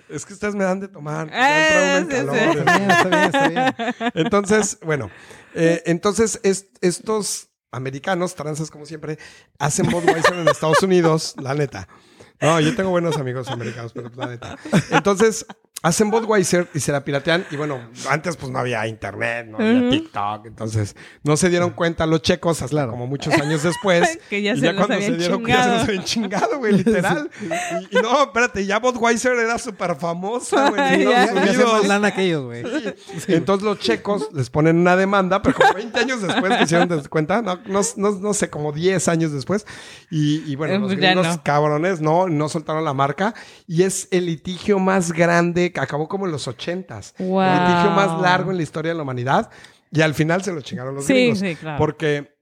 es que ustedes me dan de tomar. ya entra uno en Eh, sí, calor. sí. Está bien, está bien, está bien. Entonces, bueno, eh, entonces es- estos americanos, tranzas como siempre, hacen Budweiser en Estados Unidos, la neta. No, yo tengo buenos amigos americanos, pero la neta. Entonces, hacen Budweiser y se la piratean. Y bueno, antes pues no había internet, no había TikTok. Entonces, no se dieron cuenta los checos hasta Claro. como muchos años después. Que ya y se ya cuando se dieron cuenta, ya se chingado. los habían chingado, güey, literal. Y, y no, espérate, ya Budweiser era súper famosa, güey, en Ya. Estados Ya hacen más Unidos. lana que ellos, güey. Entonces los checos les ponen una demanda, pero como 20 años después que hicieron de cuenta, no, no, no, no sé, como 10 años después. Y, y bueno, Eh, los ya gringos no. cabrones no, no soltaron la marca. Y es el litigio más grande que acabó como en los 80s. Wow. El litigio más largo en la historia de la humanidad. Y al final se lo chingaron los Sí, gringos. sí, claro. Porque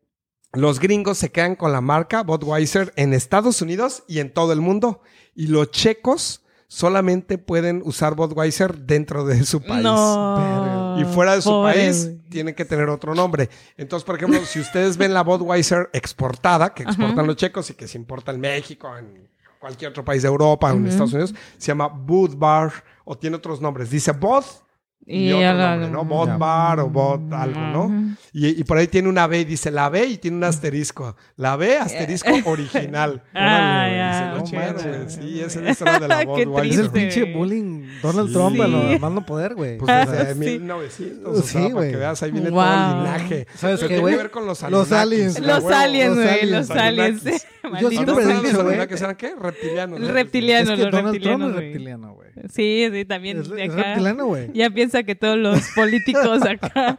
los gringos se quedan con la marca Budweiser en Estados Unidos y en todo el mundo. Y los checos solamente pueden usar Budweiser dentro de su país. No. Y fuera de su Pobre, país güey. tiene que tener otro nombre. Entonces, por ejemplo, si ustedes ven la Budweiser exportada, que exportan los checos y que se importa en México, en cualquier otro país de Europa o en Estados Unidos, se llama Budvar o tiene otros nombres. Dice Bud y, Y otro algo- nombre, ¿no? Bot Bar o Bot algo, ¿no? Y, y por ahí tiene una B, dice la B y tiene un asterisco. La B, asterisco original. Ah, Órale, ya, dice, No manches, güey. sí, ese es la de la Qué Budweiser. Es el pinche bullying Donald Sí. Trump a lo más no poder, güey. Pues Ah, desde sí. 1900, o sea, Sí, para güey. que veas, ahí viene Wow. todo el linaje. ¿Sabes qué, tiene güey? que ver con los Los aliens. Los aliens, los güey, aliens, los aliens. Anunnakis. Malditos siempre he ¿Dónde aliens. están dicho, güey. Anunnakis? ¿Eran qué? Reptilianos. ¿no? Reptilianos, los Donald reptilianos. Trump es güey. Sí, sí, también Es, de acá. güey. Ya piensa que todos los políticos acá,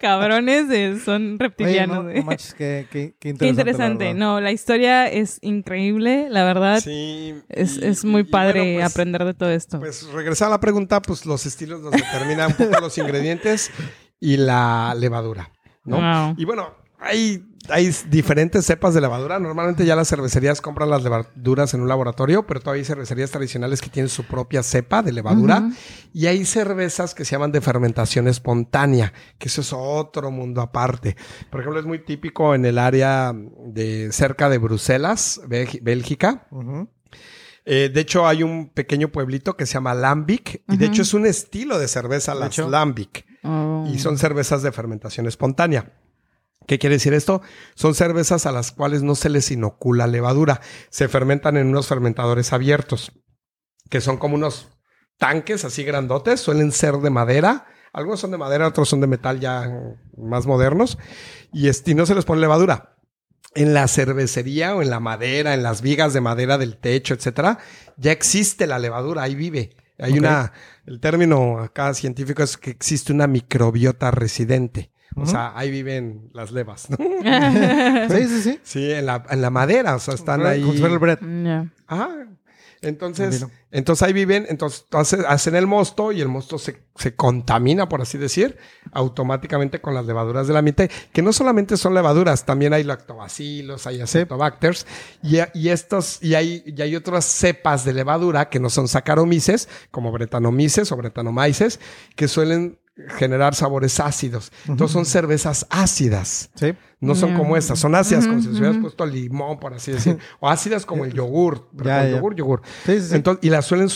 cabrones, eh, son Oye, reptilianos. no, güey. no manches, qué, qué, qué interesante. Qué interesante. la verdad. No, la historia es increíble, la verdad. Sí. Es, y- es muy y padre bueno, pues, aprender de todo esto. Pues regresar a la pregunta, pues los estilos nos determinan un poco los ingredientes y la levadura, ¿no? Wow. Y bueno, hay, hay diferentes cepas de levadura. Normalmente ya las cervecerías compran las levaduras en un laboratorio, pero todavía hay cervecerías tradicionales que tienen su propia cepa de levadura. Y hay cervezas que se llaman de fermentación espontánea, que eso es otro mundo aparte. Por ejemplo, es muy típico en el área de cerca de Bruselas, Bélgi- Bélgica. Eh, de hecho, hay un pequeño pueblito que se llama Lambic, y de hecho es un estilo de cerveza, las. Lambic, Oh. y son cervezas de fermentación espontánea. ¿Qué quiere decir esto? Son cervezas a las cuales no se les inocula levadura. Se fermentan en unos fermentadores abiertos, que son como unos tanques así grandotes, suelen ser de madera. Algunos son de madera, otros son de metal ya más modernos. Y, este, y no se les pone levadura. En la cervecería o en la madera, en las vigas de madera del techo, etcétera, ya existe la levadura, ahí vive. Hay una, el término acá científico es que existe una microbiota residente. O sea, ahí viven las levas, ¿no? Sí, sí, sí. Sí, en la, en la madera, o sea, están ahí. bread. Ya. Ajá. Entonces, Vino. entonces ahí viven, entonces hace- hacen el mosto y el mosto se, se contamina, por así decir, automáticamente con las levaduras del ambiente, que no solamente son levaduras, también hay lactobacilos, hay acetobacters, y, y estos, y hay, y hay otras cepas de levadura que no son saccharomyces, como bretanomices o bretanomyces, que suelen generar sabores ácidos. Entonces son cervezas ácidas. Sí. No son como estas, son ácidas, como Ujú, si les hubieras puesto limón, por así decir. O ácidas como el yogur. pero Ya, con ya. yogur, yogur. Sí, sí, sí. Entonces, y las suelen,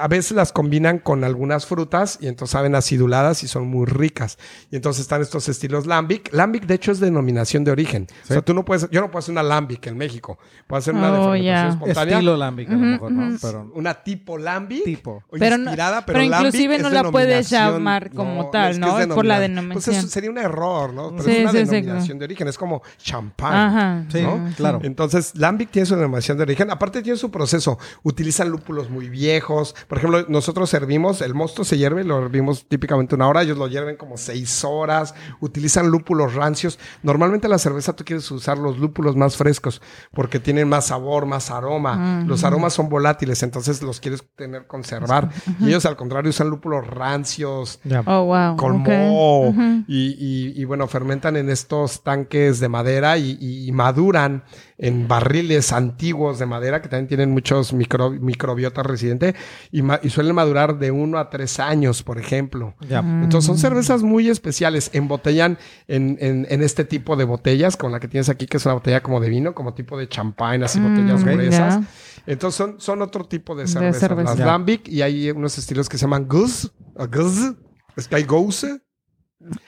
a veces las combinan con algunas frutas y entonces saben aciduladas y son muy ricas. Y entonces están estos estilos lambic. Lambic, de hecho, es denominación de origen. O sea, tú no puedes, yo no puedo hacer una lambic en México. Puedo hacer una de Oh, fermentación ya. espontánea. Estilo lambic, a lo mejor, ¿no? ujú. Pero Una tipo lambic. tipo. Pero no- inspirada, pero, pero inclusive no la puedes llamar como tal, es que ¿no? es Por la denomina- denominación. Pues eso sería un error, ¿no? Pero Sí, es una denominación de origen. Es como champán. Ajá. Sí, ¿no? claro. Entonces, Lambic tiene su denominación de origen. Aparte, tiene su proceso. Utilizan lúpulos muy viejos. Por ejemplo, nosotros servimos, el mosto se hierve, lo hervimos típicamente una hora. Ellos lo hierven como seis horas. Utilizan lúpulos rancios. Normalmente la cerveza tú quieres usar los lúpulos más frescos porque tienen más sabor, más aroma. Los aromas son volátiles, entonces los quieres tener, conservar. Y ellos, al contrario, usan lúpulos rancios, Ya. Oh, wow. con ok. moho Ujú. y, y- y, bueno, fermentan en estos tanques de madera y, maduran en barriles antiguos de madera que también tienen muchos micro- microbiota residente y, ma- y suelen madurar de uno a tres años, por ejemplo. Entonces son cervezas muy especiales. Embotellan en, en- en este tipo de botellas, con la que tienes aquí, que es una botella como de vino, como tipo de champán, así botellas Mm, gruesas. ya. Entonces son, son otro tipo de De cervezas. cerveza. Las. Lambic y hay unos estilos que se llaman Goose. o Goose. Es que hay Goose.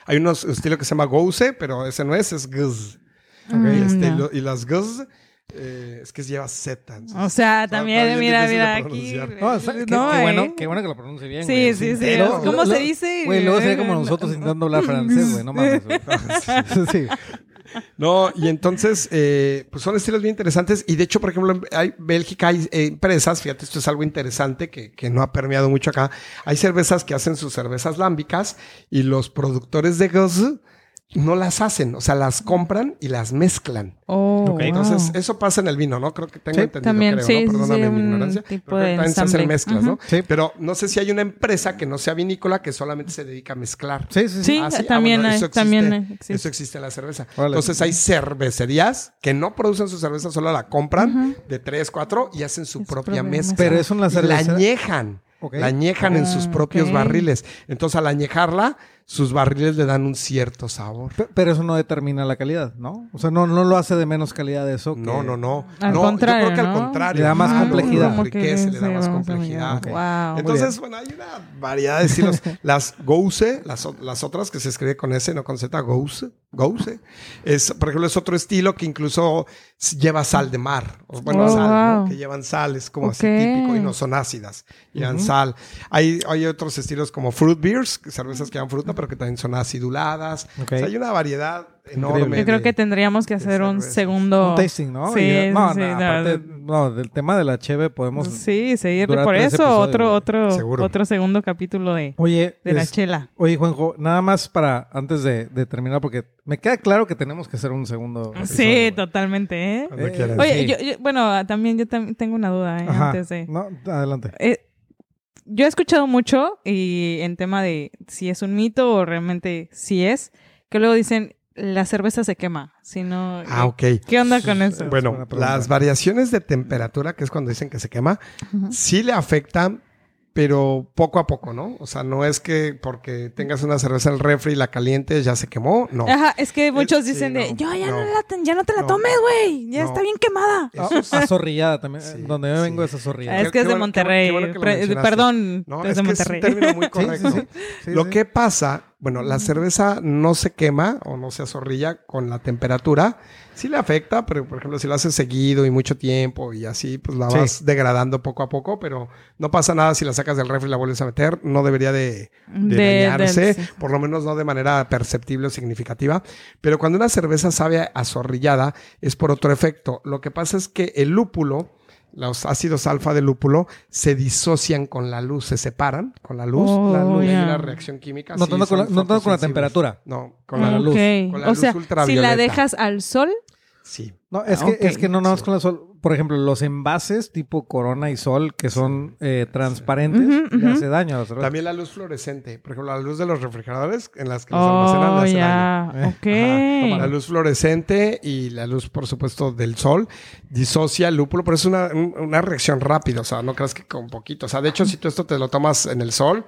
Hay unos estilos que se llama Goose, pero ese no es, es Goose. Mm, y, este, ya. y lo- y las Goose eh, es que lleva Z. O sea, también, mira, mira, aquí. No, o sea, qué, no, qué ¿eh? bueno, qué bueno que lo pronuncie bien. Sí, güey. sí, sí. Pero- ¿Cómo lo- se dice? Güey, luego sería como nosotros intentando hablar francés, güey. No mames, güey. Sí. No, y entonces, eh, pues son estilos bien interesantes. Y de hecho, por ejemplo, en hay, Bélgica hay eh, empresas, fíjate, esto es algo interesante que, que no ha permeado mucho acá. Hay cervezas que hacen sus cervezas lámbicas y los productores de gas no las hacen, o sea, las compran y las mezclan. Oh, Ok. Entonces, wow. eso pasa en el vino, ¿no? Creo que tengo Sí, entendido, también, creo, sí, ¿no? sí, Perdóname sí, mi un ignorancia. tipo de también se hacen mezclas, ¿no? Ujú. Sí. Pero no sé si hay una empresa que no sea vinícola que solamente se dedica a mezclar. Sí, sí, sí. Sí, Ah, sí. Ah, también, bueno, hay, eso existe. también existe. Eso existe en la cerveza. Órale. Entonces hay cervecerías que no producen su cerveza, solo la compran de 3, 4 y hacen su Es propia mezcla. Pero es una Y la cerveza. añejan. La añejan en sus Ah, propios barriles. Entonces al añejarla sus barriles le dan un cierto sabor. Pe- Pero eso no determina la calidad, ¿no? O sea, no, no lo hace de menos calidad eso. que- No, no, no. Al no, contrario, yo creo que ¿no? al contrario. Le da más lo- complejidad. Lo Como que enriquece, le da más complejidad. mirar. Wow. Entonces, bueno, hay una variedad de estilos. Las Gouse, las, las otras que se escribe con S, no con Z, Gouse, Gouse, es, por ejemplo, es otro estilo que incluso lleva sal de mar. O, bueno, Oh, sal, ¿no? wow. Que llevan sal, es como así Ok. típico y no son ácidas. Llevan sal. Hay, hay otros estilos como fruit beers, cervezas que llevan fruta, pero que también son aciduladas. Ok. O sea, hay una variedad enorme. Increíble. Yo creo de- que tendríamos que hacer un segundo. Un tasting, ¿no? Sí, Y- no, sí, no, sí, aparte, no. no, del tema de la cheve podemos... Sí, seguir por eso. Otro, otro, Seguro. otro segundo capítulo de, Oye, de la chela. oye, Juanjo, nada más para, antes de, de terminar, porque me queda claro que tenemos que hacer un segundo Sí, episodio, totalmente, ¿eh? Eh. Oye, Sí. yo, yo- bueno, también yo tam- tengo una duda, ¿eh? Ajá. Antes de... No, adelante. Eh, yo he escuchado mucho y en tema de si es un mito o realmente si es, que luego dicen la cerveza se quema, si no... Ah, ok. ¿Qué onda con eso? Bueno, las variaciones de temperatura, que es cuando dicen que se quema, sí le afectan, pero poco a poco, ¿no? O sea, no es que porque tengas una cerveza en el refri y la caliente ya se quemó, no. Ajá, es que muchos dicen de, no, yo ya no, no. la, ten- ya no te la No. tomes, güey, ya No. está bien quemada. Ah, es- azorrillada también. Sí, Donde yo sí. vengo es azorrillada. es que es de bueno- qué Monterrey, bueno que mencionaste. perdón, No, es es de que Monterrey. es un término muy Sí, correcto. sí, sí. Sí, Lo sí. que pasa, bueno, la cerveza no se quema o no se azorrilla con la temperatura. Sí le afecta, pero por ejemplo, si lo haces seguido y mucho tiempo y así, pues la Sí. vas degradando poco a poco, pero no pasa nada si la sacas del refri y la vuelves a meter. No debería de, de De- dañarse, por lo menos no de manera perceptible o significativa. Pero cuando una cerveza sabe azorrillada es por otro efecto. Lo que pasa es que el lúpulo, los ácidos alfa del lúpulo, se disocian con la luz, se separan con la luz. Oh, la luz y hay ya. una reacción química. No sí, tanto con la- no tanto con la temperatura. No, con la luz. Con la o luz sea, si ultravioleta. la dejas al sol, Sí. No, es Ah, que, es que no nada más Sí. con la sol. Por ejemplo, los envases tipo Corona y Sol, que son eh, transparentes, le ujú. hace daño a cerveza. También la luz fluorescente. Por ejemplo, la luz de los refrigeradores en las que los almacenan oh, le hace daño. Eh. La luz fluorescente y la luz, por supuesto, del sol disocia el lúpulo, pero es una, un- una reacción rápida, o sea, no creas que con poquito. O sea, de hecho, si tú esto te lo tomas en el sol,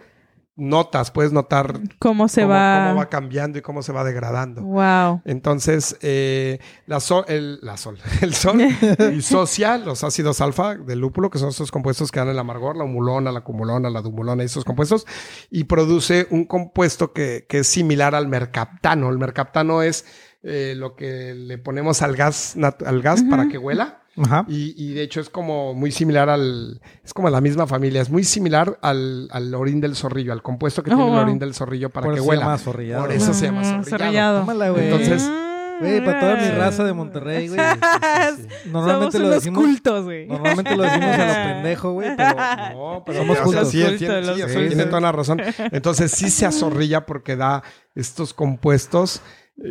notas, puedes notar ¿Cómo se cómo, va? cómo va cambiando y cómo se va degradando. Wow. Entonces, eh, la, sol, el, la sol, el sol disocia los ácidos alfa del lúpulo, que son esos compuestos que dan el amargor, la humulona, la cumulona, la dumulona y esos compuestos, y produce un compuesto que, que es similar al mercaptano. El mercaptano es eh, lo que le ponemos al gas, al gas para que huela. Ajá. Y, y de hecho es como muy similar al, es como la misma familia, es muy similar al, al orín del zorrillo, al compuesto que Oh, tiene el orín del zorrillo para Por que eso se huela. llama zorrillado. Por eso se llama Mm, zorrillado. zorrillado. Tómala, güey. Entonces- Güey, para toda mi raza de Monterrey, güey. Normalmente Somos lo unos decimos. cultos, güey. Normalmente lo decimos a lo pendejo, güey, pero. No, pero Somos cultos. sí, tiene, los sí, cultos. tiene toda la razón. Entonces sí se azorrilla porque da estos compuestos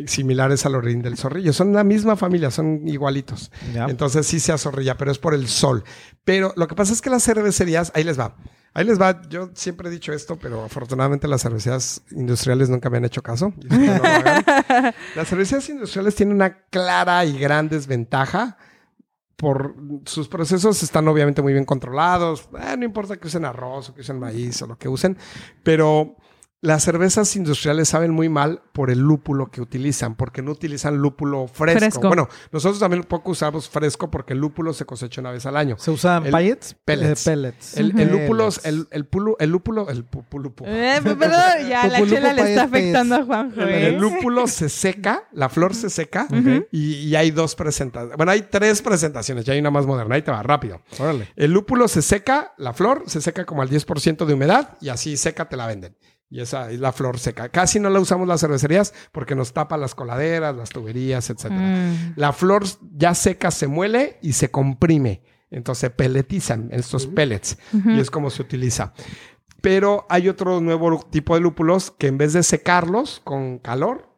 similares al orín del zorrillo. Son la misma familia, son igualitos. Ya. Entonces sí se azorrilla, pero es por el sol. Pero lo que pasa es que las cervecerías, ahí les va. Ahí les va. Yo siempre he dicho esto, pero afortunadamente las cervecerías industriales nunca me han hecho caso. No. Las cervecerías industriales tienen una clara y gran desventaja. Por sus procesos están obviamente muy bien controlados. Eh, no importa que usen arroz o que usen maíz o lo que usen, pero las cervezas industriales saben muy mal por el lúpulo que utilizan, porque no utilizan lúpulo fresco. Fresco. Bueno, nosotros también poco usamos fresco porque el lúpulo se cosecha una vez al año. ¿Se usan El- pellets? pellets. Eh, pellets. El, el lúpulo, Pellets. el, el, pulo- el lúpulo, el pu- pulupo. Eh, perdón, ya la chela le está afectando a Juanjo, ¿eh? El lúpulo se seca, la flor se seca y, y hay dos presentaciones. Bueno, hay tres presentaciones, ya hay una más moderna, ahí te va, rápido. Órale. El lúpulo se seca, la flor se seca como al 10% de humedad y así seca te la venden. Y esa es la flor seca. Casi no la usamos las cervecerías porque nos tapa las coladeras, las tuberías, etc. Mm. La flor ya seca se muele y se comprime. Entonces se peletizan estos pellets y es como se utiliza. Pero hay otro nuevo tipo de lúpulos que en vez de secarlos con calor,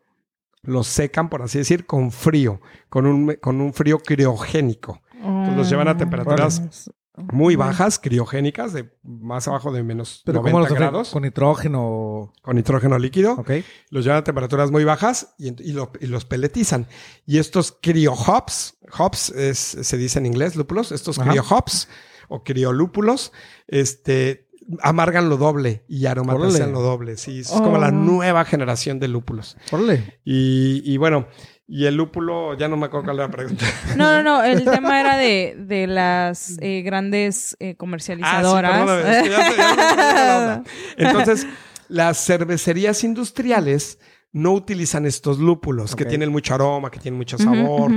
los secan, por así decir, con frío, con un, con un frío criogénico. Entonces los llevan a temperaturas muy bajas, criogénicas, de más abajo de menos Pero 90 ¿cómo los grados? Con nitrógeno. con nitrógeno líquido. Ok. Los llevan a temperaturas muy bajas y, y lo- y los peletizan. Y estos criohops, hops es- se dice en inglés, lúpulos, estos criohops o criolúpulos, este, amargan lo doble y aromatizan lo doble. Sí, es como la Oh. nueva generación de lúpulos. Órale. Y, y bueno, y el lúpulo, ya no me acuerdo cuál era la pregunta. No, no, no. El tema era de, de las eh, grandes eh, comercializadoras. Ah, sí, perdóname, ya ya. Entonces, las cervecerías industriales no utilizan estos lúpulos que tienen mucho aroma, que tienen mucho sabor,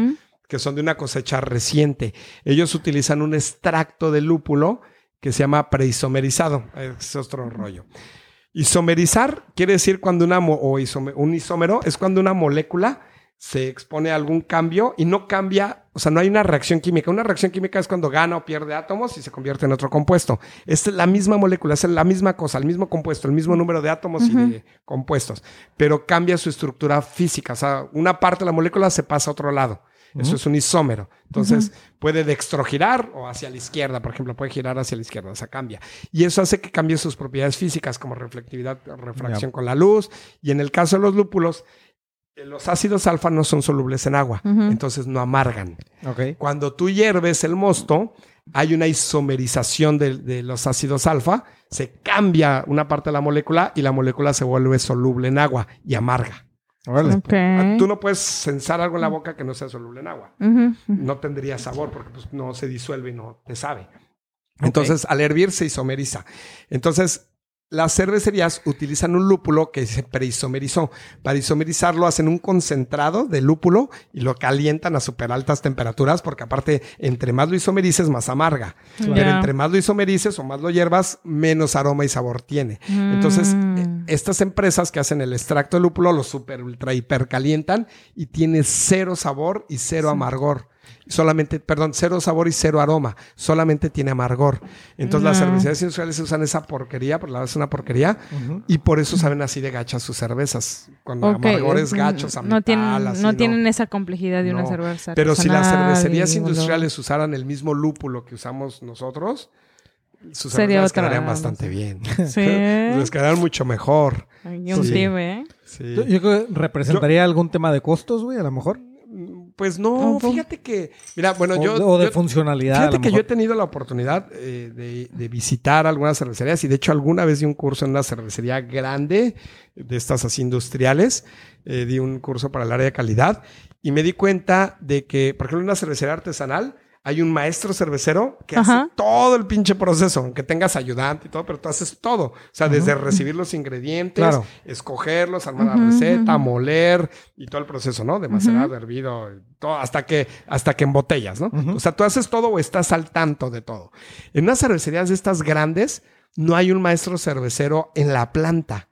que son de una cosecha reciente. Ellos utilizan un extracto de lúpulo que se llama preisomerizado. Es otro rollo. Isomerizar quiere decir cuando una o isome- un isómero es cuando una molécula se expone a algún cambio y no cambia, o sea, no hay una reacción química. Una reacción química es cuando gana o pierde átomos y se convierte en otro compuesto. Es la misma molécula, es la misma cosa, el mismo compuesto, el mismo número de átomos y de compuestos, pero cambia su estructura física. O sea, una parte de la molécula se pasa a otro lado. Eso es un isómero. Entonces puede dextrogirar o hacia la izquierda, por ejemplo, puede girar hacia la izquierda, o sea, cambia. Y eso hace que cambie sus propiedades físicas como reflectividad, refracción con la luz. Y en el caso de los lúpulos, los ácidos alfa no son solubles en agua, entonces no amargan. Ok. Cuando tú hierves el mosto, hay una isomerización de, de los ácidos alfa, se cambia una parte de la molécula y la molécula se vuelve soluble en agua y amarga. Ah, Tú no puedes censar algo en la boca que no sea soluble en agua. No tendría sabor porque pues, no se disuelve y no te sabe. Entonces, al hervir se isomeriza. Entonces, las cervecerías utilizan un lúpulo que se preisomerizó. Para isomerizarlo hacen un concentrado de lúpulo y lo calientan a súper altas temperaturas porque aparte, entre más lo isomerices, más amarga. Pero Ya. entre más lo isomerices o más lo hiervas, menos aroma y sabor tiene. Entonces, Mm. eh, estas empresas que hacen el extracto de lúpulo lo super ultra hiper calientan y tiene cero sabor y cero amargor. Solamente, perdón, cero sabor y cero aroma. Solamente tiene amargor. Entonces las cervecerías industriales usan esa porquería, por la verdad es una porquería, y por eso saben así de gachas sus cervezas. Con Ok, amargores gachos, a no metal, tienen, así, no tienen esa complejidad de una cerveza. Pero si las cervecerías olor. industriales usaran el mismo lúpulo que usamos nosotros, sus Sería cervezas otra- quedarían bastante bien. Sí. Les quedarían mucho mejor. Un Sí. ¿eh? Sí. Yo, yo creo que representaría algún tema de costos, güey, a lo mejor. Pues no, fíjate que, mira, bueno, O, yo... o de yo- funcionalidad. Fíjate que yo he tenido la oportunidad eh, de, de visitar algunas cervecerías y de hecho alguna vez di un curso en una cervecería grande de estas así industriales, eh, di un curso para el área de calidad y me di cuenta de que, por ejemplo, en una cervecería artesanal hay un maestro cervecero que Ajá. hace todo el pinche proceso, aunque tengas ayudante y todo, pero tú haces todo. O sea, desde recibir los ingredientes, Claro. escogerlos, armar la receta, moler y todo el proceso, ¿no? De macerado, hervido, todo, hasta que, hasta que embotellas, ¿no? O sea, tú haces todo o estás al tanto de todo. En unas cervecerías de estas grandes, no hay un maestro cervecero en la planta.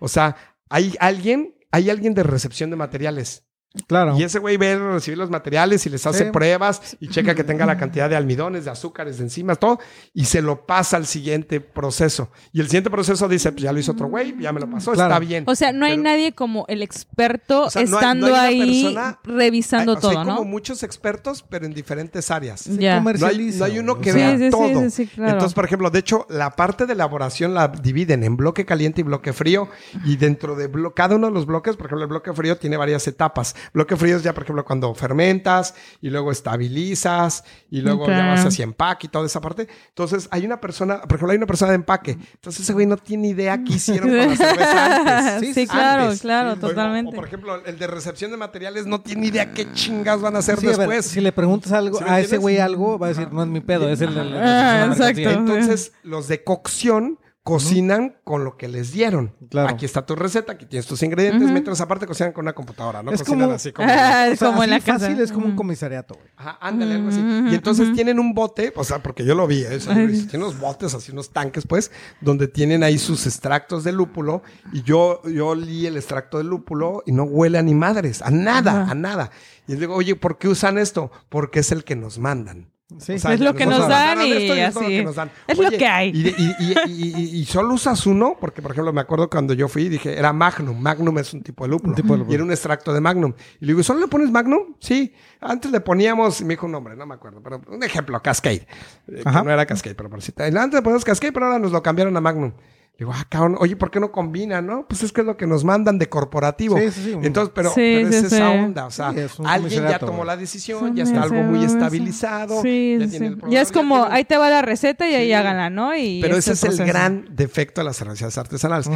O sea, hay alguien, hay alguien de recepción de materiales. Claro. Y ese güey ve recibir los materiales y les hace Sí. pruebas y checa que tenga la cantidad de almidones, de azúcares, de enzimas, todo, y se lo pasa al siguiente proceso. Y el siguiente proceso dice, pues ya lo hizo otro güey, ya me lo pasó, Claro. está bien. O sea, no hay Pero- nadie como el experto O sea, no hay- estando no hay ahí persona- revisando Hay- o sea, todo, hay ¿no? como muchos expertos, pero en diferentes áreas. No hay, no uno que vea Sí, sí, sí, todo. sí, sí, claro. Entonces, por ejemplo, de hecho, la parte de elaboración la dividen en bloque caliente y bloque frío. Y dentro de cada uno de los bloques, por ejemplo, el bloque frío tiene varias etapas. Bloque frío es ya, por ejemplo, cuando fermentas y luego estabilizas y luego ya vas hacia empaque y toda esa parte. Entonces, hay una persona, por ejemplo, hay una persona de empaque. Entonces, ese güey no tiene idea qué hicieron con la cerveza antes. Sí, claro, Antes. claro, O- o, totalmente. por ejemplo, el de recepción de materiales no tiene idea qué chingas van a hacer Sí, a ver, después. si le preguntas algo ¿Sí a ese güey algo, va a decir, no es mi pedo, es el de la- Ah, la mercancía". exacto. Entonces, los de cocción cocinan con lo que les dieron. Claro. Aquí está tu receta, aquí tienes tus ingredientes, Ujú. mientras aparte cocinan con una computadora, no Es cocinan como- así como... Ah, O sea, como en la así casa. fácil es como un Ujú. comisariato, güey. Ajá, ándale, algo así. Y entonces tienen un bote, o sea, porque yo lo vi, ¿eh? Tienen unos botes, así unos tanques, pues, donde tienen ahí sus extractos de lúpulo. Y yo, yo olí el extracto de lúpulo y no huele a ni madres, a nada, a nada. Y les digo, oye, ¿por qué usan esto? Porque es el que nos mandan. Sí. O sea, Es lo que nos dan y es lo así. que nos dan. Es lo que hay. Y, y- y- y- y- y solo usas uno, porque por ejemplo me acuerdo cuando yo fui, dije, era Magnum. Magnum es un tipo de lúpulo. Un tipo de lúpulo. Y era un extracto de Magnum. Y le digo, ¿solo le pones Magnum? Sí. Antes le poníamos, y me dijo un nombre, no me acuerdo, pero un ejemplo, Cascade. Eh, que no era Cascade, pero por si Antes le poníamos Cascade, pero ahora nos lo cambiaron a Magnum. Digo, ah, cabrón, oye, ¿por qué no combinan, no? Pues es que es lo que nos mandan de corporativo. Sí, sí, sí. Entonces, pero, Sí, pero es sí, esa onda, o sea, es alguien ya tomó la decisión, ya está algo muy estabilizado. Sí, ya sí. tiene el Ya es como, tiene- ahí te va la receta y ahí háganla, ¿no? Y Pero ese es el proceso. gran defecto de las cervecerías artesanales.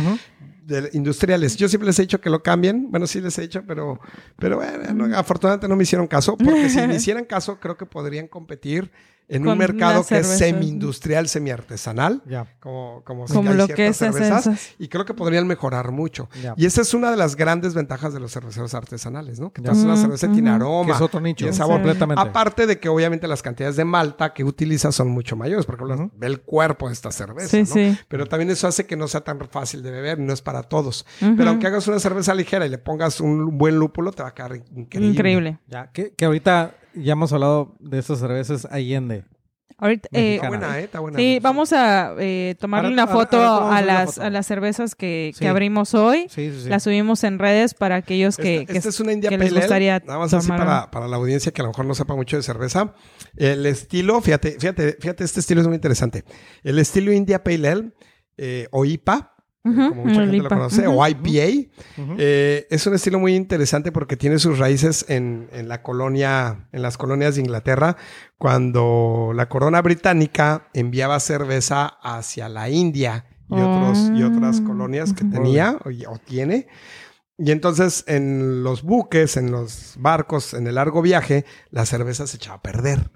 De industriales. Yo siempre les he dicho que lo cambien. Bueno, sí les he dicho, pero, pero bueno, no, afortunadamente no me hicieron caso. Porque si me hicieran caso, creo que podrían competir en un mercado que es semi-industrial, semi-artesanal. Ya. Como, como, Como hay lo que ciertas es cervezas. esas. Y creo que podrían mejorar mucho. Ya. Y esa es una de las grandes ventajas de los cerveceros artesanales, ¿no? Que tú haces una cerveza y tiene ujú. aroma. Que es otro nicho. tiene sabor. Completamente. Aparte de que obviamente las cantidades de malta que utilizas son mucho mayores. Por ejemplo, Ujú. ve el cuerpo de esta cerveza, Sí, ¿no? sí. Pero también eso hace que no sea tan fácil de beber, no es para todos. Pero aunque hagas una cerveza ligera y le pongas un buen lúpulo, te va a quedar increíble. Increíble. Ya, que, que ahorita ya hemos hablado de estas cervezas Allende. Ahorita, eh, Está buena, ¿eh? Está buena. sí, vamos a eh, tomarle Ahora- una foto ahora a, las, foto. a las cervezas que, que abrimos hoy. Sí, sí, sí. Las subimos en redes para aquellos que, esta, que- esta es una India que les gustaría Nada más así para, para la audiencia que a lo mejor no sepa mucho de cerveza. El estilo, fíjate, fíjate, fíjate, este estilo es muy interesante. El estilo India Pale Ale, eh, o IPA, eh, como mucha gente lo conoce, o IPA, eh, es un estilo muy interesante porque tiene sus raíces en, en la colonia, en las colonias de Inglaterra, cuando la corona británica enviaba cerveza hacia la India y, otros, y otras Ah. colonias que tenía o, o tiene. Y entonces en los buques, en los barcos, en el largo viaje, la cerveza se echaba a perder.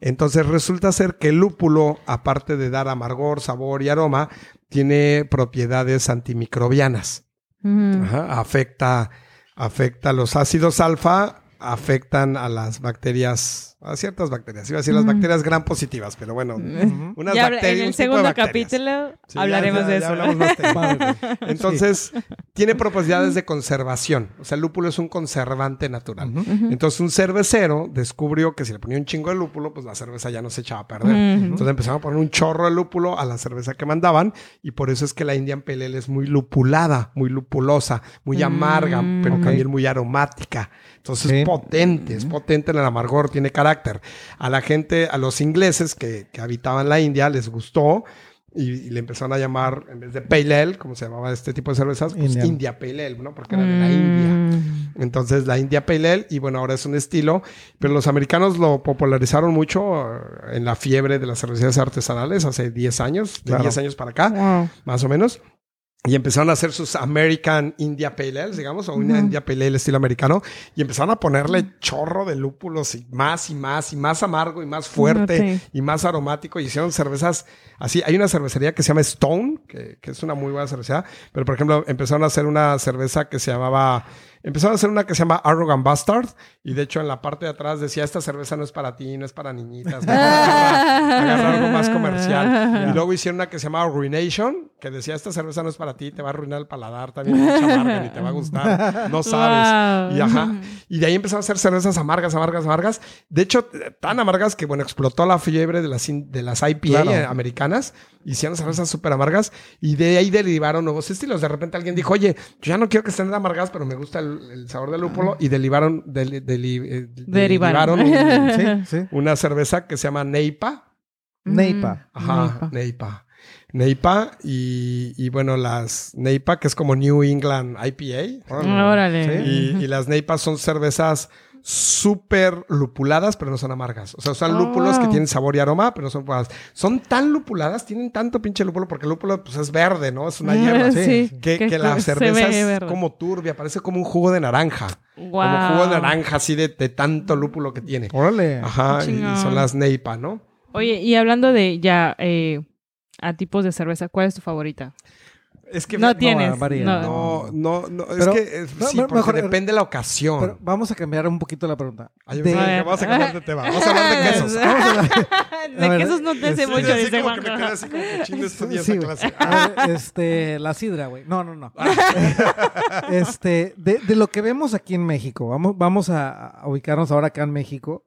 Entonces resulta ser que el lúpulo, aparte de dar amargor, sabor y aroma, tiene propiedades antimicrobianas. Ajá, afecta, afecta los ácidos alfa, afectan a las bacterias, a ciertas bacterias. Iba a decir las bacterias gran positivas, pero bueno, unas Ya bacterias, en un el tipo de segundo capítulo Sí, ya- hablaremos ya- de ya eso. hablamos más. Vale. Entonces, tiene propiedades de conservación. O sea, el lúpulo es un conservante natural. Entonces, un cervecero descubrió que si le ponía un chingo de lúpulo, pues la cerveza ya no se echaba a perder. Entonces empezaron a poner un chorro de lúpulo a la cerveza que mandaban y por eso es que la Indian Pale Ale es muy lupulada, muy lupulosa, muy amarga, Mm. pero Ok. también muy aromática. Entonces Sí. es potente, es potente en el amargor, tiene carácter. A la gente, a los ingleses que, que habitaban la India les gustó y, y le empezaron a llamar, en vez de Pale Ale, como se llamaba este tipo de cervezas, pues Indian. India Pale Ale, ¿no? Porque era de la India. Mm. Entonces la India Pale Ale, y bueno, ahora es un estilo, pero los americanos lo popularizaron mucho eh, en la fiebre de las cervecerías artesanales hace 10 años, de Claro. 10 años para acá, Wow. más o menos. Y empezaron a hacer sus American India Pale Ale, digamos, o una. India Pale Ale estilo americano. Y empezaron a ponerle chorro de lúpulos y más y más y más amargo y más fuerte y más aromático. Y hicieron cervezas así. Hay una cervecería que se llama Stone, que, que es una muy buena cervecería. Pero, por ejemplo, empezaron a hacer una cerveza que se llamaba... Empezaron a hacer una que se llama Arrogant Bastard. Y de hecho, en la parte de atrás decía, esta cerveza no es para ti, no es para niñitas. mejor agarra, agarra algo más comercial. Y luego hicieron una que se llama Ruination, que decía, esta cerveza no es para ti, te va a arruinar el paladar, también ni te va a gustar. No sabes. Wow. Y ajá. Y de ahí empezaron a hacer cervezas amargas, amargas, amargas. De hecho, tan amargas que, bueno, explotó la fiebre de las, in- de las IPA Claro. americanas. Hicieron cervezas súper amargas y de ahí derivaron nuevos estilos. De repente alguien dijo, oye, yo ya no quiero que estén amargas, pero me gusta el, el sabor del lúpulo. Y derivaron, del- deli- eh, Derivaron. derivaron un- Sí, sí. una cerveza que se llama Neipa. Neipa. Ajá, Neipa. Neipa y, y bueno, las Neipa, que es como New England IPA. Órale. Y, y las Neipas son cervezas súper lupuladas, pero no son amargas. O sea, son Oh. lúpulos que tienen sabor y aroma, pero no son lupuladas. Son tan lupuladas, tienen tanto pinche lúpulo, porque el lúpulo pues, es verde, ¿no? Es una hierba. Sí. Que, que que la cerveza ve es verde. como turbia, parece como un jugo de naranja. Como Wow. jugo de naranja, así de, de tanto lúpulo que tiene. Órale. Ajá, y son las Neipa, ¿no? Oye, y hablando de ya eh, a tipos de cerveza, ¿cuál es tu favorita? Es que No tienes. varía. no. No, no, no, Pero- es que eh, no, sí, porque mejor- depende de la ocasión. Pero vamos a cambiar un poquito la pregunta. Ay, De- que A vamos a cambiar de tema. Vamos a hablar de quesos. Vamos a hablar- de A ver, quesos no te hace sí, mucho, dice como que me quedé así como estudié Sí, esa clase. A ver, este, la sidra, güey. No, no, no. este, de, de lo que vemos aquí en México, vamos, vamos a, a ubicarnos ahora acá en México.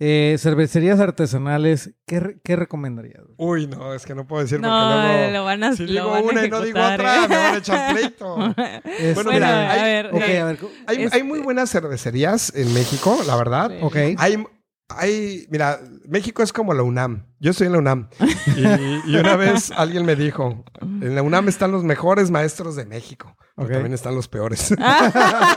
Eh, cervecerías artesanales, ¿qué, re- qué recomendarías? Uy, no, es que no puedo decir porque No, luego... lo van a si lo digo van a una y no digo otra, ¿eh? me van a echar pleito. Bueno, Bueno, mira, a hay- ver. eh, a ver. Hay, Es- hay muy buenas cervecerías en México, la verdad. Sí. Ok. Hay, hay, mira, México es como la UNAM. Yo estoy en la UNAM. Y, y una vez alguien me dijo, en la UNAM están los mejores maestros de México. Pero también están los peores.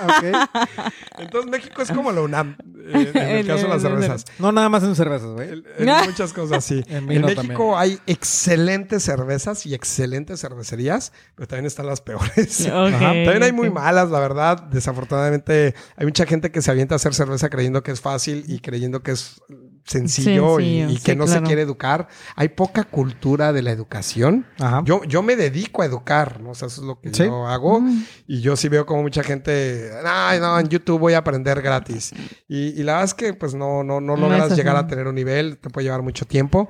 Ok. Entonces México es como la UNAM, eh, en el El- caso de las el- el- cervezas. No nada más en cervezas, güey. En, muchas cosas, sí. En México también. hay excelentes cervezas y excelentes cervecerías, pero también están las peores. También hay muy malas, la verdad. Desafortunadamente, hay mucha gente que se avienta a hacer cerveza creyendo que es fácil y creyendo que es sencillo, y- Sencillo, y, sí, que no se quiere educar. Hay poca cultura de la educación. Ajá. Yo, yo me dedico a educar, ¿no? O sea, eso es lo que Sí. yo hago. Y yo sí veo como mucha gente, ay, no, en YouTube voy a aprender gratis. Y, y la verdad es que pues no, no, no No logras llegar a tener un nivel, te puede llevar mucho tiempo.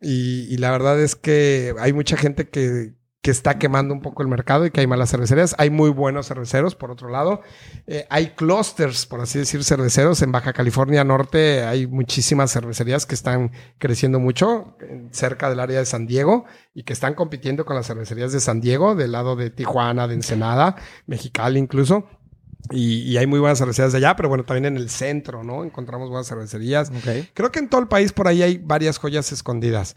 Y, y la verdad es que hay mucha gente que, que está quemando un poco el mercado y que hay malas cervecerías. Hay muy buenos cerveceros, por otro lado. Eh, hay clusters, por así decir, cerveceros. En Baja California Norte hay muchísimas cervecerías que están creciendo mucho cerca del área de San Diego y que están compitiendo con las cervecerías de San Diego, del lado de Tijuana, de Ensenada, Mexicali incluso. Y, y hay muy buenas cervecerías de allá, pero bueno, también en el centro, ¿no? Encontramos buenas cervecerías. Creo que en todo el país por ahí hay varias joyas escondidas.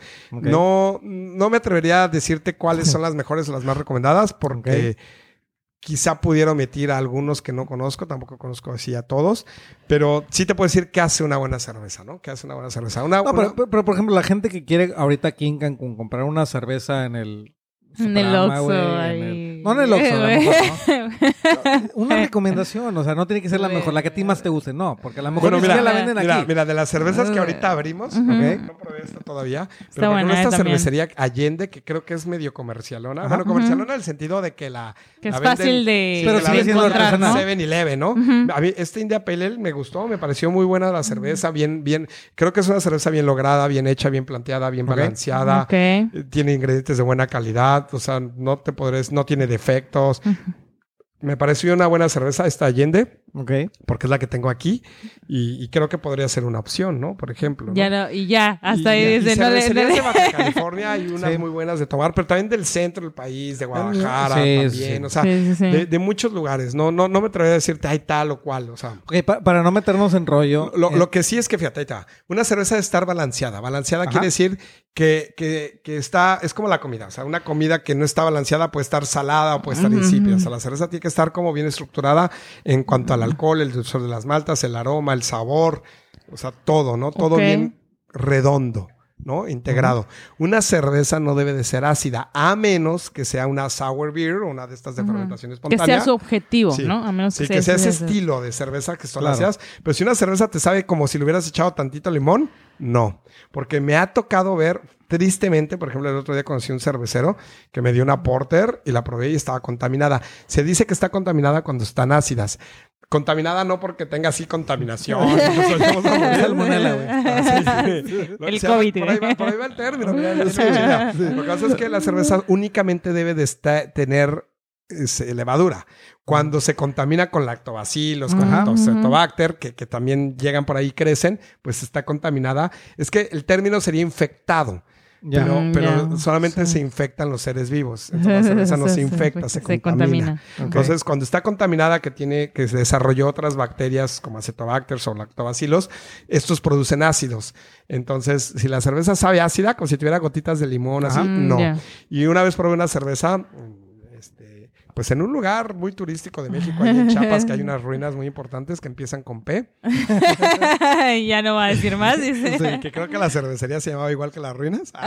No, no me atrevería a decirte cuáles son las mejores o las más recomendadas porque quizá pudiera omitir a algunos que no conozco, tampoco conozco así a todos, pero sí te puedo decir qué hace una buena cerveza, ¿no? ¿Qué hace una buena cerveza? Una, No, una- pero, pero, por ejemplo, la gente que quiere ahorita aquí en Cancún comprar una cerveza en el. En el Superama, Oxxo, ahí. No en el Oxxo, a lo mejor, ¿no? Una recomendación, o sea, no tiene que ser la mejor, la que a ti más te guste, no, porque a lo mejor Bueno, mira, siquiera la venden mira, aquí. mira, de las cervezas que ahorita abrimos, Ujú. Ok. no probé esta todavía, pero Está ejemplo, buena, esta eh, también. cervecería Allende, que creo que es medio comercialona, Ajá. bueno, comercialona en el sentido de que la Que es venden- fácil de, Sí, Pero sigue siendo encontrar, artesanal. ¿no? 7-Eleven, ¿no? Ujú. A mí, este India Pale Ale me gustó, me pareció muy buena la cerveza, bien, bien, creo que es una cerveza bien lograda, bien hecha, bien planteada, bien Ok. balanceada, Ok. eh, tiene ingredientes de buena calidad, o sea, no te podré, no tiene defectos. Me pareció una buena cerveza esta Allende, porque es la que tengo aquí, y, y creo que podría ser una opción, ¿no? Por ejemplo. ¿no? Ya no, y ya, hasta Y- ahí desde no le- de Baja California hay unas Sí. muy buenas de tomar, pero también del centro del país, de Guadalajara Sí, también, sí. o sea, Sí, sí, sí. De, de muchos lugares. No, no, no me atrevería a decirte hay tal o cual, o sea. Ok, pa- para no meternos en rollo. Lo, eh, lo que sí es que, fíjate, ahí está. Una cerveza debe estar balanceada. Balanceada Ajá. quiere decir que, que, que está, es como la comida. O sea, una comida que no está balanceada puede estar salada o puede estar insípida. O sea, la cerveza tiene que estar como bien estructurada en cuanto al alcohol, el dulzor de las maltas, el aroma, el sabor. O sea, todo, ¿no? Todo bien redondo. ¿No? Integrado. Una cerveza no debe de ser ácida, a menos que sea una sour beer o una de estas de Ujú. fermentación Que sea su objetivo, Sí. ¿no? A menos Sí, que sea ese estilo de cerveza que son Claro. ácidas. Pero si una cerveza te sabe como si le hubieras echado tantito limón, no. Porque me ha tocado ver, tristemente, por ejemplo, el otro día conocí un cervecero que me dio una porter y la probé y estaba contaminada. Se dice que está contaminada cuando están ácidas. Contaminada no porque tenga así contaminación. Salmonela, güey. Ah, sí, sí. El O sea, COVID, Por ahí, va, por ahí va el término. mira. Lo que pasa es que la cerveza únicamente debe de esta- tener es, levadura. Cuando se contamina con lactobacilos, con. Lactobacter, que, que también llegan por ahí y crecen, pues está contaminada. Es que el término sería infectado. Ya. Pero, Mm, pero ya. solamente Sí. se infectan los seres vivos. Entonces la cerveza no se infecta, se, contamina. Entonces, cuando está contaminada, que tiene, que se desarrolló otras bacterias como acetobacters o lactobacilos, estos producen ácidos. Entonces, si la cerveza sabe ácida, como si tuviera gotitas de limón, así, Ajá. Mm, no. ya. Y una vez probé una cerveza, mm, pues en un lugar muy turístico de México, ahí en Chiapas, que hay unas ruinas muy importantes que empiezan con P. ya no va a decir más, dice. Sí, que creo que la cervecería se llamaba igual que las ruinas.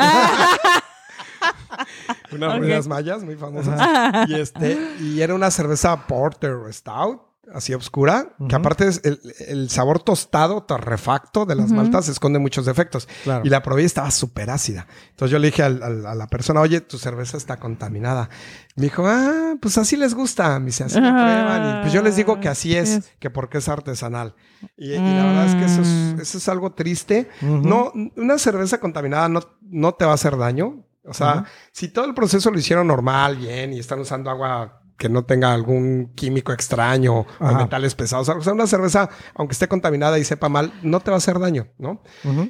Unas ruinas mayas muy famosas. Y, este, y era una cerveza porter stout, así oscura, que aparte es el, el sabor tostado, torrefacto de las Ujú. maltas esconde muchos defectos. Claro. Y la probé y estaba súper ácida. Entonces yo le dije al- al- a la persona, oye, tu cerveza está contaminada. Me dijo, ah, pues así les gusta. Me dice, así la prueban. Y pues yo les digo que así es, que porque es artesanal. Y, y la verdad es que eso es, Mm. eso es algo triste. No, una cerveza contaminada no, no te va a hacer daño. O sea, si todo el proceso lo hicieron normal, bien, y están usando agua que no tenga algún químico extraño o metales pesados. O sea, una cerveza, aunque esté contaminada y sepa mal, no te va a hacer daño, ¿no?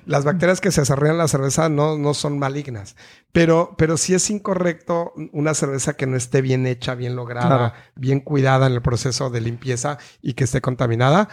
Las bacterias que se desarrollan en la cerveza no, no son malignas. Pero, pero sí es incorrecto una cerveza que no esté bien hecha, bien lograda, Claro. bien cuidada en el proceso de limpieza y que esté contaminada.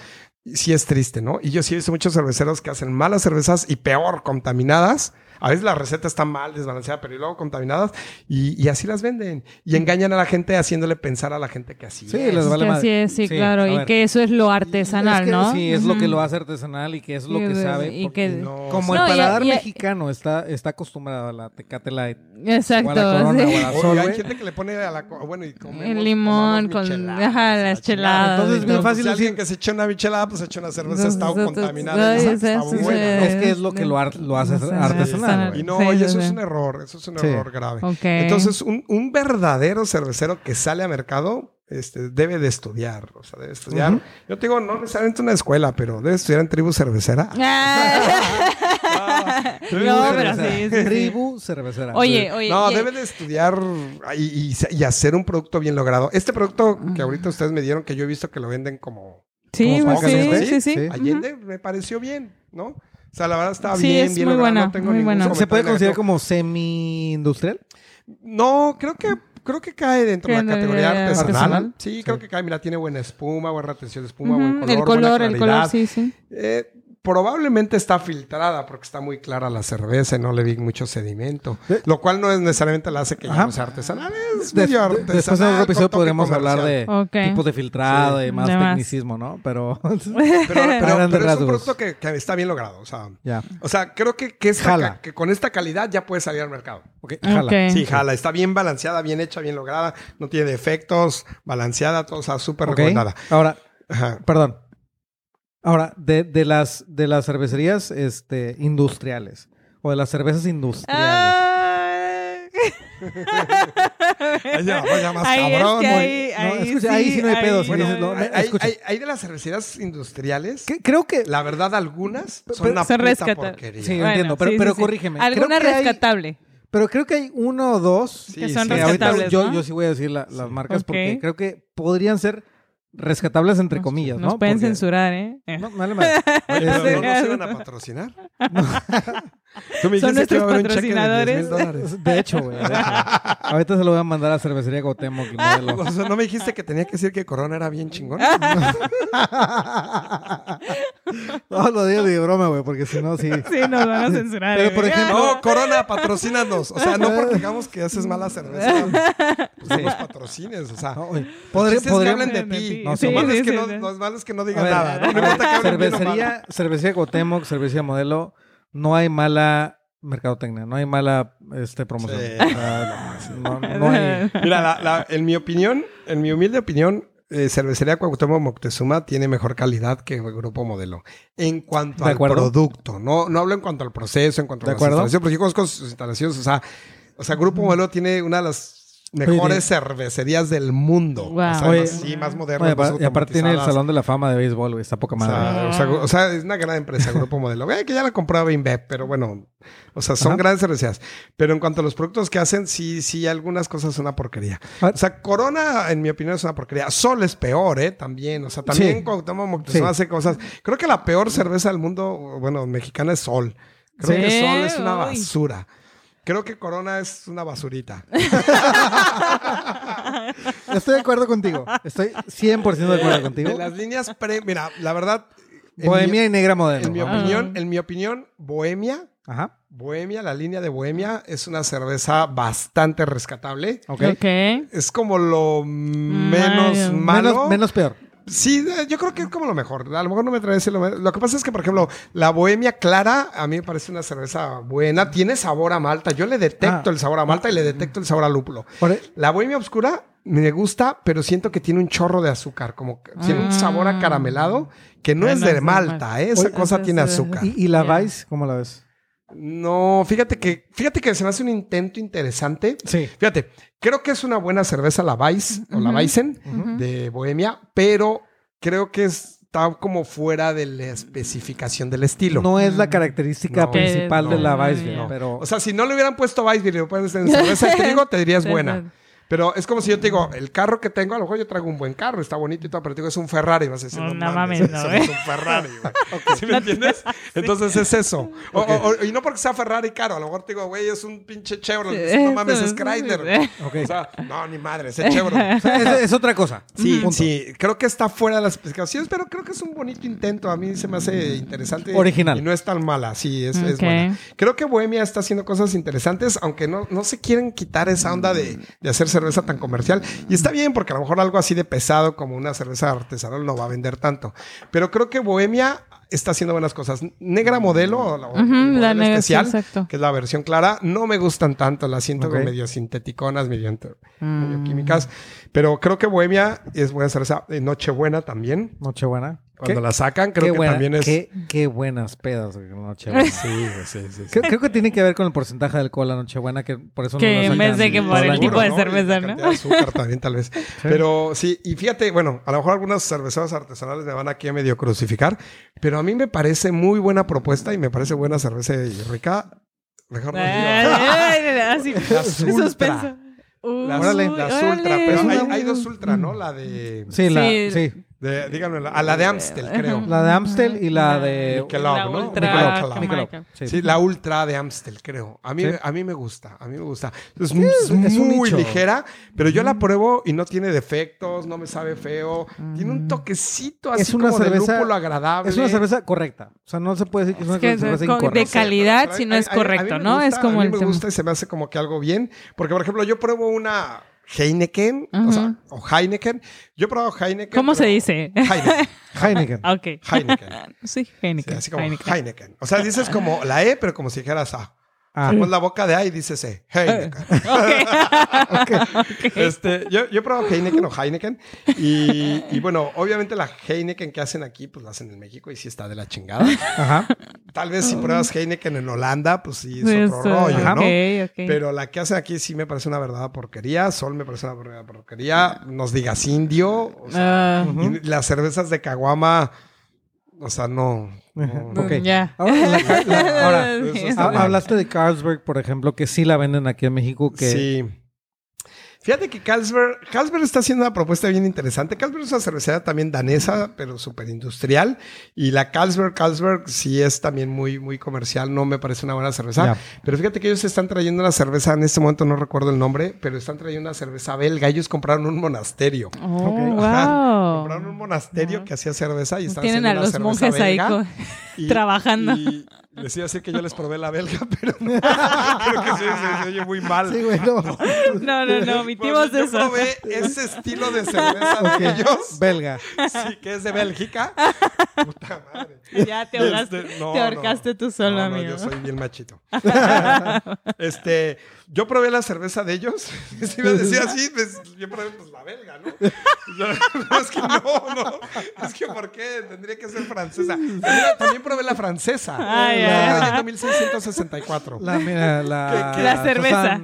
sí es triste, ¿no? Y yo sí he visto muchos cerveceros que hacen malas cervezas y peor, contaminadas. A veces la receta está mal, desbalanceada, pero y luego contaminadas y, y así las venden. Y engañan a la gente haciéndole pensar a la gente que así Sí, es. les vale Que así es, sí, Sí, claro. Y ver. que eso es lo artesanal, Es que ¿no? Sí, es lo que lo hace artesanal y que es lo Y que sabe. y porque que- No, como No, el paladar y- mexicano está, está acostumbrado a la Tecate Light. Exacto. O a la Corona, sí. o a la Oye, Sol, hay gente que le pone a la... Bueno, y comemos, El limón con ajá, las cheladas. Entonces es bien fácil Si alguien decir- que se echa una michelada, pues echa una cerveza está contaminada. es que es lo que lo, hace artesanal. Y no, Sí, y sí, eso es un error, eso es un Sí. error grave. Entonces, un, un verdadero cervecero que sale a mercado este, debe de estudiar. O sea, debe estudiar. Yo te digo, no necesariamente una escuela, pero debe estudiar en tribu cervecera. Ah. Tribu No, pero cervecera. sí, sí, sí. Tribu cervecera. Oye, oye. no, debe de estudiar y, y- y hacer un producto bien logrado. Este producto que ahorita ustedes me dieron, que yo he visto que lo venden como Sí, como sí, sí, sí, sí. sí. Allende, me pareció bien, ¿no? O sea, la verdad Sí, bien, es bien muy buena, no tengo muy ningún buena. ¿Se puede considerar como semi-industrial? No, creo que creo que cae dentro de la categoría de- artesanal. artesanal. Sí, creo que cae. Mira, tiene buena espuma, buena retención de espuma, buen color, el buena color, el color, sí, sí. Eh, probablemente está filtrada porque está muy clara la cerveza y no le vi mucho sedimento. De- Lo cual no es necesariamente la hace que ya no sea artesanal. Es De- medio de- artesanal. después en otro episodio podremos hablar de Ok. tipos de filtrado Sí. y más De más. tecnicismo, ¿no? Pero Pero, es un producto que, que está bien logrado. O sea, o sea creo que, que, esta Jala. ca- que con esta calidad ya puede salir al mercado. Ok, jala. Sí, jala. Está bien balanceada, bien hecha, bien lograda. No tiene defectos, balanceada, todo, o sea, súper recomendada. Ahora, Ajá. perdón. Ahora, de, de las de las cervecerías este, industriales o de las cervezas industriales. Ah. Ahí ya, ya más Ahí cabrón, es que muy- ahí, No, ahí escucha, ahí sí no hay pedo, si Bueno, no, hay, de las cervecerías industriales, Que- creo que la verdad, algunas son pero- una Son puta porquería. Sí, Bueno, entiendo, pero, sí, pero sí, sí. corrígeme. Alguna Creo rescatable. pero creo que hay uno o dos Sí, que son sí. ahorita rescatables, yo, ¿no? yo sí voy a decir la- las marcas porque creo que podrían ser rescatables entre Nos- comillas, Nos ¿no? pueden Porque- censurar, ¿eh? No. Oye, pero no nos iban a patrocinar. Tú me Son dijiste que nuestros iba a haber un cheque de 10 mil patrocinadores. dólares. De hecho, güey. de. Ahorita se lo voy a mandar a Cervecería modelo. O sea, ¿no me dijiste que tenía que decir que Corona era bien chingón? no lo digo de broma, güey, porque si no, sí. Sí, nos van a censurar. Pero, por ejemplo- No, Corona, patrocínanos. O sea, no porque digamos que haces mala cerveza, pues no nos patrocines. O sea, No, que hablen de De ti. No, Sí, lo malo sí, es que sí, no, sí. lo malo es que no A digan ver, nada. No, importa que hablen cervecería, cervecería Cuauhtémoc, cervecería modelo, no hay mala mercadotecnia, no hay mala este, promoción. Sí. O sea, no, no hay... Mira, la- la- en mi opinión, en mi humilde opinión, eh, Cervecería Cuauhtémoc Moctezuma tiene mejor calidad que el Grupo Modelo. En cuanto al acuerdo. producto, no, no hablo en cuanto al proceso, en cuanto De a las acuerdo. instalaciones, porque yo conozco sus instalaciones, o sea, o sea, Grupo Modelo tiene una de las mejores cervecerías del mundo. Wow. O sea, Oye, más- sí, más modernas, Oye, más apar- y aparte tiene el. Salón de la Fama de Béisbol, güey, está poca O madre. o, sea, o sea, es una gran empresa, Grupo Modelo. Eh, que ya la compraba InBev, pero bueno, o sea, son Ajá. grandes cervecerías. Pero en cuanto a los productos que hacen, sí, sí, algunas cosas son una porquería. Ah. O sea, Corona, en mi opinión, es una porquería. Sol es peor, ¿eh? También. O sea, también Sí. Cuauhtémoc Moctezuma Sí. hace cosas. Creo que la peor cerveza del mundo, bueno, mexicana es Sol. Creo Sí, que Sol es una uy. basura. Creo que Corona es una basurita. Estoy de acuerdo contigo. Estoy 100% de acuerdo contigo. De las líneas pre... Mira, la verdad... Bohemia mi- y Negra Modelo. En mi Ah. opinión, en mi opinión, Bohemia Ajá. Bohemia, la línea de Bohemia es una cerveza bastante rescatable. Ok. Es como lo menos malo. Menos, menos peor. Sí, eh, yo creo que es como lo mejor. A lo mejor no me trae ese lo, me- lo que pasa es que, por ejemplo, la Bohemia Clara a mí me parece una cerveza buena. Tiene sabor a malta. Yo le detecto Ah. el sabor a malta y le detecto el sabor a lúpulo. Por- e- La Bohemia Oscura me gusta, pero siento que tiene un chorro de azúcar. Como que tiene un sabor Ah. acaramelado que no Bueno, es de malta. ¿eh? Esa Oye, cosa tiene azúcar. ¿Y, y la Ya. Vice, cómo la ves? No, fíjate que, fíjate que se me hace un intento interesante. Sí. Fíjate, creo que es una buena cerveza la Weiss o la. Weissen de Bohemia, pero creo que está como fuera de la especificación del estilo. No es la característica No. principal No, de la no. pero... O sea, si no le hubieran puesto Weissbier y lo pones en cerveza de trigo, te dirías Sí, buena. Pero es como si yo te digo, el carro que tengo, a lo mejor yo traigo un buen carro, está bonito y todo, pero te digo, es un Ferrari. Vas a decir, no, No mames, mames, no, eso ¿eh? es un Ferrari, güey. ¿Sí me entiendes? Entonces es eso. O- o- o- y no porque sea Ferrari caro, a lo mejor te digo, güey, es un pinche Chevrolet. No mames, es Chrysler. güey. Ok. O sea, no, ni madre, es Chevrolet. O sea, es, es otra cosa. Sí, Punto. sí, creo que está fuera de las especificaciones, pero creo que es un bonito intento. A mí se me hace interesante. Original. Y no es tan mala, sí, es, es buena. Creo que Bohemia está haciendo cosas interesantes, aunque no, no se quieren quitar esa onda de, de hacer cerveza tan comercial. Y está bien, porque a lo mejor algo así de pesado como una cerveza artesanal no va a vender tanto. Pero creo que Bohemia está haciendo buenas cosas. Negra modelo, o la, modelo la negra, sí, especial, exacto. que es la versión clara, no me gustan tanto. Las siento Ok. como medio sinteticonas, medio, ent- Mm. medio químicas. Pero creo que Bohemia es buena cerveza. Eh, Nochebuena también. Nochebuena. Cuando ¿Qué? la sacan, creo qué que buena- también es. Qué, qué buenas pedas, güey, Nochebuena. Sí, sí, sí. sí. creo, creo que tiene que ver con el porcentaje de alcohol la Nochebuena, que por eso Que no en vez de que por el tipo de cerveza, ¿no? de azúcar también, tal vez. Pero sí, y fíjate, bueno, a lo mejor algunas cerveceras artesanales me van aquí a medio crucificar, pero a mí me parece muy buena propuesta y me parece buena cerveza y rica. Mejor Así, Las Ultra. suspenso. Las, Órale. las Órale. ultra, pero hay dos ultra, ¿no? La de, Sí, la, Sí. sí. De díganme, la- a la de Amstel, creo. La de Amstel y la de... Michelob, La ¿no? ultra Michelob. Sí. Sí, la ultra de Amstel, creo. A mí, Sí. a mí me gusta, a mí me gusta. Es, muy ligera, pero yo la pruebo y no tiene defectos, no me sabe feo. Tiene un toquecito así Es una como de cerveza- lúpulo agradable. Es una cerveza correcta. O sea, no se puede decir que es una Es que es cerveza co- de incorrecta. calidad, si no es correcto, ¿no? gusta, Es como a mí el me gusta y se me hace como que algo bien. Porque, por ejemplo, yo pruebo una Heineken, o, sea, o Heineken. Yo he probado Heineken. ¿Cómo se dice? Heineken. Heineken. Ok. Heineken. Sí, Sí, Heineken. así como Heineken. Heineken. O sea, dices como la E, pero como si dijeras A. Ah, Pones la boca de A y dices E. Heineken. Este, yo, yo he probado Heineken o Heineken y, y bueno, obviamente la Heineken que hacen aquí, pues la hacen en México y sí está de la chingada. Ajá. Tal vez si pruebas Heineken en Holanda, pues sí es Sí, otro rollo. ¿no? Pero la que hacen aquí sí me parece una verdadera porquería. Sol me parece una verdadera porquería. Nos digas indio. O sea, Ah, las cervezas de Caguama, o sea, no. no- Ok. Ya. Ahora, la- ahora, hablaste de Carlsberg, por ejemplo, que sí la venden aquí en México, que Sí. Fíjate que Carlsberg, Carlsberg está haciendo una propuesta bien interesante. Carlsberg es una cervecería también danesa, pero súper industrial. Y la Carlsberg, Carlsberg sí es también muy, muy comercial. No me parece una buena cerveza. Pero fíjate que ellos están trayendo una cerveza, en este momento no recuerdo el nombre, pero están trayendo una cerveza belga. Ellos compraron un monasterio. Oh, wow. Compraron un monasterio que hacía cerveza y están Tienen a haciendo una los cerveza monjes ahí belga. Y- trabajando. Y les iba a decir que yo les probé la belga, pero no. Creo que se, se- se oye muy mal. Sí, güey, no. No, no, no, omitimos Bueno, yo eso. probé ese estilo de cerveza de ellos, Belga. sí, que es de Bélgica. Puta madre. Ya te ahogaste, Este, no, te no. ahorcaste tú solo, No, no, amigo. yo soy bien machito. este, yo probé la cerveza de ellos. Si me decía así, pues, yo probé pues, la belga, ¿no? No, es que no, no. Es que ¿por qué? Tendría que ser francesa. Mira, también probé la francesa. Ay, la ay, trayendo ay. 1664. La, mira, la, ¿Qué- qué? La cerveza.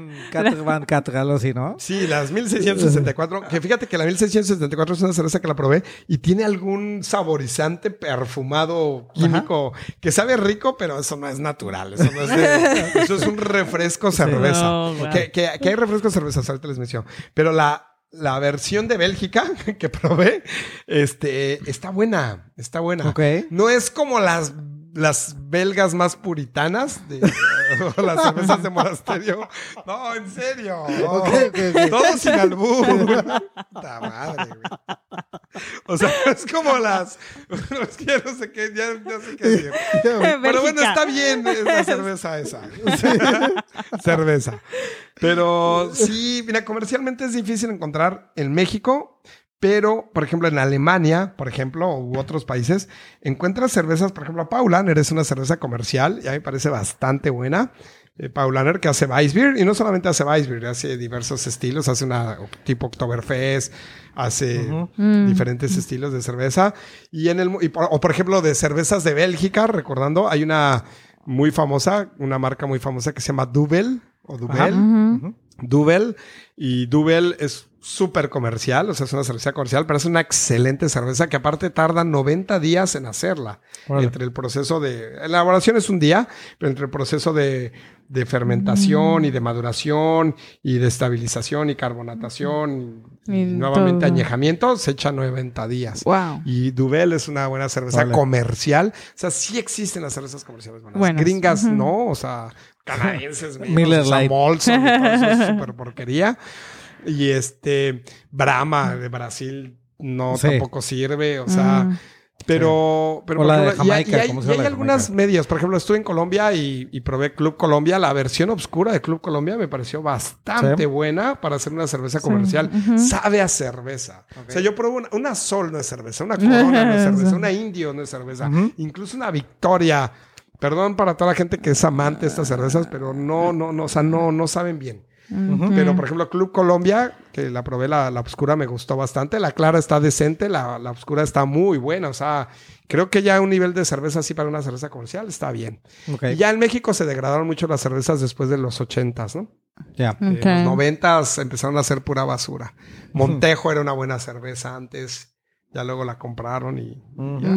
Van Catra, algo así, ¿no? Sí, las 1664. Que fíjate que la 1674 es una cerveza que la probé y tiene algún saborizante perfumado químico que sabe rico, pero eso no es natural. Eso, no es de- eso es un refresco cerveza. No, que, que- que hay refrescos cervezas, ahorita les menciono. Pero la, la versión de Bélgica que probé, este, está buena. Está buena. Ok. No es como las, las belgas más puritanas de o las cervezas de monasterio. No, en serio. No. Todo sin albur. Puta madre, güey. O sea, es como las. Es que ya no sé qué, ya, ya sé qué decir. Pero bueno, está bien la cerveza esa. cerveza. Pero sí, mira, comercialmente es difícil encontrar en México, pero, por ejemplo, en Alemania, por ejemplo, u otros países, encuentras cervezas, por ejemplo, Paulaner es una cerveza comercial y a mí me parece bastante buena. Eh, Paulaner que hace Weissbier y no solamente hace Weissbier, hace diversos estilos, hace una tipo Oktoberfest, hace diferentes estilos de cerveza y en el y por- o por ejemplo de cervezas de Bélgica, recordando, hay una muy famosa, una marca muy famosa que se llama Dubel o Dubel. Duvel. Y Duvel es súper comercial, o sea, es una cerveza comercial, pero es una excelente cerveza que aparte tarda 90 días en hacerla. Entre el proceso de... La elaboración es un día, pero entre el proceso de, de fermentación y de maduración y de estabilización y carbonatación y, Y nuevamente todo. añejamiento, se echa 90 días. Wow. Y Duvel es una buena cerveza comercial. O sea, sí existen las cervezas comerciales buenas. Buenas. Gringas, no. O sea, canadienses, Miller Lite. Molson y todo eso es súper porquería. Y este, Brahma de Brasil no Sí. tampoco sirve. O sea, Mm. pero... pero O la de ejemplo, y hay- Jamaica, y hay, ¿cómo se y llama hay la de algunas Jamaica? medias. Por ejemplo, estuve en Colombia y, y probé Club Colombia. La versión oscura de Club Colombia me pareció bastante Sí. buena para hacer una cerveza comercial. Sabe a cerveza. O sea, yo probé una, una Sol no es cerveza, una Corona no es cerveza, una Indio no es cerveza, incluso una Victoria. Perdón para toda la gente que es amante de estas cervezas, pero no, no, no, o sea, no, no saben bien. Pero, por ejemplo, Club Colombia, que la probé, la, la oscura me gustó bastante. La clara está decente, la, la oscura está muy buena. O sea, creo que ya un nivel de cerveza así para una cerveza comercial está bien. Y ya en México se degradaron mucho las cervezas después de los ochentas, ¿no? ya. En Ok. los noventas empezaron a hacer pura basura. Montejo era una buena cerveza antes. Ya luego la compraron y.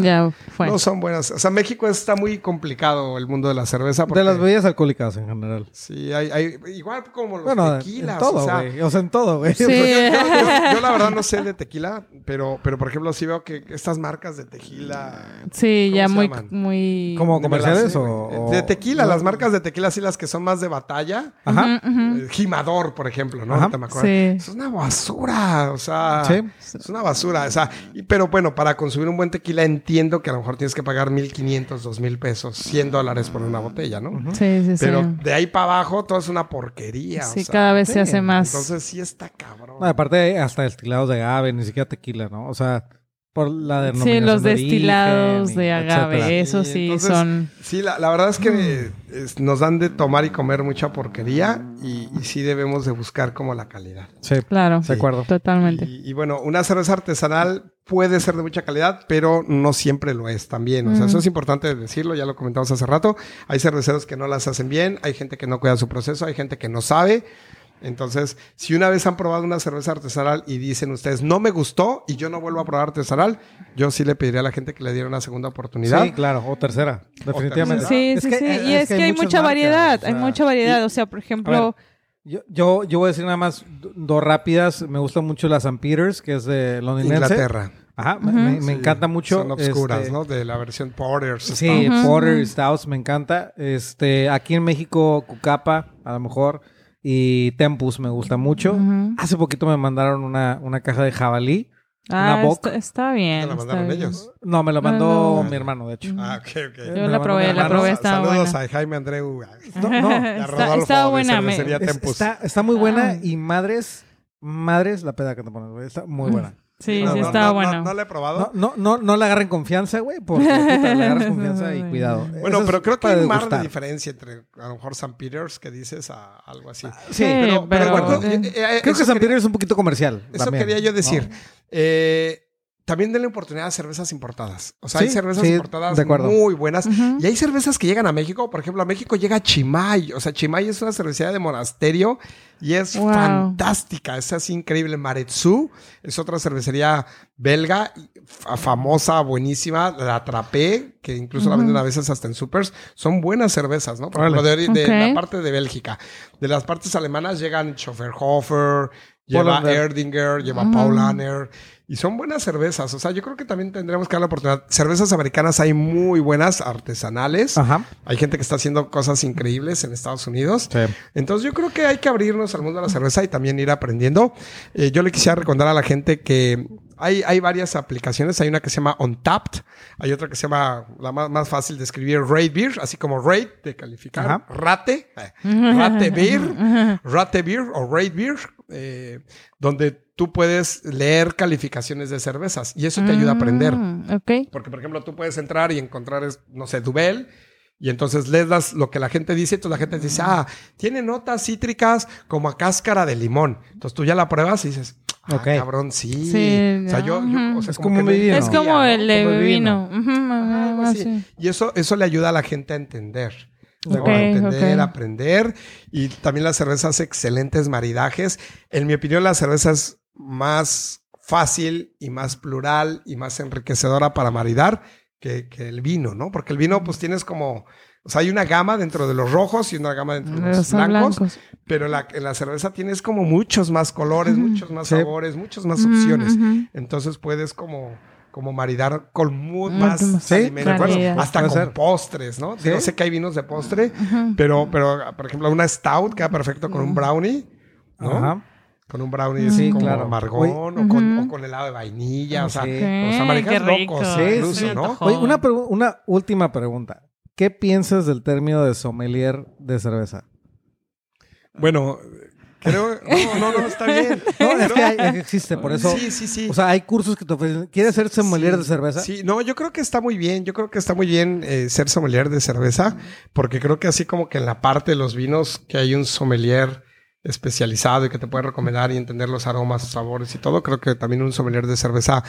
Ya fue. no son buenas. O sea, México está muy complicado el mundo de la cerveza. Porque, De las bebidas alcohólicas en general. Sí, hay, hay- igual como los Bueno, tequilas. en todo, o sea. O sea, en todo, güey. Sí. yo, yo- yo la verdad no sé de tequila, pero, pero por ejemplo sí veo que estas marcas de tequila... Sí, ¿Cómo ya se muy, llaman? muy. Las comerciales o- De tequila, no. las marcas de tequila sí las que son más de batalla. Ajá. Ujú. Eh, Jimador, por ejemplo, ¿no? Ajá. Ahorita me acuerdo. Sí. Es una basura, o sea... Sí. Es una basura, o sea, y- pero bueno, para consumir un buen tequila entiendo que a lo mejor tienes que pagar 1.500, 2.000 pesos, 100 dólares por una botella, ¿no? Sí, sí, sí. Pero de ahí para abajo todo es una porquería. Sí, o sea, cada vez se hace más. Entonces sí está cabrón. No, aparte, hasta destilados de agave, ni siquiera tequila, ¿no? O sea, por la sí, denominación los de destilados origen de agave, etcétera. eso Sí, sí entonces, son. Sí, la, la verdad es que es- nos dan de tomar y comer mucha porquería y, y sí debemos de buscar como la calidad. Sí, Claro, de acuerdo. totalmente. Y, y bueno, una cerveza artesanal puede ser de mucha calidad, pero no siempre lo es también. O sea, eso es importante decirlo, ya lo comentamos hace rato. Hay cerveceros que no las hacen bien, hay gente que no cuida su proceso, hay gente que no sabe. Entonces, si una vez han probado una cerveza artesanal y dicen ustedes, no me gustó y yo no vuelvo a probar artesanal, yo sí le pediría a la gente que le diera una segunda oportunidad. Sí, claro. O tercera, definitivamente. Sí, Es sí, que- sí. es y es, que, hay mucha marcas, variedad, o sea, hay mucha variedad. y- o sea, por ver, ejemplo, yo, yo, yo voy a decir nada más do- dos rápidas. Me gusta mucho la St. Peters, que es de londinense. Inglaterra. Ajá, me- me, me Sí, encanta mucho. Son obscuras, este, ¿no? De la versión Porter. Sí, Porter, Stouts, me encanta. Este, aquí en México, Cucapa, a lo mejor, y Tempus me gusta mucho. Hace poquito me mandaron una, una caja de jabalí. ah, una está, está bien. ¿Te la está mandaron bien. ellos? No, me No, mandó no. mi hermano, de hecho. Ah, ok, ok. Yo Me la probé, la probé, estaba Saludos buena. a Jaime Andreu. No, no, Está- de buena. me- está, está muy buena Ah. y madres, madres la peda que te pones. Está muy buena. Sí, No, sí, no, estaba no, bueno. No, no la he probado. No, no, no, no le agarren confianza, güey, porque puta, le agarras confianza y cuidado. Bueno, Eso pero creo que hay un mar de diferencia entre a lo mejor St. Peters que dices a algo así. Sí, pero, pero pero- bueno, eh, eh, eh, Creo que San Pedro es un poquito comercial. Eso también, quería yo decir. ¿no? Eh, también denle oportunidad a cervezas importadas. O sea, hay cervezas sí, importadas de acuerdo. muy buenas. Y hay cervezas que llegan a México. Por ejemplo, a México llega Chimay. O sea, Chimay es una cervecería de monasterio y es Wow. fantástica. Es así increíble. Maretsu es otra cervecería belga, fa- famosa, buenísima. La Atrapé, que incluso la venden a veces hasta en supers. Son buenas cervezas, ¿no? Por ejemplo, de, la parte de Bélgica. De las partes alemanas llegan Schofferhofer, lleva. Erdinger, lleva Paulaner. Y son buenas cervezas. O sea, yo creo que también tendremos que dar la oportunidad. Cervezas americanas hay muy buenas, artesanales. Ajá. Hay gente que está haciendo cosas increíbles en Estados Unidos. Sí. Entonces yo creo que hay que abrirnos al mundo de la cerveza y también ir aprendiendo. Eh, yo le quisiera recordar a la gente que hay, hay varias aplicaciones. Hay una que se llama Untapped. Hay otra que se llama, la más, más fácil de escribir, Rate Beer. Así como Rate, de calificar. Ajá. Rate. eh, Rate Beer. Rate Beer o Rate Beer. eh, donde tú puedes leer calificaciones de cervezas. Y eso te ayuda a aprender. Mm. Porque, por ejemplo, tú puedes entrar y encontrar, es, no sé, Dubel. Y entonces lees las- lo que la gente dice. Entonces la gente dice, ah, tiene notas cítricas como a cáscara de limón. Entonces tú ya la pruebas y dices, ah, cabrón, sí. Sí, o sea, yo, o sea, Es como me vino. Es como ¿no? el de Como vino. Así. Y eso, eso le ayuda a la gente a entender. Tengo Ok, que entender, aprender. Y también la cerveza hace excelentes maridajes. En mi opinión, la cerveza es más fácil y más plural y más enriquecedora para maridar que, que el vino, ¿no? Porque el vino, pues tienes como... O sea, hay una gama dentro de los rojos y una gama dentro de los blancos. blancos. Pero la, en la cerveza tienes como muchos más colores, muchos más Sí. sabores, muchas más opciones. Entonces puedes como, como maridar con mu- Mucho más más alimentos, hasta con ser. postres, ¿no? Sí. Yo sé que hay vinos de postre, pero, pero por ejemplo, una stout queda perfecto con un brownie, ¿no? Con un brownie Sí, como claro. amargón Oye. o, con, o con helado de vainilla, o sea, Sí. o sea, maridajes qué rico. locos, Sí, incluso, sí. ¿no? Oye, una, última pregunta. ¿Qué piensas del término de sommelier de cerveza? Bueno, creo, no, no, no, está bien. No, es que hay- existe, por eso. Sí, sí, sí. O sea, hay cursos que te ofrecen. ¿Quieres ser sommelier Sí, de cerveza? Sí, no, yo creo que está muy bien. Yo creo que está muy bien eh, ser sommelier de cerveza, porque creo que así como que en la parte de los vinos, que hay un sommelier especializado y que te puede recomendar y entender los aromas, sabores y todo, creo que también un sommelier de cerveza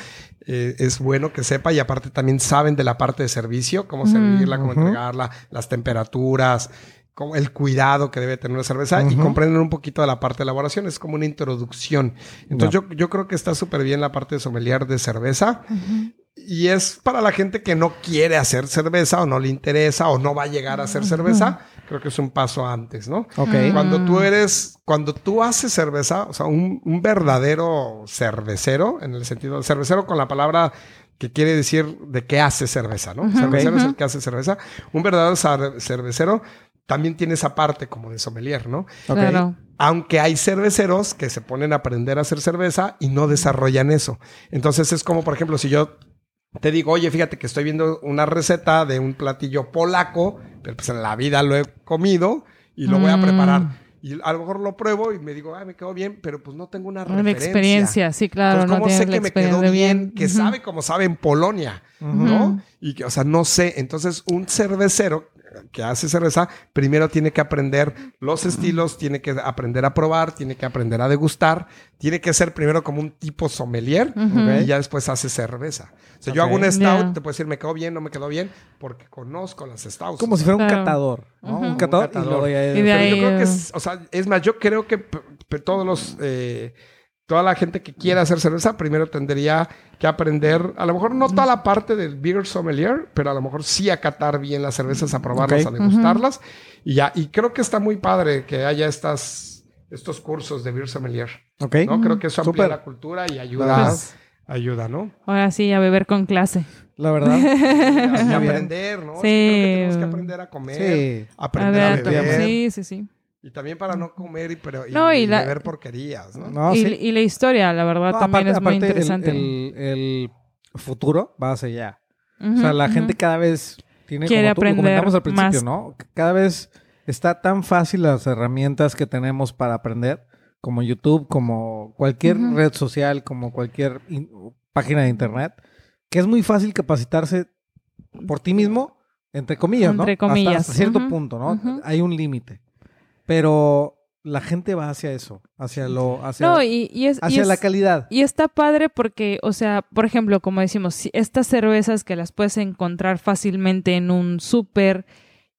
eh, es bueno que sepa y aparte también saben de la parte de servicio, cómo servirla, cómo entregarla, las temperaturas, como el cuidado que debe tener una cerveza y comprenden un poquito de la parte de elaboración. Es como una introducción. Entonces yo, yo creo que está súper bien la parte de sommelier de cerveza. Y es para la gente que no quiere hacer cerveza o no le interesa o no va a llegar a hacer cerveza. Creo que es un paso antes, ¿no? Ok. Mm. Cuando tú eres, cuando tú haces cerveza, o sea, un, un verdadero cervecero, en el sentido, cervecero con la palabra que quiere decir de qué hace cerveza, ¿no? Cervecero es el que hace cerveza. Un verdadero cer- cervecero también tiene esa parte como de sommelier, ¿no? Ok. Claro. Aunque hay cerveceros que se ponen a aprender a hacer cerveza y no desarrollan eso. Entonces es como, por ejemplo, si yo te digo, oye, fíjate que estoy viendo una receta de un platillo polaco, pero pues en la vida lo he comido y lo voy a Mm. preparar. Y a lo mejor lo pruebo y me digo, ay, me quedó bien, pero pues no tengo una Una referencia. experiencia, sí, claro. Entonces, no ¿cómo tienes sé que me quedó bien? Que Ujú. sabe como sabe en Polonia, ¿no? Y que, o sea, no sé. Entonces, un cervecero que hace cerveza, primero tiene que aprender los estilos, tiene que aprender a probar, tiene que aprender a degustar, tiene que ser primero como un tipo sommelier y ya después hace cerveza. O sea, yo hago un stout, te puedo decir, me quedó bien, no me quedó bien, porque conozco las stouts. Como si fuera un Claro. catador. Un catador. Un catador. Y luego ya- Y de Pero ahí- yo creo que es, o sea, es más, yo creo que todos los, eh, toda la gente que quiera hacer cerveza, primero tendría que aprender, a lo mejor no toda la parte del beer sommelier, pero a lo mejor sí a catar bien las cervezas, a probarlas, Ok. a degustarlas. Y ya, y creo que está muy padre que haya estas, estos cursos de beer sommelier, Ok. ¿no? Creo que eso amplía Súper. la cultura y ayuda, verdad. ayuda, ¿no? Ahora sí, a beber con clase. La verdad. Y aprender, ¿no? Sí. creo que tenemos que aprender a comer, Sí. A aprender a, ver, beber. sí, sí, sí. Y también para no comer y, pero, y, No, y y la- beber porquerías, ¿no? No, y, sí. y la historia, la verdad, No, también aparte- es muy el- interesante. El, el futuro va hacia allá. Ujú, O sea, la gente cada vez tiene, Quiere como tú- aprender comentamos al principio, más. ¿no? Cada vez está tan fácil las herramientas que tenemos para aprender, como YouTube, como cualquier red social, como cualquier in- página de internet, que es muy fácil capacitarse por ti mismo, entre comillas, ¿no? Entre Hasta- comillas, Hasta, cierto punto, ¿no? Hay un límite. Pero la gente va hacia eso, hacia lo, hacia, No, y, y es, y hacia es- la calidad. Y está padre porque, o sea, por ejemplo, como decimos, si estas cervezas que las puedes encontrar fácilmente en un súper,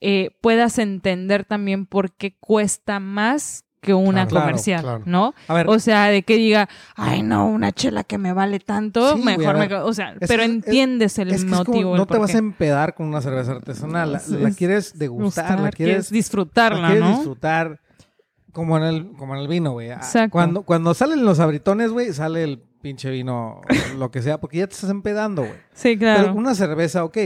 eh, puedas entender también por qué cuesta más que una Claro, comercial, claro. ¿no? A ver, O sea, de que diga, ay, no, una chela que me vale tanto, Sí, mejor me... ver, co-". O sea, es pero es- entiendes el es como- motivo. el no te vas a empedar con una cerveza artesanal. La, Es- la es quieres degustar, la Gustar, quieres, disfrutarla, la quieres ¿no? disfrutar como en el, como en el vino, güey. Exacto. Cuando, cuando salen los abritones, güey, sale el pinche vino, lo que sea, porque ya te estás empedando, güey. Sí, claro. Pero una cerveza, ok,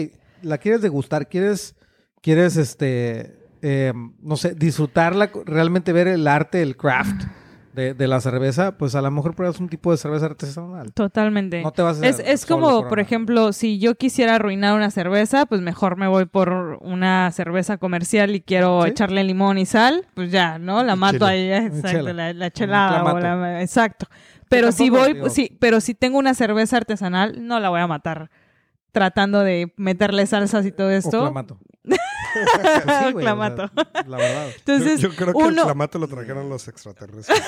la quieres degustar, quieres, quieres, este, eh, no sé, disfrutarla, realmente ver el arte, el craft de, de la cerveza, pues a lo mejor pruebas un tipo de cerveza artesanal. Totalmente. No te vas a Es, es como, por ejemplo, si yo quisiera arruinar una cerveza, pues mejor me voy por una cerveza comercial y quiero Sí. echarle limón y sal, pues ya, ¿no? La Y mato chile. ahí, exacto, chela. la, la chelada. clamato. o la- exacto. Pero si voy, digo- sí, pero si tengo una cerveza artesanal, no la voy a matar tratando de meterle salsas y todo O esto. clamato. Pues sí, güey, Clamato. la verdad. Entonces, yo, yo creo que el uno, clamato lo trajeron los extraterrestres.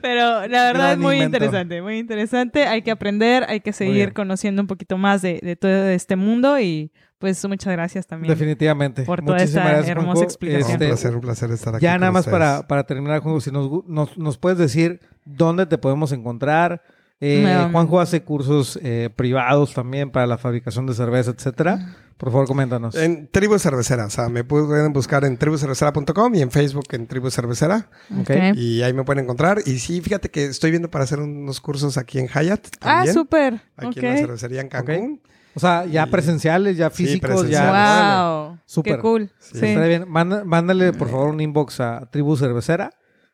Pero la verdad Gran es muy invento. interesante, muy interesante. Hay que aprender, hay que seguir conociendo un poquito más de, de todo este mundo y pues muchas gracias también. Definitivamente. Por toda Muchísimas esta gracias, hermosa Juanjo. explicación. un Este, placer, un placer estar aquí. ya con nada más ustedes. para, para terminar, Juanjo, si nos, nos, nos puedes decir dónde te podemos encontrar. Eh. Juanjo hace cursos eh, privados también para la fabricación de cerveza, etcétera. Por favor, coméntanos. En Tribu Cervecera, o sea, me pueden buscar en tribucervecera.com y en Facebook en Tribu Cervecera. Ok. Ok. Y ahí me pueden encontrar. Y sí, fíjate que estoy viendo para hacer unos cursos aquí en Hyatt. Ah, súper. Aquí en la cervecería en Cancún. O sea, ya presenciales, ya Sí, físicos, presenciales. ya. Wow. Súper. Qué cool. Sí. Sí. Bien. Mándale, por favor, un inbox a Tribu Cervecera.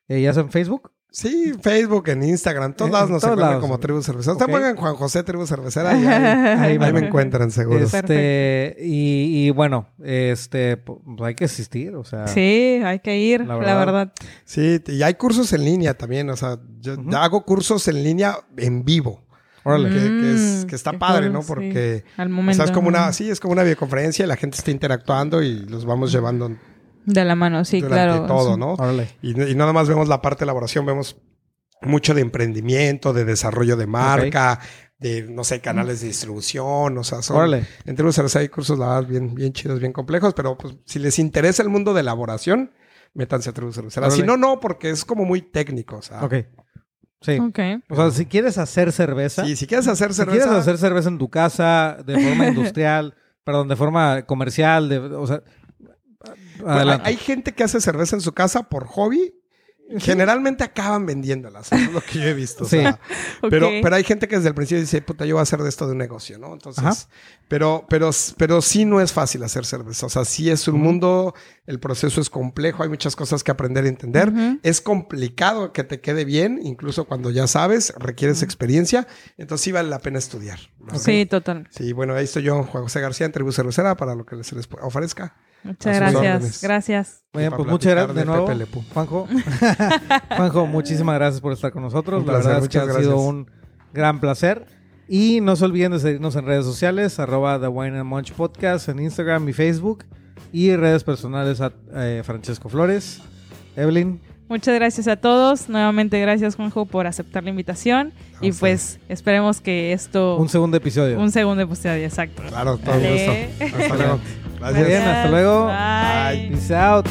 Eh, ya sea en Facebook. Sí, Facebook, en Instagram, todos En lados nos todos encuentran lados. como Tribu Cervecera. Ustedes pongan Juan José Tribu Cervecera y ahí, Ahí, ahí me encuentran seguro. Es- Este, y, y bueno, este, pues hay que asistir, o sea. Sí, hay que ir, La la verdad. Sí, y hay cursos en línea también. O sea, yo hago cursos en línea en vivo. Órale. Que, que es, Mm, que está qué padre, cool, ¿no? sí. Porque Al o momento. sea, es como una, sí, es como una videoconferencia y la gente está interactuando y los vamos llevando De la mano, sí, durante claro. todo, sí. ¿no? Órale. Y, y nada más vemos la parte de elaboración, vemos mucho de emprendimiento, de desarrollo de marca, de, no sé, canales de distribución, o sea, son... Órale. En Tribu Cerveza hay cursos, la verdad, bien, bien chidos, bien complejos, pero pues, si les interesa el mundo de elaboración, métanse a Tribu Cervecera. Órale. Si no, no, porque es como muy técnico, o sea... Ok. Sí. Ok. O sea, si quieres hacer cerveza, Sí, si quieres hacer si cerveza... quieres hacer cerveza en tu casa, de forma industrial, perdón, de forma comercial, de, o sea, adelante. hay, gente que hace cerveza en su casa por hobby. Generalmente acaban vendiéndolas, es lo que yo he visto. o Sí. pero, pero hay gente que desde el principio dice, puta, yo voy a hacer de esto de un negocio, ¿no? Entonces, Ajá. pero, pero, pero sí no es fácil hacer cerveza. O sea, sí es un mundo, el proceso es complejo, hay muchas cosas que aprender y entender. Es complicado que te quede bien, incluso cuando ya sabes, requieres experiencia. Entonces sí vale la pena estudiar. ¿no? Sí, total. Sí, bueno, ahí estoy yo, Juan José García, en Tribu Cervecera, para lo que se les ofrezca. Muchas gracias. órdenes. Gracias. Muy bien, para pues muchas gracias de de nuevo. Juanjo. Juanjo, muchísimas gracias por estar con nosotros. Un La placer, verdad es que ha sido un gran placer. Y no se olviden de seguirnos en redes sociales, arroba The Wine and Munch Podcast en Instagram y Facebook. Y redes personales a eh, Francesco Flores. Evelyn, Muchas gracias a todos. Nuevamente gracias, Juanjo, por aceptar la invitación. Y usted. pues esperemos que esto... un segundo episodio. un segundo episodio, exacto. Claro, todo el Dale. gusto. Hasta luego. Muy bien, hasta luego. Bye. Peace out.